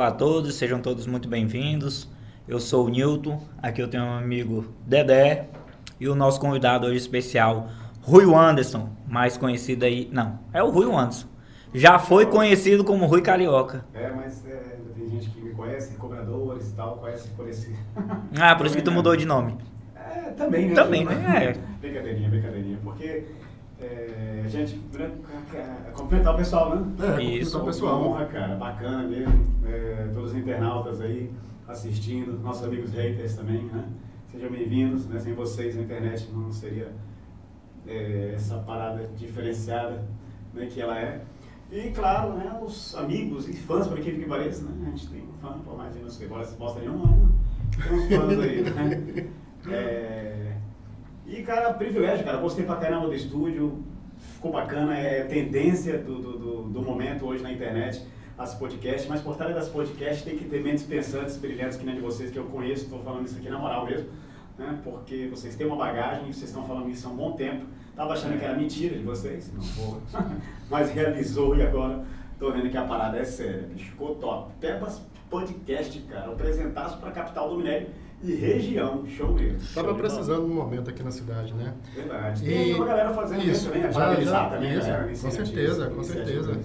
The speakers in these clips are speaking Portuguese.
Olá a todos, sejam todos muito bem-vindos. Eu sou o Newton, aqui eu tenho um amigo Dedé e o nosso convidado hoje especial, Rui Anderson, mais conhecido aí. Não, é o Rui Anderson. Já foi conhecido como Rui Carioca. É, mas é, tem gente que me conhece, cobradores e tal, conhece por esse. Ah, por isso que tu mudou de nome. É, também, né? Também, né? É. Brincadeirinha, brincadeirinha. Porque é, a gente né, complementar o pessoal, né? É, Isso. o Uma pessoal. honra, cara, bacana mesmo. É, todos os internautas aí assistindo, nossos amigos haters também, né? Sejam bem-vindos, né? Sem vocês a internet não seria é, essa parada diferenciada né, que ela é. E claro, né, os amigos e fãs, por aqui que pareça, né? A gente tem um fã, por mais que não sei, se mostra nenhum, né? Tem uns fãs aí, né? É, e, cara, privilégio, cara. Gostei pra caramba do estúdio. Ficou bacana. É tendência do, do, do, momento hoje na internet, as podcasts. Mas por trás das podcasts tem que ter mentes pensantes, brilhantes, que nem de vocês, que eu conheço. Estou falando isso aqui na moral mesmo. Né? Porque vocês têm uma bagagem vocês estão falando isso há um bom tempo. Tava achando que era mentira de vocês, não. Mas realizou e agora tô vendo que a parada é séria. bicho. Ficou top. Pebas Podcast, cara. Apresentaço pra capital do Minério e região. Show mesmo. Tava Show de precisando um momento aqui na cidade, né? Verdade. E- Tem uma galera fazendo isso, também, a já- já- também, isso, galera, com certeza, com certeza.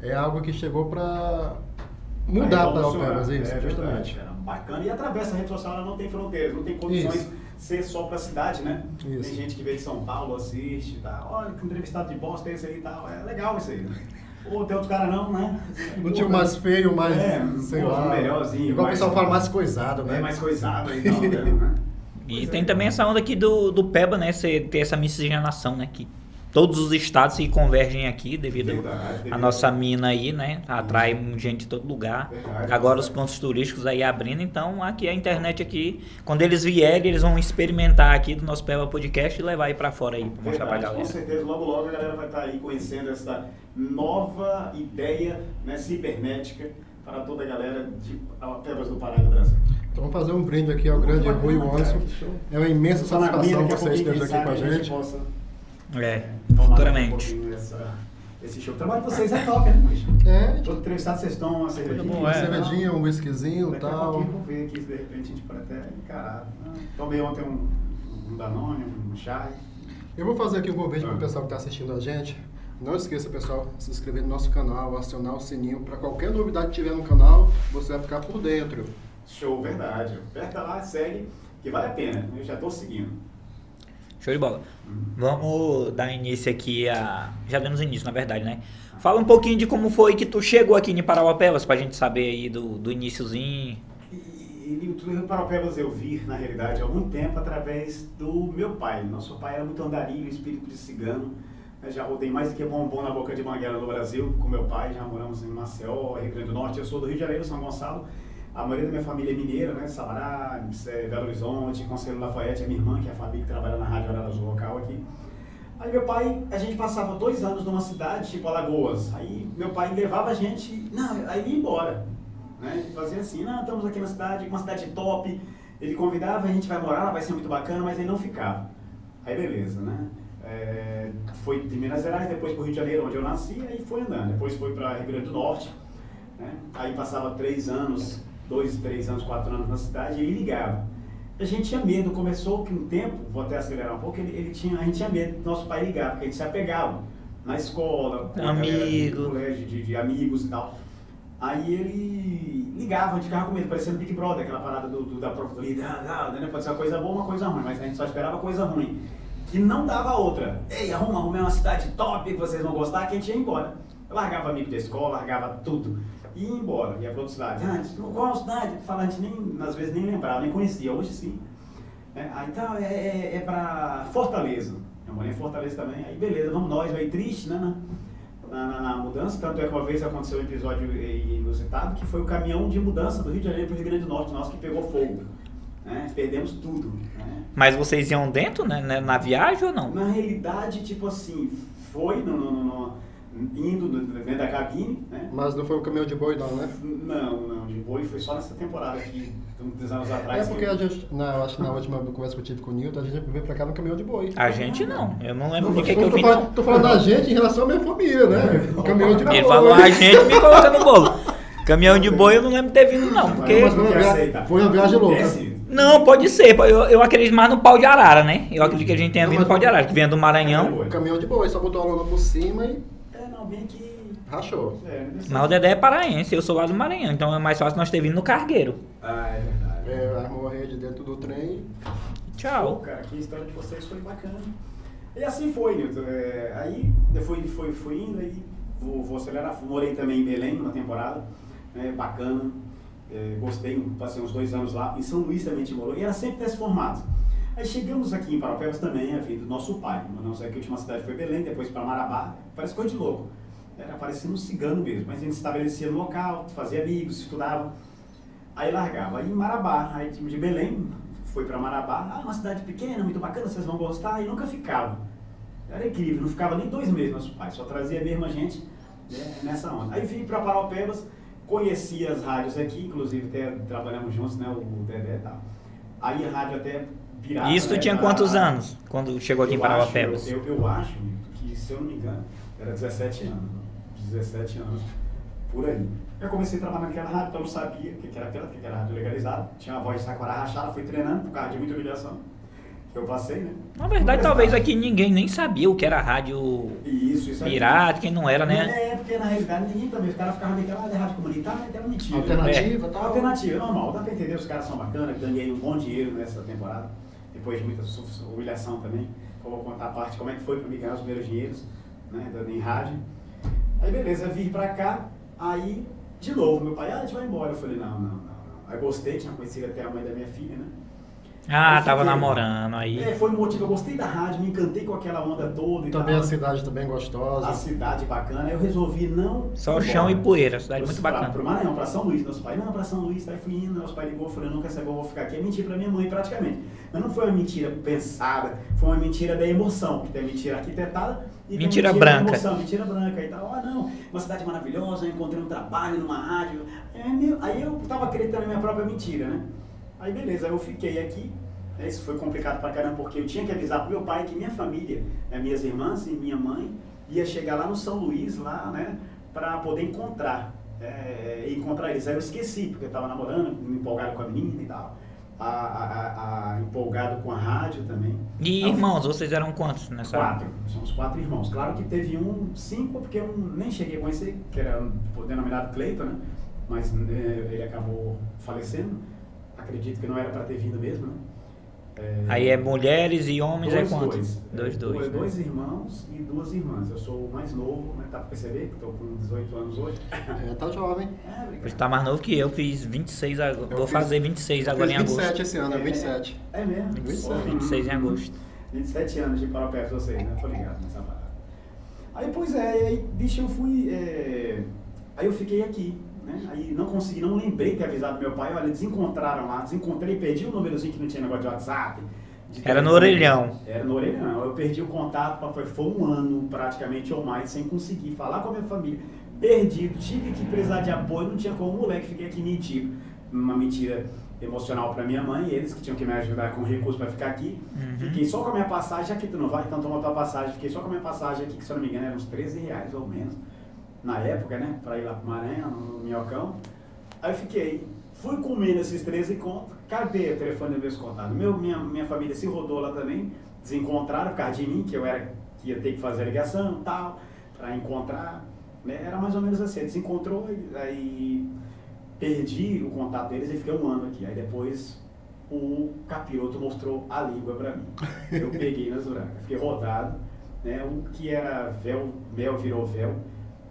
É algo que chegou para mudar para. Alpenas, isso, É verdade, justamente. cara. Bacana. E atravessa a rede social, ela não tem fronteiras, não tem condições Isso. de ser só pra cidade, né? Isso. Tem gente que veio de São Paulo, assiste e tal. Olha, que entrevistado de bosta é esse aí e tal. É legal isso aí, né? Ou tem outro cara não, né? Não tinha o mais feio, mais, É, sei pô, lá. melhorzinho, Igual o pessoal fala, mais coisado, né? É mais coisado e tal, né? E tem também essa onda aqui do, do PEBA, né? Você ter essa miscigenação, né? Que todos os estados se convergem aqui devido Verdade, à nossa mina aí, né? Atrai gente de todo lugar. Verdade. Agora os pontos turísticos aí abrindo, então aqui a internet aqui, quando eles vierem, eles vão experimentar aqui do nosso PEBA Podcast e levar aí pra fora aí, pra mostrar pra Verdade, galera. Com certeza, logo logo a galera vai estar aí conhecendo essa nova ideia né, cibernética para toda a galera de Pebas do Pará e do Brasil. Então vamos fazer um brinde aqui ao grande Rui que show. É uma imensa satisfação a você esteja aqui com a gente. É, tomar futuramente. essa- esse show. O trabalho de vocês é top, né, bicho? É, Todo entrevistado vocês tomam uma cervejinha. bom, uma é. cervejinha, um whiskyzinho e Daqui a tal. pouquinho eu vou ver aqui se de repente a gente pode até encarar. Ah, Tomei ontem um, um Danone, um chá. Eu vou fazer aqui um convite para Ah. o pessoal que está assistindo a gente. Não esqueça, pessoal, se inscrever no nosso canal, acionar o sininho. Para qualquer novidade que tiver no canal, você vai ficar por dentro. Show, verdade. Aperta lá, segue, que vale a pena. Eu já estou seguindo. Show de bola. Vamos dar início aqui a. Já demos início, na verdade, né? Fala um pouquinho de como foi que tu chegou aqui em Parauapebas, pra gente saber aí do, do iniciozinho. E, e o Rio Paropebas eu vi, na realidade, há algum tempo através do meu pai. Nosso pai era muito andarilho, espírito de cigano. Eu já rodei mais do que bombom na boca de mangueira no Brasil com meu pai. Já moramos em Maceió, Rio Grande do Norte. Eu sou do Rio de Janeiro, São Gonçalo. A maioria da minha família é mineira, né? Sabará, eh, Belo Horizonte, Conselho Lafayette, a minha irmã, que é a Fabi, que trabalha na Rádio Araras local aqui. Aí meu pai, a gente passava dois anos numa cidade, tipo Alagoas. Aí meu pai levava a gente, não, aí ia embora. Né? Fazia assim, não, estamos aqui na cidade, uma cidade top. Ele convidava, a gente vai morar, vai ser muito bacana, mas ele não ficava. Aí beleza, né? É, foi de Minas Gerais, depois para o Rio de Janeiro, onde eu nasci, aí foi andando. Depois foi para Rio Grande do Norte. Né? Aí passava três anos, dois, três anos, quatro anos na cidade e ele ligava. A gente tinha medo, começou que um tempo, vou até acelerar um pouco, ele, ele tinha, a gente tinha medo do nosso pai ligar, porque a gente se apegava na escola, Amigo. do colégio, de, de amigos e tal. Aí ele ligava, a gente ficava com medo, parecendo Big Brother, aquela parada do, do- da professora, ah, né? pode ser uma coisa boa uma coisa ruim, mas a gente só esperava coisa ruim. Que não dava outra. Ei, arruma, arrumei uma cidade top que vocês vão gostar, que a gente ia embora. Eu largava amigo da escola, largava tudo. E ia embora, ia para outra cidade. Ah, gente, qual cidade? Fala, a gente nem, às vezes nem lembrava, nem conhecia, hoje sim. É, aí então é, é, é pra Fortaleza. Eu morei em Fortaleza também. Aí beleza, vamos nós, meio triste, né? Na, na- na mudança. Tanto é que uma vez aconteceu um episódio inusitado, que foi o caminhão de mudança do Rio de Janeiro para o Rio Grande do Norte, nosso que pegou fogo. Né? Perdemos tudo. Né? Mas vocês iam dentro, né? né, Na viagem ou não? Na realidade, tipo assim, foi no, no- no- no- indo no- dentro da cabine, né? Mas não foi o caminhão de boi, não, né? Não, não, de boi foi só nessa temporada aqui, uns anos É atrás. porque que- a gente, na, eu acho que na última conversa que eu tive com o Nilton, a gente veio pra cá no caminhão de boi. A gente não. Eu não lembro do que, eu tô vi, falando, não. tô falando da gente em relação à minha família, né? O caminhão de boi. Ele falou a gente me coloca no bolo. Caminhão de boi eu não lembro de ter vindo, não. Porque. Mas foi uma viagem- foi uma viagem louca. Não, pode ser. Eu, eu acredito mais no pau de arara, né? Eu acredito que a gente tenha Não, vindo no pau de arara, que vem do Maranhão. Caminhão de boi, só botou a lona por cima e Bem que... rachou. É. Mas o Dedé é paraense, eu sou lá do Maranhão, então é mais fácil nós ter vindo no cargueiro. Ah, é verdade. É, armou a rede dentro do trem. Pô, Tchau. cara, que a história de vocês foi bacana. E assim foi, Nilton. É, aí eu fui, fui, fui indo aí, vou, vou acelerar. Morei também em Belém uma temporada, né, bacana. É, gostei, passei uns dois anos lá. Em São Luís também gente morou. E era sempre desse formato. Aí chegamos aqui em Paropebas também, a vida do nosso pai. Nossa que a última cidade foi Belém, depois para Marabá. Parece coisa de louco. Era parecendo um cigano mesmo. Mas a gente estabelecia no local, fazia amigos, estudava. Aí largava. Aí em Marabá, aí de de Belém, foi para Marabá. Ah, uma cidade pequena, muito bacana, vocês vão gostar. E nunca ficava. Era incrível, não ficava nem dois meses nosso pai, só trazia a gente né, nessa onda. Aí vim para Paraupebas, conheci as rádios aqui, inclusive até trabalhamos juntos, né, o Dedé e tal. Aí a rádio até virava. Isso tu né, tinha quantos anos quando chegou aqui em eu Parauapebas? Eu, eu acho que, se eu não me engano, era 17 anos. 17 anos, por aí. Eu comecei a trabalhar naquela rádio, então eu não sabia o que era aquela, o que era rádio legalizada. Tinha a voz de rachada, fui treinando por causa de muita humilhação que eu passei, né? Na verdade, talvez aqui ninguém nem sabia o que era rádio Isso, isso pirata, quem não era, né? É, porque na realidade ninguém também, os caras ficavam meio que, ah, é rádio comunitária, mas era mentira. Alternativa e É. tal. Alternativa, normal, dá pra entender, os caras são bacanas, ganhei um bom dinheiro nessa temporada, depois de muita humilhação também. Eu vou contar a parte como é que foi pra mim ganhar os primeiros dinheiros, né, em rádio. Aí beleza, vim pra cá, aí de novo, meu pai, ah, a gente vai embora. Eu falei, não, não, não. Aí gostei, tinha conhecido até a mãe da minha filha, né? Ah, Eu tava fiquei- namorando aí. É, foi o motivo, eu gostei da rádio, me encantei com aquela onda toda e Também tal. a cidade também gostosa. A cidade bacana, eu resolvi não. Só ir chão e poeira, cidade Pro- muito pra- bacana. Pro Maranhão, pra São Luís, meus pais, não, pra São Luís, aí fui indo, meus pais ligou, falei, não quer saber, eu vou ficar aqui. É mentira pra minha mãe, praticamente. Mas não foi uma mentira pensada, foi uma mentira da emoção, que tem mentira arquitetada e tem Mentira da branca. emoção, mentira branca e tal. Ah, não, uma cidade maravilhosa, eu encontrei um trabalho numa rádio. É, meu- aí eu tava acreditando na minha própria mentira, né? Aí beleza, eu fiquei aqui. né, Isso foi complicado pra caramba, porque eu tinha que avisar pro meu pai que minha família, né, minhas irmãs e minha mãe, ia chegar lá no São Luís, lá, né, pra poder encontrar, é, encontrar eles. Aí eu esqueci, porque eu tava namorando, me empolgado com a menina e tal, a, a- a- empolgado com a rádio também. E eu irmãos, vocês eram quantos nessa Quatro. Somos quatro irmãos. Claro que teve um, cinco, porque eu nem cheguei a conhecer, que era o denominado Cleiton, né? Mas eh, ele acabou falecendo. Acredito que não era para ter vindo mesmo, né? Eh, Aí é mulheres e homens dois, é quantos? Dois, Dois, Eh, dois. né? dois irmãos e duas irmãs. Eu sou o mais novo, né? Dá para perceber que estou com 18 anos hoje. É, tá jovem. É, tá mais novo que eu, fiz 26 agora. Eu Vou fiz- fazer 26 Eu agora em agosto. 27 esse ano, é É, 27. É mesmo? 27. Pô, 26 em agosto. 27 anos de Paropé pra vocês, né? Tô ligado nessa parada. Aí, pois é, aí, bicho, eu fui. é, Aí eu fiquei aqui, né? Aí não consegui, não lembrei de ter avisado meu pai, olha, desencontraram lá, desencontrei, perdi o númerozinho que não tinha negócio de WhatsApp. de Era no orelhão. Era no orelhão. Eu perdi o contato, foi, foi um ano praticamente ou mais sem conseguir falar com a minha família. Perdido, tive que precisar de apoio, não tinha como, moleque, fiquei aqui mentindo. Uma mentira emocional para minha mãe, eles que tinham que me ajudar com recursos para ficar aqui. Uhum. Fiquei só com a minha passagem, aqui tu não vai, então toma tua passagem. Fiquei só com a minha passagem aqui, que se eu não me engano eram uns 13 reais ou menos, na época, né? Para ir lá pro Maranhão, no Minhocão. Aí fiquei, fui comendo esses 13 contos, cadê o telefone meus contatos? Meu, minha, minha família se rodou lá também, desencontraram por causa de mim, que eu era, que ia ter que fazer a ligação tal, para encontrar. Né? Era mais ou menos assim, desencontrou, aí perdi o contato deles e fiquei um ano aqui. Aí depois o capiroto mostrou a língua pra mim. Eu peguei nas brancas, fiquei rodado, né? O que era véu, mel virou véu,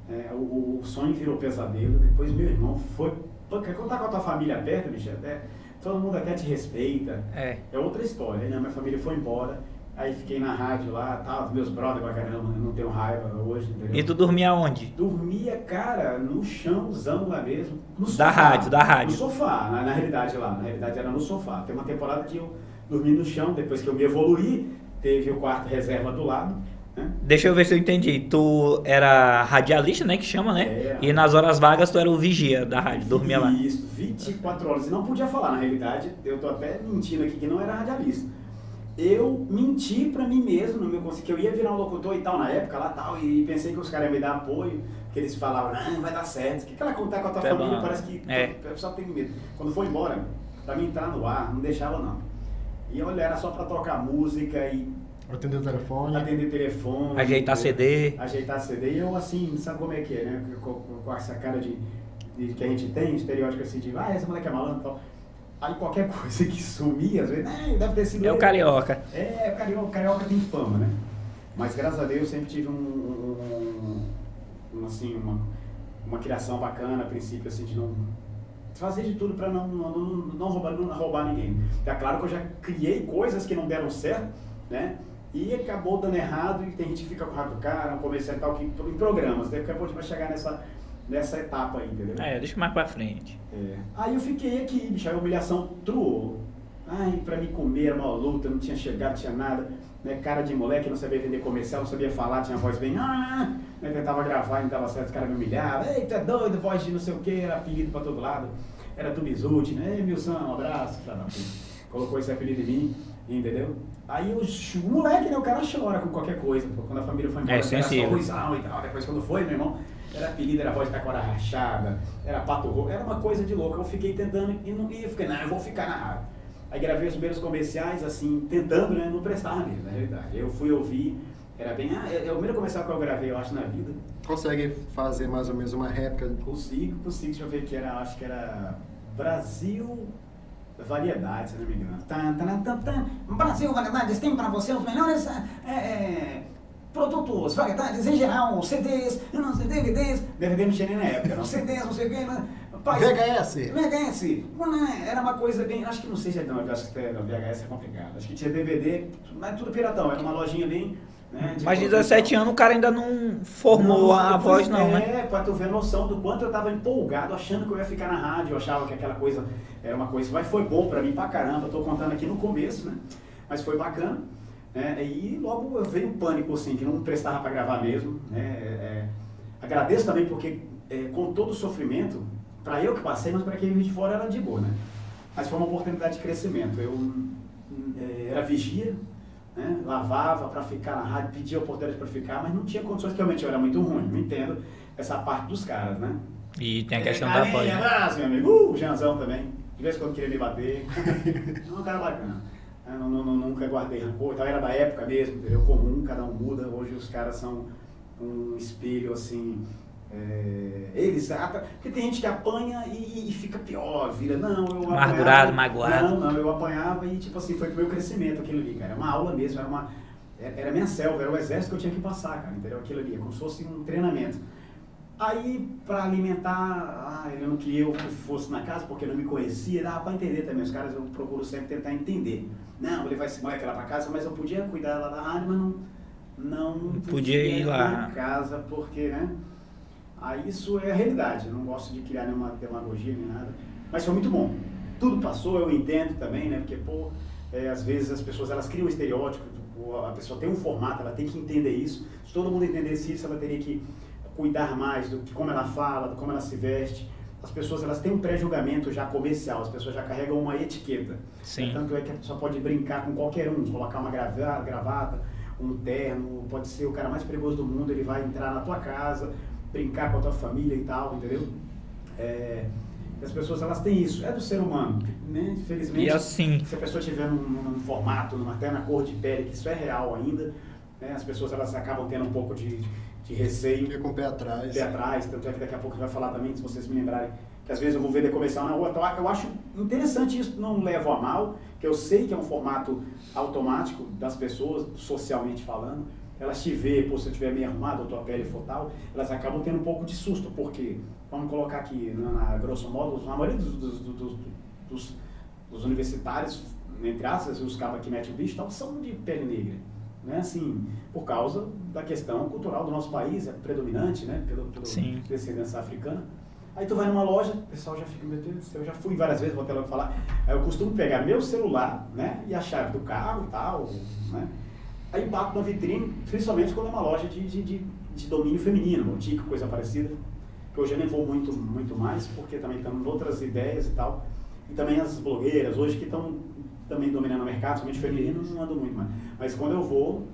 né? o, o sonho virou pesadelo. Depois meu irmão foi. Pô, Quer contar com a tua família perto, bicho? Até, todo mundo até te respeita. É. É outra história, né? Minha família foi embora. Aí fiquei na rádio lá, tal, meus brothers pra caramba, não tenho raiva hoje, entendeu? E tu dormia onde? Dormia, cara, no chãozão lá mesmo. No Da rádio, da rádio. No sofá, na, na realidade lá. Na realidade era no sofá. Tem uma temporada que eu dormi no chão, depois que eu me evoluí, teve o quarto reserva do lado. Deixa eu ver se eu entendi. Tu era radialista, né? Que chama, né? Era. E nas horas vagas tu era o vigia da rádio, dormia lá. Isso, 24 horas. E não podia falar, na realidade, eu tô até mentindo aqui que não era radialista. eu menti pra mim mesmo, no meu que eu ia virar um locutor e tal na época lá tal, e pensei que os caras iam me dar apoio, que eles falavam, não, vai dar certo. O que, que ela contar com a tua Tá família? bom. Parece que É. o pessoal tem medo. Quando foi embora, pra mim entrar no ar, não deixava não. E olha, era só pra tocar música e Atender o telefone. atender telefone. Ajeitar CD. Ajeitar CD. E eu assim, sabe como é que é, né? Com, com- essa cara de, de que a gente tem, estereótipo assim de, ah, esse moleque é malandro e tal. Aí qualquer coisa que sumia, às vezes, né, deve ter sido É o carioca. É, o carioca, o carioca tem fama, né? Mas graças a Deus eu sempre tive um, um- um, assim, uma, uma criação bacana, a princípio, assim, de não fazer de tudo para não, não, não, não roubar, não roubar ninguém. É claro que eu já criei coisas que não deram certo, né? E acabou dando errado e tem gente que fica com raiva do cara, um comercial e tal, que, em programas. Daqui a pouco a gente vai chegar nessa, nessa etapa aí, entendeu? É, deixa mais pra frente. É. Aí eu fiquei aqui, bicho, aí a humilhação truou. Ai, pra me comer era uma luta, não tinha chegado, tinha nada. Né? Cara de moleque, não sabia vender comercial, não sabia falar, tinha voz bem. Ah, né? Tentava gravar e não dava certo, os caras me humilhavam. Eita, doido, voz de não sei o que, era apelido pra todo lado. Era tudo Mizuti, né? Ei, Milson, um abraço, puta. Colocou esse apelido em mim, entendeu? Aí o, moleque, né? O cara chora com qualquer coisa. pô. Quando a família foi embora, É era só ruizão e tal. Depois quando foi, meu irmão, era apelido, era voz de taquara rachada, era pato rouco, era uma coisa de louco. Eu fiquei tentando e não e eu fiquei, não, eu vou ficar na rádio. Aí gravei os primeiros comerciais, assim, tentando, né? Não prestava mesmo, na realidade. Eu fui ouvir, era bem. Ah, é, é o primeiro comercial que eu gravei, eu acho, na vida. Consegue fazer mais ou menos uma réplica? Consigo, consigo, deixa eu ver que era, acho que era Brasil Variedades, se não me engano. Tan, tan, tan, tan. Brasil Variedades tem para você os melhores é, é, produtos, variedades em geral, CDs, não sei, DVDs. DVD não tinha nem na época, não, CDs, não sei o que. né? Pai, VHS. VHS. Mano, é, era uma coisa bem. Acho que não sei se é. Não, eu acho que era- VHS é complicado. Acho que tinha DVD, mas tudo piratão. Era uma lojinha bem. Né, de Mas de produção. 17 anos o cara ainda não formou Não, a voz, não, né? É, pra tu ver noção do quanto eu tava empolgado, achando que eu ia ficar na rádio, eu achava que aquela coisa era uma coisa, mas foi bom pra mim pra caramba, eu tô contando aqui no começo, né? Mas foi bacana, né? E logo veio o pânico, assim, que não prestava pra gravar mesmo, né? É, é, agradeço também porque é, com todo o sofrimento, pra eu que passei, mas pra quem vive de fora era de boa, né? Mas foi uma oportunidade de crescimento. Eu é, era vigia, né? lavava para ficar na rádio, pedia oportunidade para ficar, mas não tinha condições, que realmente eu era muito ruim, não entendo essa parte dos caras, né? E tem a É, questão da voz, né? abraço, meu amigo, uh, o Janzão também, de vez em quando queria me bater, é um cara bacana. Não- não- nunca guardei rancor, então era da época mesmo, entendeu? Comum, cada um muda, hoje os caras são um espelho, assim, é, eles, porque tem gente que apanha e, e fica pior, vira, não, eu Amargurado, apanhava- magoado. Não, não, eu apanhava e, tipo assim, foi pro meu crescimento aquilo ali, cara, era uma aula mesmo, era uma, era era minha selva, era o exército que eu tinha que passar, cara, entendeu? Aquilo ali, é como se fosse um treinamento. Aí, para alimentar, ah, ele não queria eu que fosse na casa porque não me conhecia, dava para entender também. Os caras eu procuro sempre tentar entender. Não, vou levar esse moleque lá para casa, mas eu podia cuidar lá da rádio, mas não, não, podia ir lá. na casa porque, né? Aí isso é a realidade. Eu não gosto de criar nenhuma demagogia nem nada. Mas foi muito bom. Tudo passou, eu entendo também, né? Porque, pô, é, às vezes as pessoas elas criam um estereótipo, tipo, a pessoa tem um formato, ela tem que entender isso. Se todo mundo entendesse isso, ela teria que cuidar mais do que como ela fala, do como ela se veste. As pessoas elas têm um pré-julgamento já comercial, as pessoas já carregam uma etiqueta. Sim. Tanto é que a pessoa pode brincar com qualquer um, colocar uma grava- gravata, um terno, pode ser o cara mais perigoso do mundo, ele vai entrar na tua casa, brincar com a tua família e tal, entendeu? É, as pessoas elas têm isso, é do ser humano, né? Infelizmente, E assim, se a pessoa tiver num, num formato, numa, até na cor de pele, que isso é real ainda, né? as pessoas elas acabam tendo um pouco de, de receio Fica com o pé atrás. pé atrás, tanto é que daqui a pouco a gente vai falar também, se vocês me lembrarem, que às vezes eu vou vender comercial na rua, então eu acho interessante isso, não levo a mal, que eu sei que é um formato automático das pessoas, socialmente falando, elas te vê, pô, se eu estiver meio arrumado, ou tua pele for tal, elas acabam tendo um pouco de susto, porque, vamos colocar aqui, na, na grosso modo, a maioria dos, dos, dos, dos- dos universitários, entre aspas, os cabos que metem o bicho, tal, são de pele negra né, assim, por causa da questão cultural do nosso país, é predominante, né, Sim. descendência africana. Aí tu vai numa loja, o pessoal já fica, meu Deus do céu, eu já fui várias vezes, vou até logo falar, aí eu costumo pegar meu celular, né, e a chave do carro e tal, né, aí bato na vitrine, principalmente quando é uma loja de, de, de, de domínio feminino, boutique, coisa parecida, que hoje eu nem vou muito, muito mais, porque também estamos em outras ideias e tal, e também as blogueiras hoje que estão também dominando o mercado, somente feminino, não ando muito mais. Mas quando eu vou,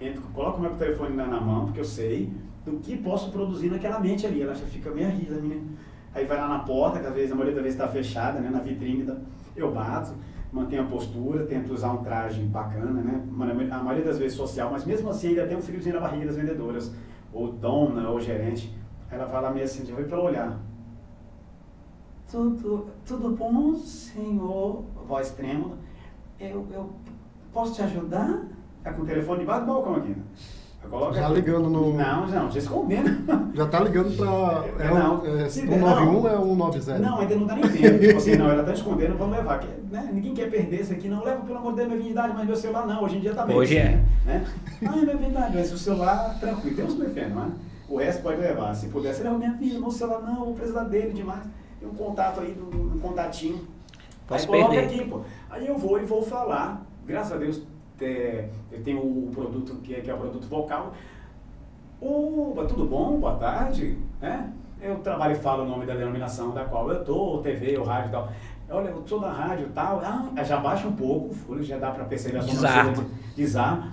entro, coloco o meu telefone na, na mão, porque eu sei do que posso produzir naquela mente ali. Ela já fica meio risa, menina. Aí vai lá na porta, que às vezes a maioria das vezes está fechada, né? Na vitrine, tá? eu bato, mantenho a postura, tento usar um traje bacana, né? A maioria das vezes social, mas mesmo assim ainda tem um friozinho na barriga das vendedoras, ou dona, ou gerente. Ela vai lá meio assim, já vai para olhar. Tudo, tudo bom, senhor? Voz trêmula. Eu, eu posso te ajudar? Tá com o telefone debaixo do balcão aqui. Coloca já ligando no. Não, não, já escondendo. Já tá ligando pra. É, é, não, é, 191 é 190? Não, ainda não dá nem tempo. tipo assim, não, ela tá escondendo, vamos levar. Que, né? Ninguém quer perder isso aqui, não. Leva, pelo amor de Deus, minha virgindade, mas meu celular não. Hoje em dia tá bem. Hoje assim, é. Né? Ah, é minha virgindade, mas o celular, tranquilo. Tem uns perfeitos, não é? O resto pode levar. Se pudesse, não, minha filha, meu celular não, vou precisar dele demais. Tem um contato aí, um, contatinho. Posso aí coloca aqui, pô. Aí eu vou e vou falar. Graças a Deus, é, eu tenho o produto que é, que é o produto vocal. Opa, tudo bom? Boa tarde. É? Eu trabalho e falo o nome da denominação da qual eu tô, TV, o rádio e tal. Olha, eu sou da rádio e tal. Ah, já baixa um pouco o já dá para perceber a Desarma. Desarma.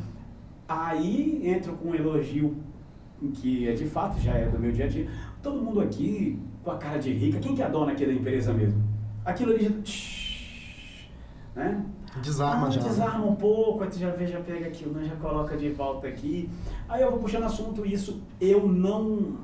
Aí entro com um elogio que é de fato, já é do meu dia a dia. Todo mundo aqui com a cara de rica. Quem que é a dona aqui da empresa mesmo? Aquilo ali já... Né? Desarma ah, já. Desarma um pouco, aí tu já vê, já pega aquilo, né? já coloca de volta aqui. Aí eu vou puxando assunto, isso eu não.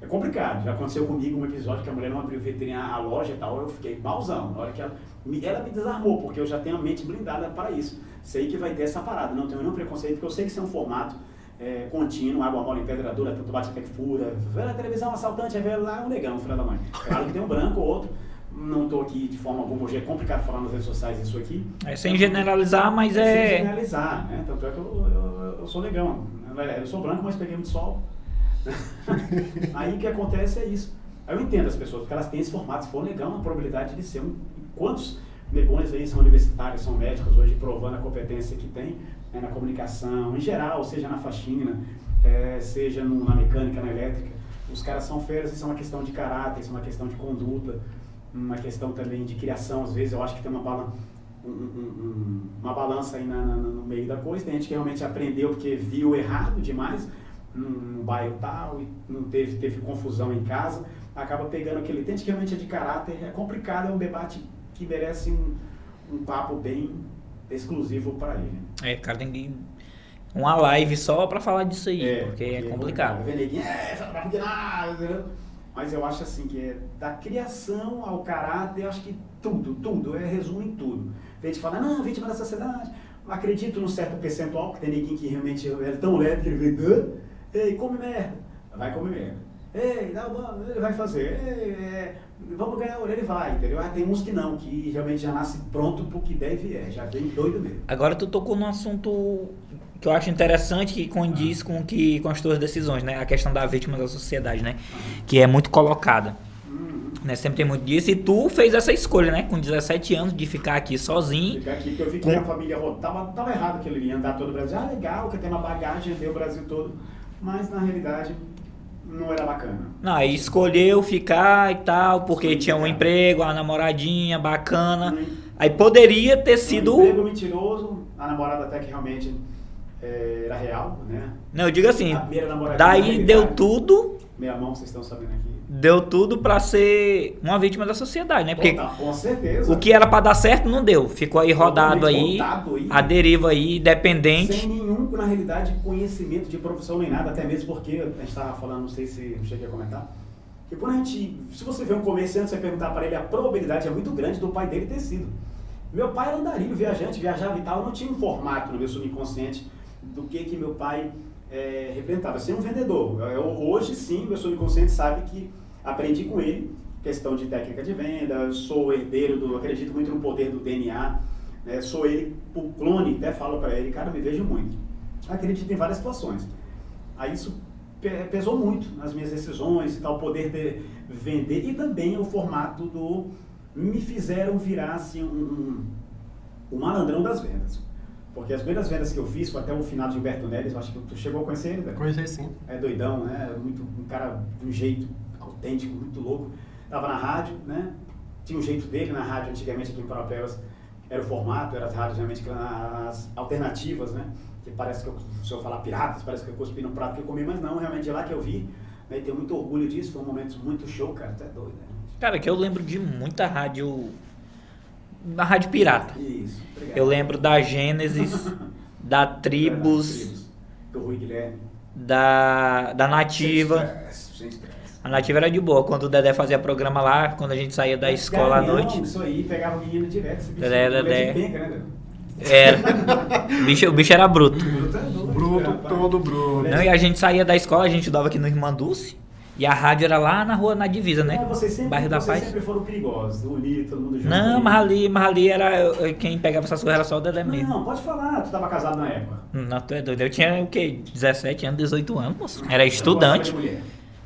É complicado. Já aconteceu comigo um episódio que a mulher não abriu vitrine a loja e tal, eu fiquei malzão. Na hora que ela me, ela me desarmou, porque eu já tenho a mente blindada para isso. Sei que vai ter essa parada, não tenho nenhum preconceito, porque eu sei que isso é um formato é, contínuo, água mole em pedra dura, tanto bate até que fura. Vê na televisão, um assaltante, aí vê lá um negão, filho da mãe. Claro que tem um branco ou outro não estou aqui de forma alguma, hoje é complicado falar nas redes sociais isso aqui. É sem generalizar, mas é. Sem generalizar, né? Tanto é que eu, eu, eu sou negão. Eu sou branco, mas peguei muito sol. Aí o que acontece é isso. Aí eu entendo as pessoas, porque elas têm esse formato. Se for negão, a probabilidade de ser um. Quantos negões aí são universitários, são médicos hoje, provando a competência que tem né, na comunicação, em geral, seja na faxina, é, seja no, na mecânica, na elétrica. Os caras são feiros, isso é uma questão de caráter, isso é uma questão de conduta uma questão também de criação, às vezes eu acho que tem uma, bala, um, um, uma balança aí na, na, no meio da coisa. Tem gente que realmente aprendeu porque viu errado demais no, bairro tal e não teve, teve confusão em casa, acaba pegando aquele. Tem gente que realmente é de caráter, é complicado, é um debate que merece um, um papo bem exclusivo para ele. É, cara, tem que uma live só para falar disso aí, é, porque, é complicado. É, pra nada, mas eu acho assim que é da criação ao caráter, eu acho que tudo, tudo, é resumo em tudo. A gente fala, não, vítima da sociedade, acredito num certo percentual, que tem ninguém que realmente é tão leve que ele vem, ei, come merda, vai comer merda. Ei, dá uma, ele vai fazer, ei, é, vamos ganhar ele vai, entendeu? Ah, tem uns que não, que realmente já nasce pronto pro que deve é, já vem doido mesmo. Agora tu tocou num assunto que eu acho interessante que condiz com que com as tuas decisões, né? A questão da vítima da sociedade, né? Que é muito colocada. Né? Sempre tem muito disso. E tu fez essa escolha, né? Com 17 anos, de ficar aqui sozinho. Ficar aqui, porque eu vi que com... minha família tava, tava errado que ele ia andar todo o Brasil. Ah, legal, que tem uma bagagem, deu o Brasil todo. Mas, na realidade, não era bacana. Não, aí escolheu ficar e tal, porque Sim, tinha um emprego, a namoradinha bacana. Sim. Aí poderia ter sido... Um emprego mentiroso, a namorada até que realmente é, era real, né? Não, eu digo assim, daí deu tudo. Meia mão, vocês estão sabendo aqui. Deu tudo para ser uma vítima da sociedade, né? Porque com certeza. o que era para dar certo não deu. Ficou aí rodado aí, aí, a deriva aí, dependente. Sem nenhum, na realidade, conhecimento de profissão nem nada, até mesmo porque a gente estava falando, não sei se cheguei a comentar, que quando a gente, se você vê um comerciante, você perguntar para ele, a probabilidade é muito grande do pai dele ter sido. Meu pai era andarilho, viajante, viajava e tal, não tinha um formato no meu subconsciente do que que meu pai é, representava. Ser um vendedor. Eu, hoje sim, meu subconsciente sabe que aprendi com ele questão de técnica de venda, sou herdeiro do, acredito muito no poder do DNA, né? sou ele, o clone, até falo para ele, cara, me vejo muito. Acredito em várias situações. Aí isso pesou muito nas minhas decisões e tal, poder de vender e também o formato do me fizeram virar assim um, um, um malandrão das vendas. Porque as primeiras vendas que eu fiz foi até o final de Gilberto Neres, acho que tu chegou a conhecer ele, né? Conheci sim. É doidão, né? Muito, um cara de um jeito autêntico, muito louco. Tava na rádio, né? Tinha um jeito dele na rádio antigamente aqui em Paropebas. era o formato, eram as rádios realmente as alternativas, né? Que parece que eu, se eu falar piratas, parece que eu cuspi no prato que eu comi, mas não, realmente é lá que eu vi. Né? E tenho muito orgulho disso, foi um momento muito show, cara, até doido, né? Cara, que eu lembro de muita rádio. Da rádio pirata. Isso, obrigado. Eu lembro da Gênesis, da Tribus, Do Rui Guilherme. da, da Nativa. Sem estresse, sem estresse. A Nativa era de boa. Quando o Dedé fazia programa lá, quando a gente saía da escola à noite. Isso aí, pegava o menino direto. Esse bicho, Dedé, Dedé. penca, né? Era. O bicho, o bicho era bruto. Bruto, é Bruto, todo bruto. Não, e a gente saía da escola, a gente estudava aqui no Irmã Dulce. E a rádio era lá na rua, na divisa, né? Não, vocês sempre, Bairro da vocês Paz. sempre foram perigosos, unidos, todo mundo junto. Não, mas ali, mas ali era. Quem pegava essas coisas era só o Dedé mesmo. Não, pode falar, tu tava casado na época. Não, tu é doido. Eu tinha o quê? 17 anos, 18 anos, moço. Era estudante.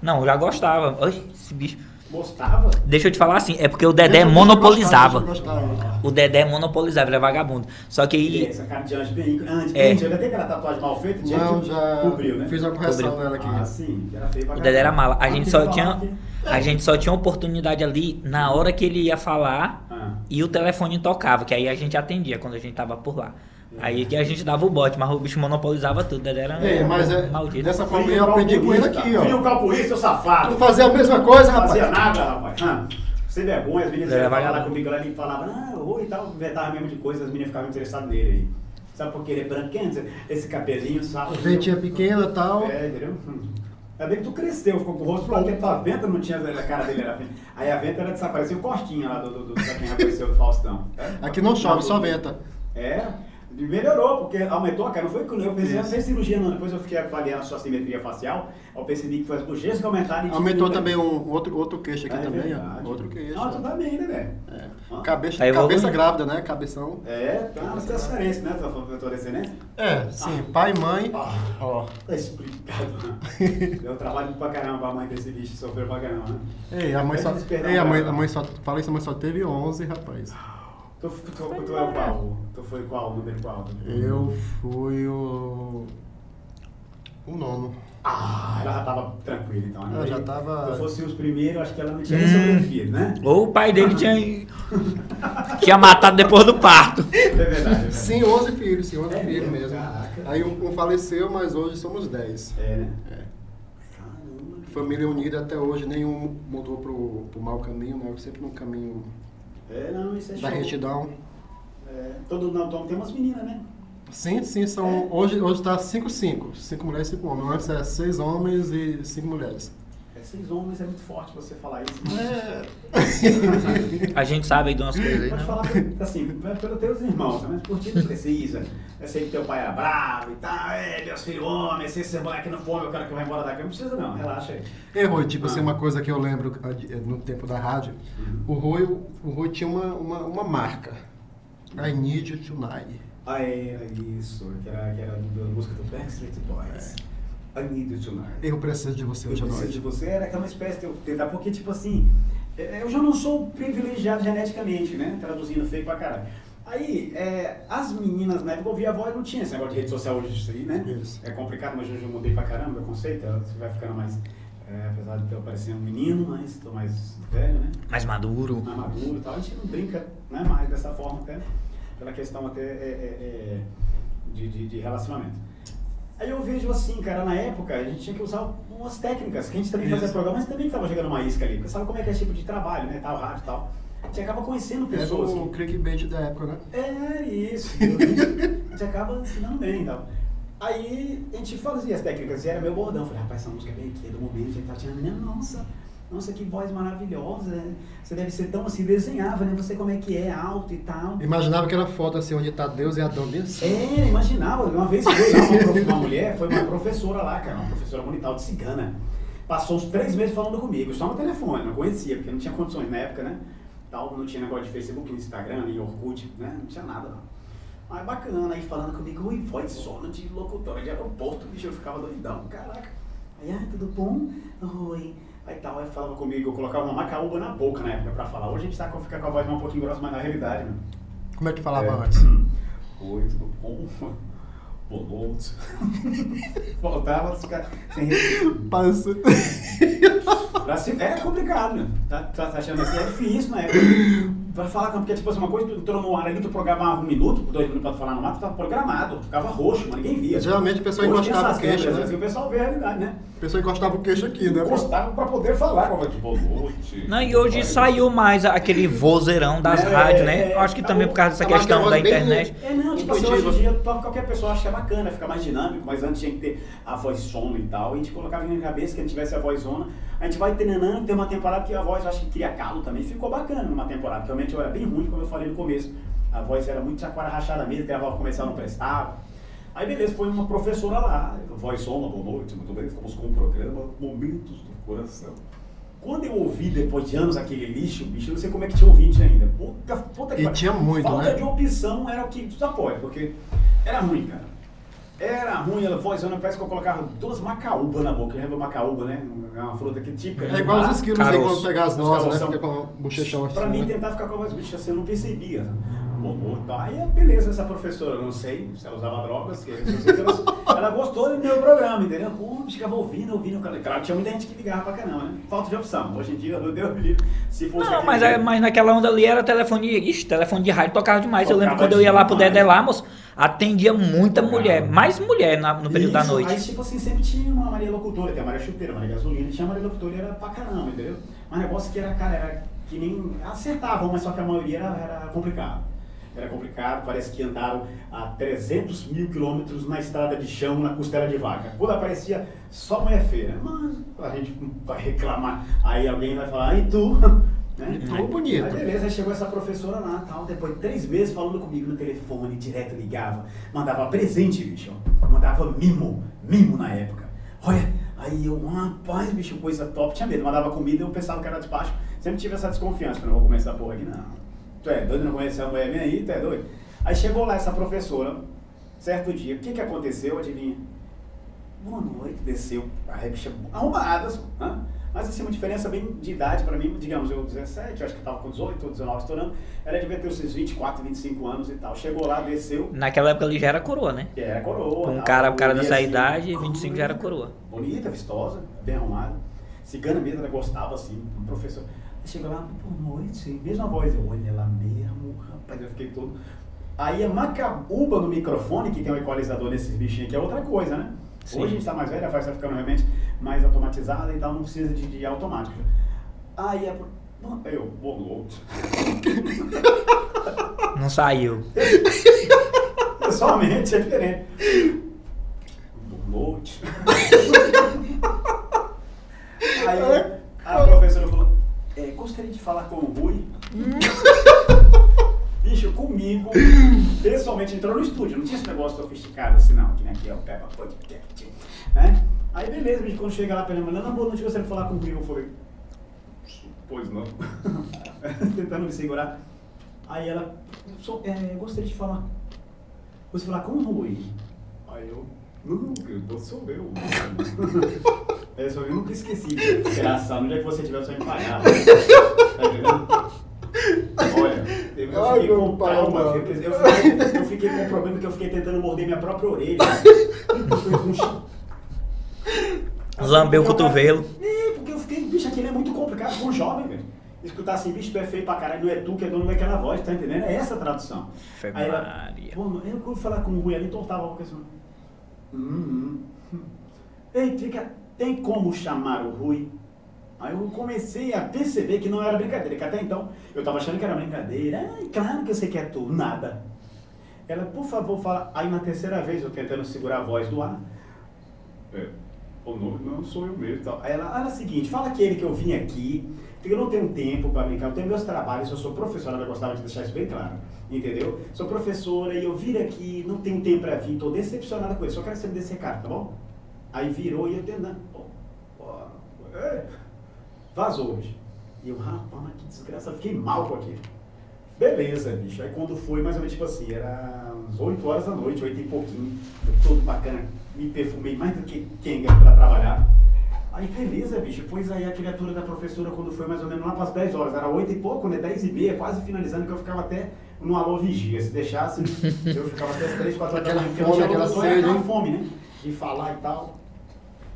Não, eu já gostava. Ai, esse bicho. Gostava? Deixa eu te falar assim, é porque o Dedé eu monopolizava. eu gostar. O Dedé monopolizava, ele é vagabundo. Só que E aí. essa cara de anjo bem antes. É. Gente, ainda tem aquela tatuagem mal feita? Tinha Não, que já Cobriu, né? fiz uma correção Cobriu. nela aqui. Ah, sim, que era feio pra O Dedé era mala. A gente só tinha. que- A gente só tinha oportunidade ali na hora que ele ia falar Ah. e o telefone tocava, que aí a gente atendia quando a gente tava por lá. Aí que a gente dava o bote, mas o bicho monopolizava tudo. O Dedé era É, mas é, maldito. dessa forma eu aprendi com ele aqui, ó. calculista, seu safado. Tu fazia a mesma coisa, Não fazia rapaz. nada, rapaz. Ah, Sem vergonha, as meninas Ele iam falar comigo lá e falavam, não, oi e tal, inventava mesmo de coisa, as meninas ficavam interessadas nele aí. Sabe por que ele é branquento? Esse cabelinho, sabe? Ventinha pequena e tal. É, entendeu? Hum. Ainda bem que tu cresceu, ficou com o rosto pra tempo, tua venta não tinha, a cara dele era feia. Aí a venta era desapareceu, Costinha lá do, do, do pra quem apareceu do Faustão. É? Aqui não chove, só venta. É, melhorou, porque aumentou a cara. Não foi que eu pensei, não fez cirurgia não. Depois eu fiquei avaliando a sua simetria facial, eu percebi que foi as bochechas que aumentaram e Aumentou diminuíram. também um outro, outro queixo aqui É também, verdade. ó. Outro queixo. Não, tu tá bem, né, velho? É. Cabeça, Tá cabeça grávida, né? Cabeção. É, tá nas transferências, né? Tua, tua, descendência? É, sim. Pai e mãe. Ah, Ó. tá explicado. né? Deu trabalho pra caramba a mãe desse bicho, sofreu pra caramba, né? Ei, a mãe só. Ei, a mãe, pra a mãe só. Fala isso, a mãe só teve 11, rapaz. Tu, tu, tu, tu é o qual? Tu foi qual? O número qual? Eu fui o. O nono. Ah, ela já tava tranquila então. né? Ela já tava- Se eu fosse os primeiros, acho que ela não tinha nem Hum. sobrevivido, né? Ou o pai dele tinha. tinha matado depois do parto. É verdade, é verdade. Sim, 11 filhos, sim, 11 É filhos mesmo? mesmo. Caraca. Aí um, um faleceu, mas hoje somos 10. É, né? É. Caramba. Família unida até hoje, nenhum mudou pro, pro mau caminho, né? Sempre no caminho É, não, isso é da show. retidão. É, todo não, então, tem umas meninas, né? Sim, sim, são. Hoje, hoje tá 5-5. 5 mulheres e 5 homens. Antes é 6 homens e 5 mulheres. É, seis homens é muito forte você falar isso. É. A gente sabe aí de umas coisas aí, Pode né? falar assim, pelos teus irmãos, né? mas por não precisa. Eu sei que teu pai era bravo e tal, é, meus filhos homens, se esse moleque não for, eu quero que vai embora daqui. Não precisa não, relaxa aí. E Rui, tipo assim, Ah. uma coisa que eu lembro ah, de- no tempo da rádio, o Rui, o Rui tinha uma, uma, uma marca. I need you tonight. Ah, é, isso, que era, que era da música do Backstreet Boys. I need you tonight. Eu preciso de você Eu hoje à preciso de noite. você, era aquela espécie de eu tentar, porque tipo assim, é, eu já não sou privilegiado geneticamente, né? Traduzindo feio pra caralho. Aí, é, as meninas na época ouvia a voz, não tinha esse negócio de rede social hoje, isso aí, né? Isso. É complicado, mas hoje eu mudei pra caramba o conceito, você vai ficando mais, é, apesar de eu parecer um menino, mas tô mais velho, né? Mais maduro. mais maduro e tal, a gente não brinca né, mais dessa forma até, pela questão até é, é, é, de, de, de relacionamento. Aí eu vejo assim, cara, na época a gente tinha que usar umas técnicas, que a gente também fazia Isso. programa, mas também estava jogando uma isca ali, sabe como é que é esse tipo de trabalho, né, tal, rádio e tal. A gente acaba conhecendo Era pessoas. o clickbait da época, né? É isso, a gente acaba ensinando bem e tal. Aí a gente fazia as técnicas, e era meu bordão. Falei, rapaz, essa música é bem aqui, é do momento, a gente tá tirando, minha nossa, nossa, que voz maravilhosa. Você deve ser tão assim, desenhava, né? Você como é que é, alto e tal. Imaginava que era foto assim, onde tá Deus e Adão bem assim. É, imaginava. Uma vez foi lá uma, prof- uma mulher, foi uma professora lá, cara, uma professora monital de cigana. Passou uns três meses falando comigo, só no telefone, não conhecia, porque não tinha condições na época, né? Tal, não tinha negócio de Facebook, Instagram, nem Orkut, né? Não tinha nada, não. Mas bacana, aí falando comigo, ui, voz sono de locutora de aeroporto, bicho, eu ficava doidão, caraca. Aí, ah, tudo bom? Oi. Aí tal, aí falava comigo, eu colocava uma macaúba na boca na época pra falar. Hoje a gente tá com, fica com a voz um pouquinho grossa, mas na realidade, né? Como é que falava É. antes? Oi, tudo bom? Boa noite. Voltava a ficar sem. Passa. Pra se- É complicado, né? Tá, tá, tá achando assim? É difícil na época. vai falar com porque tipo assim, uma coisa, tu entrou no ar ali, tu programava um minuto, dois minutos pra tu falar no mato, tu tava programado, ficava roxo, mas ninguém via. Geralmente a pessoa Hoje tem encostava o queixo, né? assim, o pessoal vê a realidade, né? A pessoa encostava o queixo aqui, né? Encostava pra poder falar, é que boa noite. Não, e hoje saiu mais aquele vozeirão das É, rádios, é, né? Eu acho que tá também bom. por causa dessa Tá questão da internet. É, não, tipo assim, hoje em dia qualquer pessoa acha que é bacana, fica mais dinâmico, mas antes tinha que ter a voz sono e tal. E a gente colocava na cabeça que a gente tivesse a voz zona. A gente vai treinando, tem uma temporada que a voz, acho que cria calo também, ficou bacana numa temporada. que Realmente eu era bem ruim, como eu falei no começo. A voz era muito chacoalha rachada mesmo, a voz começava a não prestava. Aí beleza, foi uma professora lá, voz soma, boa noite, muito bem, estamos com o programa Momentos do Coração. Quando eu ouvi depois de anos aquele lixo, bicho, eu não sei como é que tinha ouvido ainda. Puta, puta que E tinha muito, Falta né? de opção era o que tu apoia, porque era ruim, cara. Era ruim, ela vozona, parece que eu colocava duas macaúbas na boca. Lembra macaúba, né? É uma fruta que típica. É igual os esquilos quando pegar as Os nozes, né? Fica com o bochechão assim. Pra mim, né? tentar ficar com a voz bicha assim, eu não percebia. Bom, tá. Aí, beleza, essa professora, não sei se ela usava drogas, que que ela, ela gostou do meu programa, entendeu? Pô, ficava ouvindo, ouvindo. Claro, tinha muita gente que ligava pra caramba, né? Falta de opção. Hoje em dia, meu Deus me livre, se fosse Não, mas, é, jeito- mas naquela onda ali era telefone. Ixi, telefone de rádio tocava demais. eu lembro Tocava quando eu ia lá pro. Dedé lá, moço, atendia muita Tocava. mulher. Mais mulher na- no período da Isso, noite. Aí, tipo assim, sempre tinha uma Maria Locutora, tem a Maria Chuteira, a Maria Gasolina, tinha a Maria Locutora e era pra caramba, entendeu? Mas negócio que era, cara, era que nem. acertavam, mas só que a maioria era, era complicado. Era complicado, parece que andaram a 300 mil quilômetros na estrada de chão, na costela de vaca. Quando aparecia só mulher feia, né? mas a gente vai reclamar, aí alguém vai falar, e tu? Né? E tu, bonito. Aí beleza, aí chegou essa professora lá, tal, depois de três meses falando comigo no telefone, direto ligava, mandava presente, bicho, mandava mimo, mimo na época. Olha, aí eu, rapaz, bicho, coisa top, tinha medo, mandava comida, eu pensava que era despacho, sempre tive essa desconfiança, falei, não vou comer essa porra aqui, não. Tu é doido, não conhece a mulher minha aí, tu é doido? Aí chegou lá essa professora, certo dia, o que que aconteceu, adivinha? Boa noite, desceu, a bicha arrumada, né? mas assim, uma diferença bem de idade para mim, digamos, eu 17, eu acho que estava com 18 ou 19 estourando, ela devia ter os seus 24, 25 anos e tal. Chegou lá, desceu, Naquela época ali já era coroa, né? e era coroa. Com um cara, um cara dessa assim, idade, 25 já era coroa. Bonita, vistosa, bem arrumada. Cigana mesmo, ela gostava assim, um professor. Chegou lá, boa noite, mesma voz, eu olho ela mesmo, rapaz, eu fiquei todo. Aí a macaúba no microfone, que tem um equalizador nesses bichinhos aqui, é outra coisa, né? Sim. Hoje a gente tá mais velho, a voz tá ficando realmente mais automatizada e tal, não precisa de, de automático. Aí a. Eu, boa noite. Não saiu. Pessoalmente é diferente. Boa noite. Aí a professora falou, é, gostaria de falar com o Rui. Bicho, comigo, pessoalmente entrou no estúdio, não tinha esse negócio sofisticado assim não, que nem aqui é o Peppa Podcast, né? Aí beleza, bicho, quando chega lá pra ela, não, boa noite, gostaria de falar com o Rui, eu falei, pois não, tentando me segurar. Aí ela, sou, é, gostaria de falar, você falar com o Rui. Aí eu, não, eu sou eu. É, só eu nunca esqueci. Desgraçado, no dia que você tiver, você vai me pagar. Tá entendendo? Olha, eu, eu Ai, fiquei com pai, trauma. mano. Eu fiquei, eu fiquei- eu fiquei com um problema que eu fiquei tentando morder minha própria orelha. Lambeu o cotovelo. É, porque eu fiquei, bicho, aquilo é muito complicado com um jovem, velho. Escutar assim, bicho, tu é feio pra caralho, não é tu que é dono daquela voz, tá entendendo? É essa a tradução. Fé Aí ela, Maria. eu fui falar com o Rui ali, entortava a boca assim. Hum, hum. Ei, fica, tem como chamar o Rui? Aí eu comecei a perceber que não era brincadeira, que até então eu tava achando que era brincadeira. Ai, claro que eu sei que é tu, nada. Ela, por favor, fala. Aí na terceira vez eu tentando segurar a voz do ar. É, o nome não sou eu mesmo. Tal. Aí ela, olha o seguinte, fala aquele que eu vim aqui, que eu não tenho tempo para brincar, eu tenho meus trabalhos, eu sou professora, ela gostava de deixar isso bem claro, entendeu? Sou professora e eu vim aqui, não tenho tempo para vir, tô decepcionada com isso, só quero que você me dê esse recado, tá bom? Aí virou e eu tentando, ó, é, vazou hoje. E eu, rapaz, que desgraça, eu fiquei mal com aquilo. Beleza, bicho. Aí quando foi, mais ou menos tipo assim, era uns 8 horas da noite, 8 e pouquinho. Eu todo bacana, me perfumei mais do que quem pra trabalhar. Aí beleza, bicho. Pois aí a criatura da professora, quando foi mais ou menos lá para as 10 horas, era 8 e pouco, né? 10 e meia, quase finalizando, que eu ficava até no alô vigia. Se deixasse, eu ficava até as 3, 4 horas da Aquela manhã. porque fome, eu tinha aquela aquela fome, né? De falar e tal.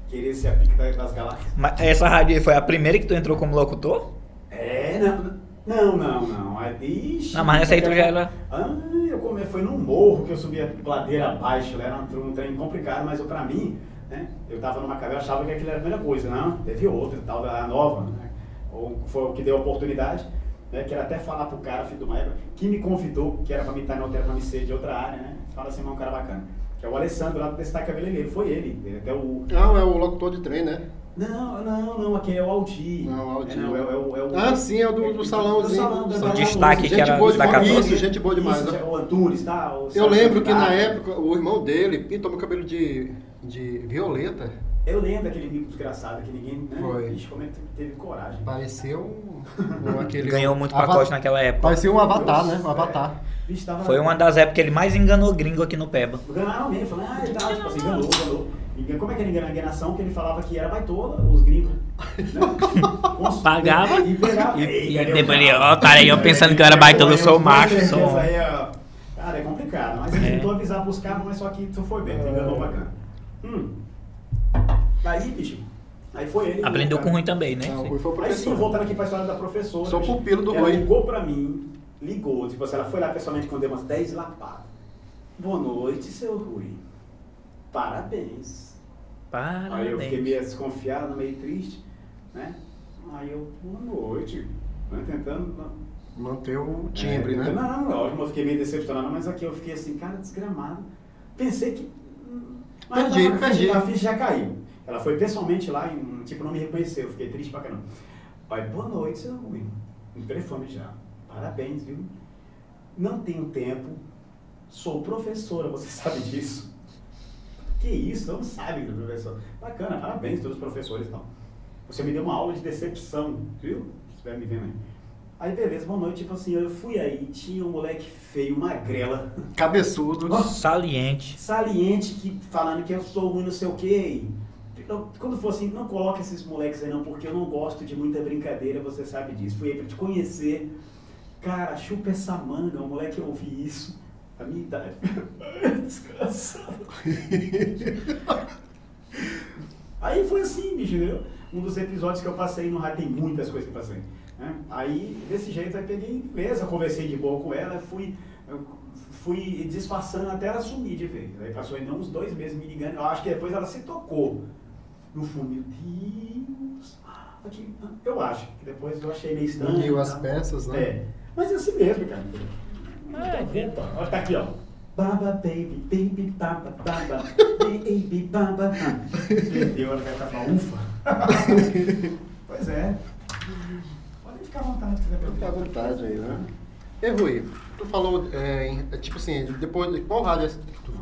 Querer ser a da- das galáxias. Mas essa rádio aí foi a primeira que tu entrou como locutor? É, não. Não, não, não. Aí, ixi, Não, mas essa aí tu já era- Ah, eu come... foi num morro que eu subia ladeira abaixo, era um, um trem complicado, mas eu, pra mim, né, eu tava numa cadeira, eu achava que aquilo era a primeira coisa, não, teve outra, tal, da nova, né, ou foi o que deu a oportunidade, né, quero até falar pro cara, filho do Maia, que me convidou, que era pra me estar no hotel, pra me ser de outra área, né, fala assim, é um cara bacana, que é o Alessandro lá do Destaque Cabeleireiro, foi ele, ele até o... Não, é o locutor de trem, né? Não, não, não, aquele é o Aldi. Não, o Aldi. É, não, é, o- é o- é o- Ah, sim, é o do- do salãozinho. salão, do O salão. destaque que era boa da demais. 14. Isso, gente boa demais. Isso, né? o Antunes, tá? O Eu lembro que na época o irmão dele pintou meu cabelo de, de violeta. Eu lembro daquele mico desgraçado que ninguém. Né? Foi. Ixi, como é que teve coragem? Parecia um, um aquele. Ganhou muito ava- pacote naquela época. Parecia um avatar, né? Deus, Um avatar. é. Bicho, tava- Foi uma das épocas que ele mais enganou gringo aqui no Peba. Enganaram mesmo, falando, ah, ele tá, tipo assim, enganou, enganou. Engan- Como é que era engana- enganação? Que ele falava que era baitola, os gringos. Né? Pagava e pegava. e- e o depois ele, cara? ó, cara, aí eu pensando que eu era baitola, eu sou macho, sou- aí, ó, Cara, é complicado, mas ele É. tentou avisar pros caras, mas só que tu foi bem, tu enganou bacana. Hum. Aí, bicho, aí foi ele. Aprendeu cara. com ruim também, né? Não, o Rui foi o Aí sim, voltando aqui pra história da professora. Sou bicho, pupilo do ela Rui. ligou pra mim, ligou, tipo assim, ela foi lá pessoalmente quando deu umas 10 lapadas. Boa noite, seu Rui. Parabéns. Aí eu fiquei Parabéns. meio desconfiado, meio triste, né? Aí eu, boa noite. Né? Tentando. não- Manter o timbre, é, né? Não, lógico, eu fiquei meio decepcionado, mas aqui eu fiquei assim, cara, desgramado. Pensei que. Hum, mas Perdi, a ficha- perdi. A ficha já caiu. Ela foi pessoalmente lá e, tipo, não me reconheceu. Eu fiquei triste pra caramba. Aí, boa noite, seu Rui. No telefone já. Parabéns, viu? Não tenho tempo. Sou professora, você sabe disso. Que isso? Não sabe professor. Bacana, parabéns todos os professores e tal. Você me deu uma aula de decepção, viu? Se estiver me vendo aí. Aí, beleza, boa noite. Tipo assim, eu fui aí, tinha um moleque feio, magrela, Cabeçudo. Saliente. saliente, que, falando que eu sou ruim, não sei o quê. Então, Quando for assim, não coloque esses moleques aí não, porque eu não gosto de muita brincadeira, você sabe disso. Fui aí pra te conhecer. Cara, chupa essa manga, o moleque eu ouvi isso. A minha idade. Desgraçado. Aí foi assim, bicho, entendeu? Um dos episódios que eu passei no rádio, tem muitas coisas que eu passei. Né? Aí, desse jeito, aí peguei, beleza, conversei de boa com ela, fui, fui disfarçando até ela sumir de vez. Aí passou ainda uns dois meses me ligando, eu acho que depois ela se tocou. No fundo, meu Deus. Aqui, eu acho, que depois eu achei meio estranho. Uniu as tá? peças, né? É, mas é assim mesmo, cara. É, Então, Olha, tá aqui, ó. Baba, baby, baby, baba, baba, baby, baba. Entendeu? Ela vai estar falando, ufa. pois é. Ficar à vontade se quiser Fica à vontade aí, né? E Rui, tu falou, é, em- é, tipo assim, depois de qual rádio que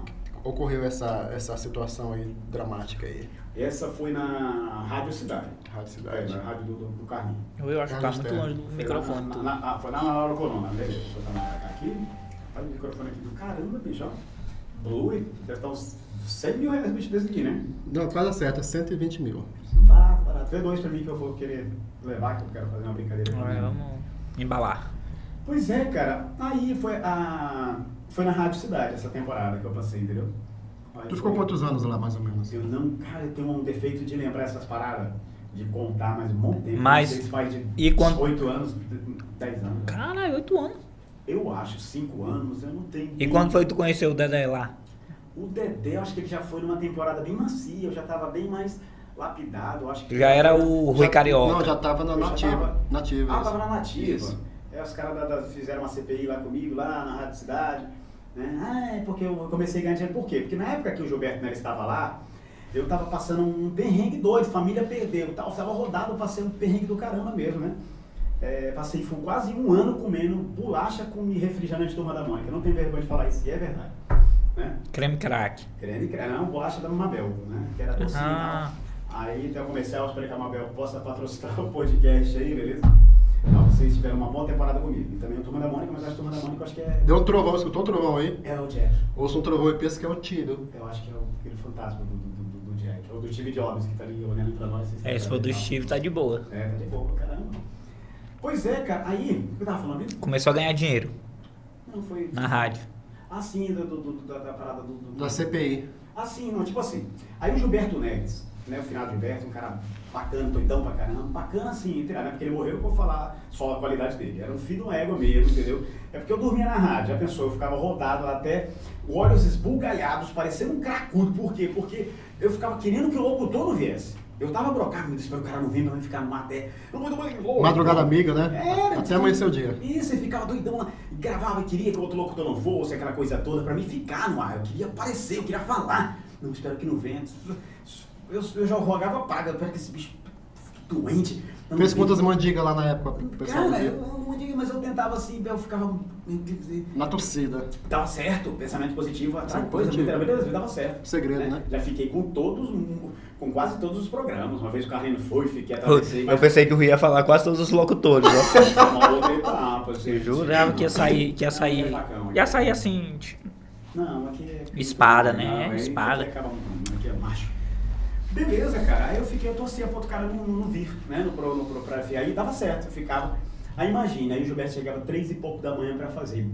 ocorreu essa, essa situação aí dramática aí? Essa foi na Rádio Cidade. Rádio É, Cidade. na Rádio do, do, do Carlinho. Eu acho que tá muito longe do Foi microfone. na- na- na- Foi na Laura Colonna, beleza. Eu botar aqui. Olha o microfone aqui do caramba, bicho, ó. Blue, deve estar uns 100 mil reais bicho desse aqui, né? Não, quase certa, 120 mil. Barato, barato. Vê dois pra mim que eu vou querer levar, que eu quero fazer uma brincadeira com É, ele. vamos embalar. Pois é, cara. Aí foi a. Foi na Rádio Cidade essa temporada que eu passei, entendeu? Aí Tu ficou foi- quantos anos lá, mais ou menos? Eu não, cara, eu tenho um defeito de lembrar essas paradas, de contar mais um monte de tempo. Mas- Não sei se faz de e quando- 8 anos, 10 anos. Caralho, oito anos. Eu acho, 5 anos, eu não tenho. E quando foi que tu conheceu o Dedé lá? O Dedé, eu acho que ele já foi numa temporada bem macia, eu já tava bem mais lapidado, acho que. Já era o Rui Já- Carioca. Não, já tava na nativa. tava- Nativa. Ah, isso. tava na nativa. Isso. É, os caras da- da- fizeram uma CPI lá comigo, lá na Rádio Cidade. Né? Ah, é porque eu comecei a ganhar dinheiro. Por quê? Porque na época que o Gilberto Neves estava lá, eu tava passando um perrengue doido, família perdeu e tal. Eu tava rodado, eu passei um perrengue do caramba mesmo, né? É, passei foi quase um ano comendo bolacha com refrigerante turma da Mônica. Eu não tenho vergonha de falar isso, e é verdade. Né? Creme crack. Creme, creme, não, bolacha da Mabel, né? Que era docinho Ah. e tal. Aí tem o comercial, eu espero que a Mabel possa patrocinar o podcast aí, beleza? Então, vocês tiveram uma boa temporada comigo. E também o Turma da Mônica, mas acho que o Turma da Mônica eu acho que é. Deu um trovão, escutou um trovão aí? É o Jack. Ouça um trovão e pensa que é o tiro. Eu acho que é o- aquele fantasma do, do, do, do Jack. Ou do Steve Jobs que tá ali olhando pra nós. vocês É, se for do sabem, Steve, tá de boa. É, tá de boa, caramba. Pois é, cara. Aí, o que eu tava falando mesmo? Começou a ganhar dinheiro Não, foi. na rádio. Ah, sim, do, do, do- da, da parada do. do Da CPI. Assim, não, tipo assim. Aí o Gilberto Neves, né? O final de Gilberto, um cara bacana, doidão pra caramba. Bacana assim, entendeu? Não é porque ele morreu que eu vou falar só a qualidade dele. Era um filho de uma égua mesmo, entendeu? É porque eu dormia na rádio, já pensou, eu ficava rodado até olhos esbugalhados, parecendo um cracudo. Por quê? Porque eu ficava querendo que o locutor não viesse. Eu tava brocado, me disse para o cara não vir, pra não ficar no. Madrugada amiga, né? Era, até amanhecer o dia. Isso, e ficava doidão lá. Gravava, e queria que o outro locutor não fosse, aquela coisa toda, pra mim ficar no ar. Eu queria aparecer, eu queria falar. Não, espero que não venha. Eu, eu já rogava paga, eu espero que esse bicho doente. Fez quantas mandigas lá na época, pessoal? Cara, eu não digo, mas eu tentava assim, eu ficava. Na torcida. Dava certo, pensamento positivo, Sim, coisa, positivo. beleza, dava certo. Segredo, né? Já fiquei com todos, com quase todos os programas. Uma vez o Carlinho foi, fiquei atravessei. Eu pensei que o Rui ia falar quase todos os locutores. ó. uma outra etapa, assim, Eu jurava que ia sair, que ia sair, ia sair assim, tipo, Não, aqui é. Espada, né? Espada. Aqui, acaba, aqui é macho. Beleza, cara. Aí eu fiquei, eu torcia pro outro cara não, não vir, né? No, pro, no, pro, pra FA. Aí dava certo, eu ficava. Aí imagina, aí o Gilberto chegava três e pouco da manhã pra fazer.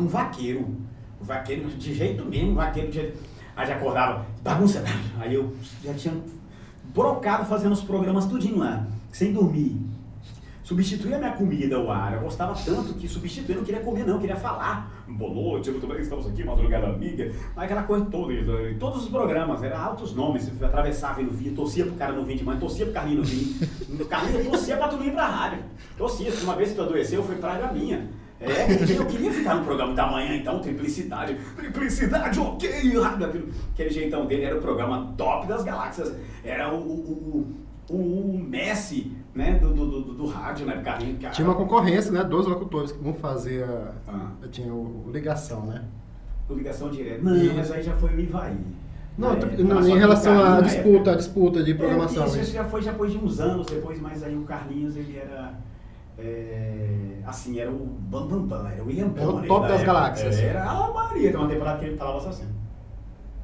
Um vaqueiro. Um vaqueiro de jeito mesmo, um vaqueiro de jeito. Aí já acordava, bagunça. Aí eu já tinha brocado fazendo os programas tudinho lá, sem dormir. Substituir a minha comida, o ar. Eu gostava tanto que substituir, não queria comer, não, queria falar. Boa noite, muito bem, estamos aqui, madrugada amiga. Aquela coisa toda, em todos os programas, eram altos nomes. Eu atravessava e não vinha, torcia pro cara não vir de manhã, torcia pro Carlinho não vir. O Carlinho torcia pra tu não ir pra rádio. Torcia, uma vez que tu adoeceu, foi praga minha. É, eu queria ficar no programa da manhã, então, triplicidade. Triplicidade, ok! Aquele jeitão dele era o programa top das galáxias. Era o, o, o, o Messi, né, do, do, do, do rádio, né? Cara. Tinha uma concorrência, né? Dois locutores que vão fazer a. Ah. Tinha o, o ligação, né? Ligação direta. Não, mas aí já foi o Ivaí. Não, É, tô- não, passou em aqui relação o à disputa, a disputa de programação. É, isso, né? isso já foi depois de uns anos depois, mas aí o Carlinhos, ele era. é, assim, era o Bam Bam Bam, era o William Era o Bonner top da das época. galáxias. Era a Maria, tem uma temporada que ele falava assim.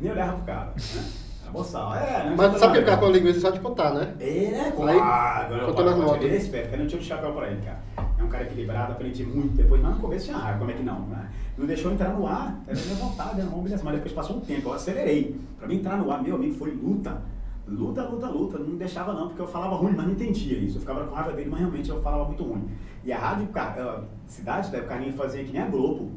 Nem olhava pro cara. Né? Era boçal. É, né? Mas sabe que ficava com a linguiça só de contar, né? É, com Aí, ah, agora eu contando as falo, notas. Ele é esperto, cara, não tinha um chapéu pra ele, cara. É um cara equilibrado, aprendi muito depois, mas no começo tinha raiva, como é que não? né? Não deixou entrar no ar, era minha vontade, era uma humilhação, mas depois passou um tempo, eu acelerei. Pra mim entrar no ar, meu amigo, foi luta. Luta, luta, luta. Não deixava não, porque eu falava ruim, mas não entendia isso. Eu ficava com raiva dele, mas realmente eu falava muito ruim. E a rádio, a cidade, né, o Carlinhos fazia que nem a Globo.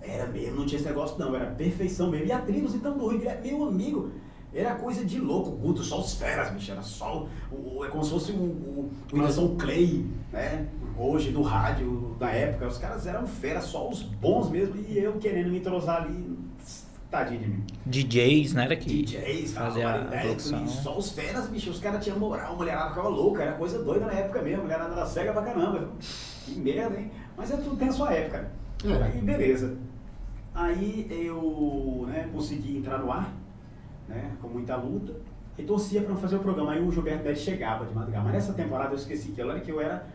Era mesmo, não tinha esse negócio não, era perfeição mesmo. E a trilhos então do Rio, ele meu amigo. Era coisa de louco, Guto, só os feras, bicho. Era só. O, o- é como se fosse o, o, o Wilson Clay, né? Hoje do rádio, da época. Os caras eram feras, só os bons mesmo. E eu querendo me entrosar ali. Tadinho de mim. DJs, né? Era que DJs, fazia a variedade, produção. só os feras, bicho. Os caras tinham moral, a mulherada ficava louca. Era coisa doida na época mesmo. A mulherada era cega pra caramba. Que merda, hein? Mas é tudo tem a sua época. É. Aí, beleza. Aí eu né, consegui entrar no ar, né, com muita luta, e torcia para fazer o programa. Aí o Gilberto Pérez chegava de madrugada. Mas nessa temporada eu esqueci que hora que eu era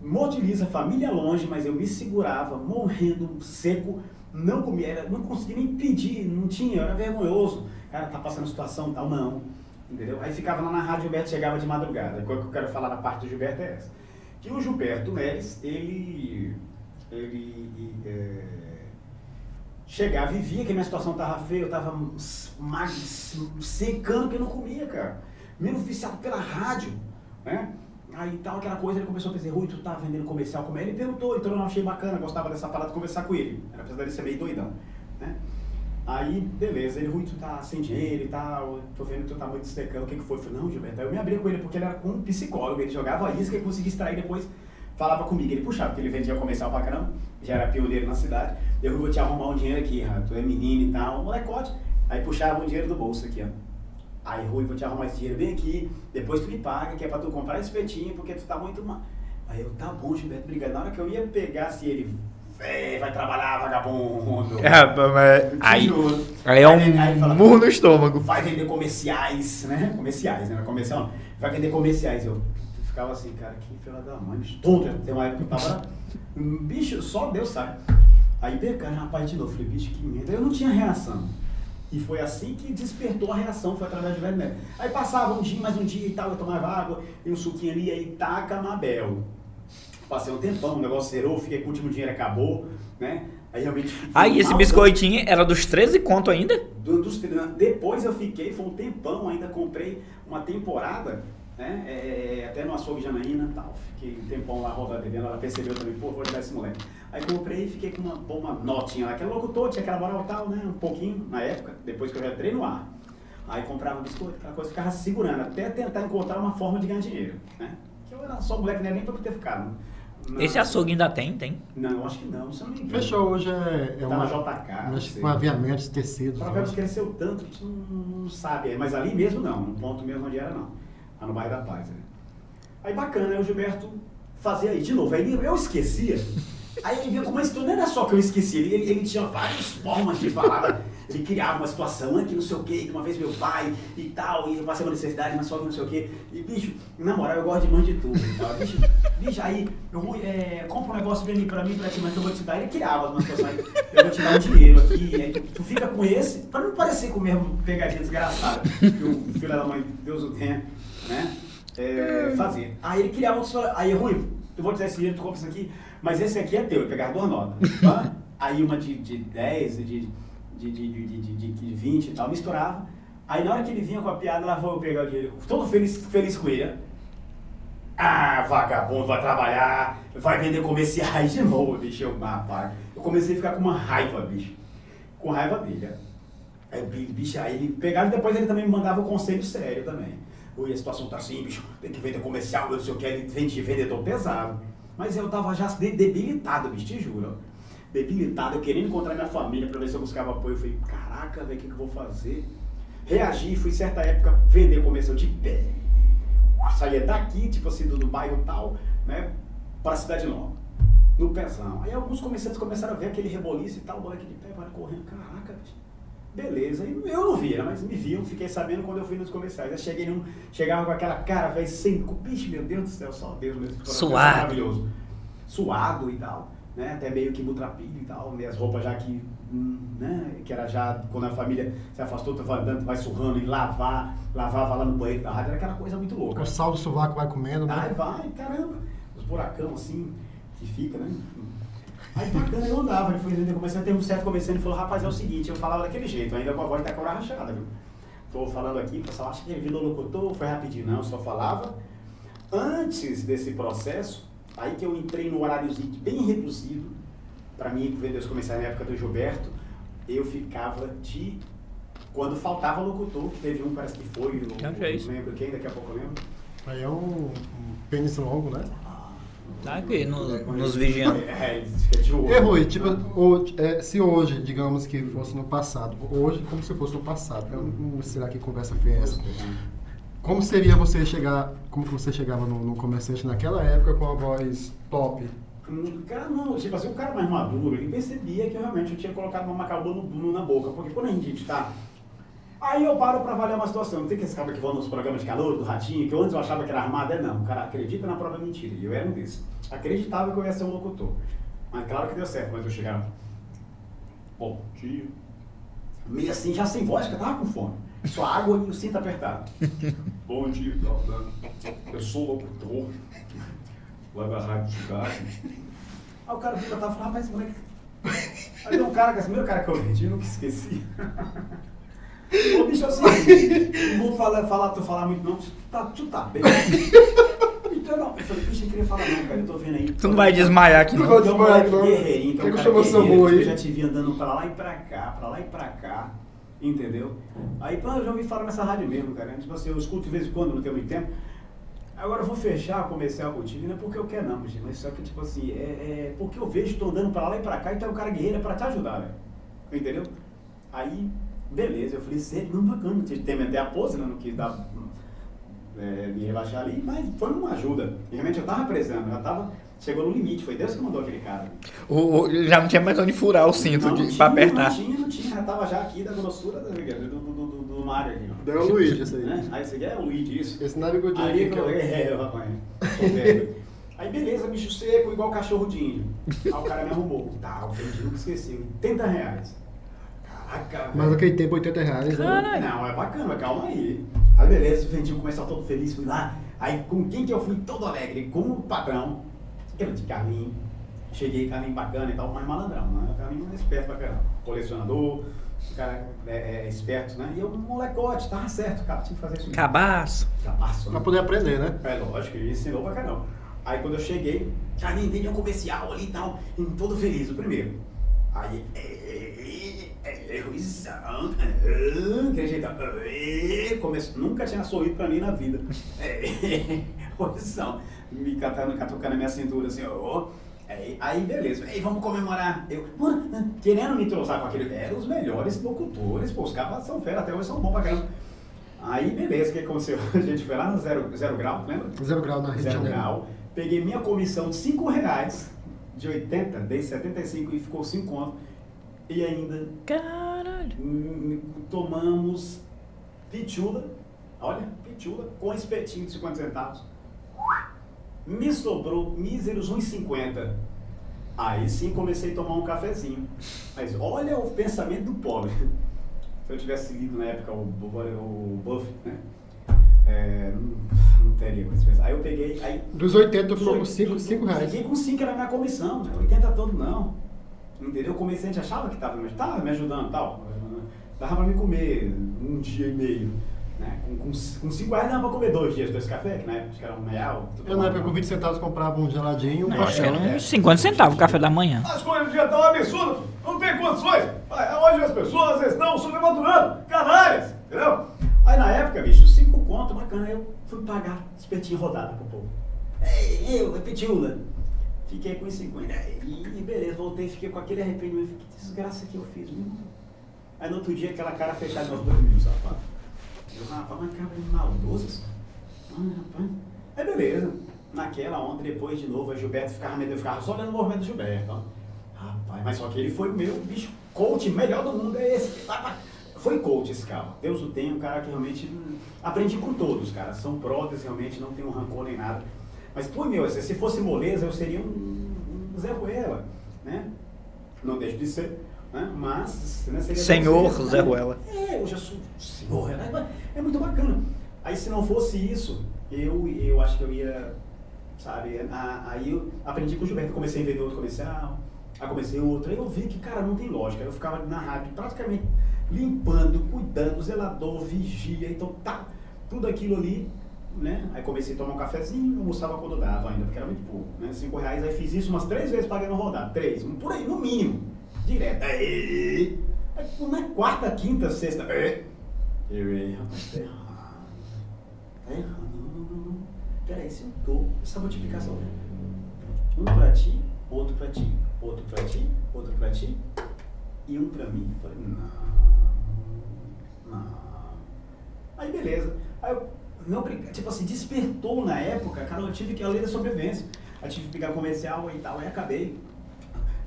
mortiliza, família longe, mas eu me segurava, morrendo, seco, não comia, não conseguia nem pedir, não tinha, era vergonhoso. Cara, tá passando situação tal, não. Entendeu? Aí ficava lá na rádio, o Gilberto chegava de madrugada. O que eu quero falar na parte do Gilberto é essa. Que o Gilberto Neres, ele. ele é, chegava e via que a minha situação tava feia, eu tava mag, secando porque eu não comia, cara. Mesmo viciado pela rádio, né? Aí tal, aquela coisa, ele começou a pensar, Rui, tu tá vendendo comercial como é? Ele perguntou, então eu achei bacana, gostava dessa parada de conversar com ele. Era apesar dele ser meio doidão, né? Aí, beleza, ele, Rui, tu tá sem dinheiro e tal, tô vendo que tu tá muito secando, o que que foi? Eu falei, não, Gilberto, aí eu me abri com ele porque ele era com um psicólogo, ele jogava isca e conseguia extrair depois, falava comigo, ele puxava, porque ele vendia comercial pra caramba, já era pioneiro na cidade, eu vou te arrumar um dinheiro aqui, ah, tu é menino e tal, molecote, aí puxava um dinheiro do bolso aqui, ó. Aí, Rui, vou te arrumar esse dinheiro bem aqui, depois tu me paga, que é pra tu comprar espetinho, porque tu tá muito mal. Aí eu, tá bom, Gilberto, obrigado. Na hora que eu ia pegar, se ele, "Véi, vai trabalhar, vagabundo. É, mas aí, aí é um Aí ele- aí ele fala, murro no estômago. Vai vender comerciais, né? Comerciais, né? Comercial, vai vender comerciais. Eu ficava assim, cara, que filha da mãe, bicho, tonto. Tem uma época que eu tava, bicho, só Deus sabe. Aí, becando, rapaz, de novo, falei, bicho, que merda. Eu não tinha reação. E foi assim que despertou a reação, foi através do velho médico. Aí passava um dia, mais um dia e tal, eu tomava água, e um suquinho ali, aí taca Mabel. Passei um tempão, o negócio zerou, fiquei com o último dinheiro, acabou, né? Aí realmente Aí esse malzão. biscoitinho era dos 13 conto ainda? Do- dos- depois eu fiquei, foi um tempão, ainda comprei uma temporada, né? é, até no açougue de Janaína e tal. Fiquei um tempão lá rodando, devendo, ela percebeu também, pô, vou ajudar esse moleque. Aí comprei e fiquei com uma, pô, uma notinha lá, que era locutor, tinha aquela moral e tal, né? Um pouquinho na época, depois que eu já entrei no ar. Aí comprava biscoito, aquela coisa, ficava segurando, até tentar encontrar uma forma de ganhar dinheiro, né? Que eu era só moleque, não era nem pra eu ter ficado. Na- Esse açougue ainda tem, tem. Não, eu acho que não, se eu não me engano. Fechou, hoje é, é Tá uma... JK, não sei. com aviamentos, tecidos. Provérbios né? cresceu tanto que não, não sabe, mas ali mesmo não, no ponto mesmo onde era não, lá no bairro da Paz. Né? Aí bacana, aí o Gilberto fazia aí de novo, aí eu esquecia, aí ele vinha com uma história, não era só que eu esquecia, ele, ele, tinha várias formas de falar, ele criava uma situação, ah, que não sei o que, que uma vez meu pai e tal, e eu passei uma necessidade, mas só que não sei o que, e bicho, na moral, eu gosto de mãe de tudo, e tal. bicho, bicho, aí, eu é, compra um negócio pra mim, pra mim, pra ti, mas eu vou te dar, ele criava uma situação, eu vou te dar um dinheiro aqui, aí tu, tu fica com esse, pra não parecer com o mesmo pegadinha desgraçada, que o filho da mãe, Deus o tenha, né, é, fazer. Aí ele criava outros, aí Rui, eu vou te dar esse dinheiro, tu compra isso aqui, mas esse aqui é teu, eu pegava duas notas, tá? aí uma de, de 10, de, de, de, de, de, de, de 20 e tal, misturava, aí na hora que ele vinha com a piada, lá vou eu pegar o dinheiro, todo feliz, feliz com ele? Ah, vagabundo, vai trabalhar, vai vender comerciais de novo, bicho. Eu, rapaz, eu comecei a ficar com uma raiva, bicho. Com raiva dele. Aí bicho, aí ele pegava e depois ele também me mandava um conselho sério também. Oi, a situação tá assim, bicho, tem que vender comercial, eu sei o que, ele vende vendedor pesado. Mas eu tava já de- debilitado, bicho, te juro. Debilitado, eu querendo encontrar minha família pra ver se eu buscava apoio. Eu falei, caraca, velho, o que, que eu vou fazer? Reagi, fui certa época vender comercial de pé saía daqui, tipo assim, do, do bairro tal, né, para a cidade nova, no pezão. Aí alguns comerciantes começaram a ver aquele reboliço e tal, o moleque de pé, vai correndo, caraca, bicho. Beleza. E eu não via, mas me viam, fiquei sabendo quando eu fui nos comerciais. Eu cheguei num, chegava com aquela cara, velho, sem, bicho, meu Deus do céu, só Deus mesmo. Suado. Maravilhoso. Suado e tal, né, até meio que mutrapilho e tal, minhas roupas já que, hum, né, que era já, quando a família se afastou, tu vai andando, tu vai surrando e lavar, lavava lá no banheiro da rádio, era aquela coisa muito louca. O sal do sovaco vai comendo, né? Aí vai, caramba. Os buracão assim, que fica, né? Aí bacana, eu andava, ele foi vender comerciante, teve um certo comerciante e falou, rapaz, é o seguinte, eu falava daquele jeito, ainda com a voz da cor rachada, viu? Tô falando aqui, o pessoal acha que ele virou locutor, foi rapidinho, não, eu só falava. Antes desse processo, aí que eu entrei no horáriozinho bem reduzido, para mim, vender os comerciais na época do Gilberto, eu ficava de... Quando faltava locutor, que teve um, parece que foi, o- Já fez. não lembro quem, daqui a pouco eu lembro. Aí é um, um pênis longo, né? Tá aqui, no- nos vigiando. É, de olho. E Rui, tipo, o- é, se hoje, digamos que fosse no passado, hoje como se fosse no passado, eu não sei lá que conversa foi essa. Como seria você chegar, como que você chegava no, no comerciante naquela época com a voz top? O cara não, tipo assim, o cara mais maduro, ele percebia que realmente eu tinha colocado uma macabã no, no- na boca. Porque quando a gente tá. Aí eu paro pra avaliar uma situação. Não tem que esse cara que vão nos programas de calor, do Ratinho, que antes eu achava que era armado, é não. O cara acredita na própria mentira. E eu era um desses. Acreditava que eu ia ser um locutor. Mas claro que deu certo, mas eu chegava. Bom dia. Meio assim, já sem voz, que eu tava com fome. Só água e o cinto apertado. Bom dia, Fernando. Eu sou locutor. Lá da Rádio Cidade. Aí o cara viu que eu tava falando, esse moleque. Aí tem um cara, que é o primeiro cara que eu vendi, eu nunca esqueci. Ô bicho, é o seguinte, não vou falar, falar, tu falar muito não, tu tá, tu tá bem. Então não, eu falei, bicho, eu queria falar não, cara, eu tô vendo aí. Tu não vai desmaiar aqui, Não não. vai Tem desmaiar aqui, não. guerreirinho, tem um que cara o guerreiro, aí? Eu já te vi andando pra lá e pra cá, pra lá e pra cá, entendeu? Aí, pô, eu já ouvi falar nessa rádio mesmo, cara. Tipo assim, eu escuto de vez em quando, não tenho muito tempo. Agora eu vou fechar comercial contigo, não é porque eu quero não, mas só que, tipo assim, é, é porque eu vejo, tô andando pra lá e pra cá, e tem um cara guerreiro é pra te ajudar, velho. Entendeu? Aí, beleza, eu falei, sério, não bacana, tem até a pose, né, não quis dar, é, me rebaixar ali, mas foi uma ajuda. E realmente eu tava precisando, já tava, chegou no limite, foi Deus que mandou aquele cara. O- o- já não tinha mais onde furar o cinto Não, de, não pra tinha, apertar. Não tinha, não tinha, já tava já aqui da grossura do, do, do, do, do Mário aqui, ó. Deu o Luigi, isso aí. Né? Aí esse aqui é o Luigi, isso. Esse não é bigodinho Aí que eu, é. Tô velho. Aí beleza, bicho seco, igual cachorro de índio. Aí o cara me arrumou. Tá, eu vendi, nunca esqueci. 80 reais. Caraca, Mas aquele tempo, 80 reais, né? Caralho. Não, é bacana, calma aí. Aí beleza, vendi o comercial todo feliz, fui lá. Aí com quem que eu fui todo alegre? Com o patrão, que era de Carlinho. cheguei, carrinho bacana e tal, mas malandrão, né? Carrinho esperto pra caramba. Colecionador, o cara é, é esperto, né? E eu, molecote, tava certo, o cara tinha que fazer isso. Cabaço. Cabaço, Pra né? poder aprender, né? É lógico, ele ensinou pra caramba. Aí quando eu cheguei, já entendi um comercial ali e tal, e todo feliz, o primeiro. Aí, é, é, é, Ruizão, é, aquele jeito, é, começou, nunca tinha sorrido pra mim na vida. É, Ruizão, me catando, catucando a minha cintura assim, ó. Aí, aí, beleza, aí vamos comemorar. Eu, mano, querendo me entrosar com aquele. Eram os melhores locutores, pô, os caras são fera, até hoje são bons pra caramba. Aí, beleza, o que aconteceu? A gente foi lá no Zero, zero Grau, lembra? Zero grau na Rio de Zero. Grau. Peguei minha comissão de 5 reais, de 80, dei 75 e ficou 5 conto. E ainda Caralho. hum, tomamos pitula, olha, pitula, com espetinho de 50 centavos. Me sobrou míseros 1,50. Aí sim comecei a tomar um cafezinho. Mas olha o pensamento do pobre. Se eu tivesse lido na época o, o, o Buffett, né? É, não, não teria com pensamento. Aí eu peguei, aí Dos 80 ficou com Dos 5 oito- cinco reais. Fiquei com 5 era a minha comissão, não é 80 todo não. Entendeu? O comerciante achava que estava me, tava me ajudando e tal. Dava pra me comer um dia e meio. Né? Com 5 com, cinco reais dava pra comer dois dias dois café, que na época acho que era um real. tudo Eu na época com 20 centavos comprava um geladinho, um Eu acho que era uns 50 centavos o café da manhã. As coisas já estão absurdas, não tem condições. Hoje as pessoas estão sobrefaturando, canalhas, entendeu? Aí na época, bicho, cinco conto, bacana, eu fui pagar espetinho rodada pro povo. Ei, eu, repetiula. Fiquei com os 50. E beleza, voltei, fiquei com aquele arrependimento. Que desgraça que eu fiz, meu irmão. Aí no outro dia aquela cara fechada nos dois mil, safado. Eu, rapaz, mas cara maldoso. Ah, rapaz. Aí beleza. Naquela ontem, depois de novo, a Gilberto ficava meio, eu ficava só olhando o movimento do Gilberto. Rapaz, mas só que ele foi o meu bicho coach melhor do mundo, é esse. Rapaz, Foi coach esse cara. Deus o tem, um cara que realmente hum, aprendi com todos, cara. São próteses, realmente não tem um rancor nem nada. Mas, pô, meu, se fosse moleza, eu seria um, um Zé Ruela, né? Não deixo de ser, né? Mas, né, Senhor você, Zé? Ruela. É, eu já sou senhor, né? é muito bacana. Aí se não fosse isso, eu, eu acho que eu ia, sabe, aí eu aprendi com o Gilberto, comecei a vender outro comercial, aí comecei outro, aí eu vi que, cara, não tem lógica. Eu ficava na rádio praticamente limpando, cuidando, zelador, vigia, então tá, tudo aquilo ali, né? Aí comecei a tomar um cafezinho, almoçava quando dava ainda, porque era muito pouco, né? Cinco reais, aí fiz isso umas três vezes pagando rodar, três, por aí, no mínimo, direto. Aí, aí na quarta, quinta, sexta, é, eu errei, rapaz, tá errado. Tá errado, não, não, não, não. Peraí, se eu dou essa multiplicação, um pra ti, outro pra ti, outro pra ti, outro pra ti, e um pra mim. Falei, não, não. Aí beleza. Aí eu, tipo assim, despertou na época, cara, eu tive que a lei da sobrevivência. Aí tive que pegar comercial e tal, aí acabei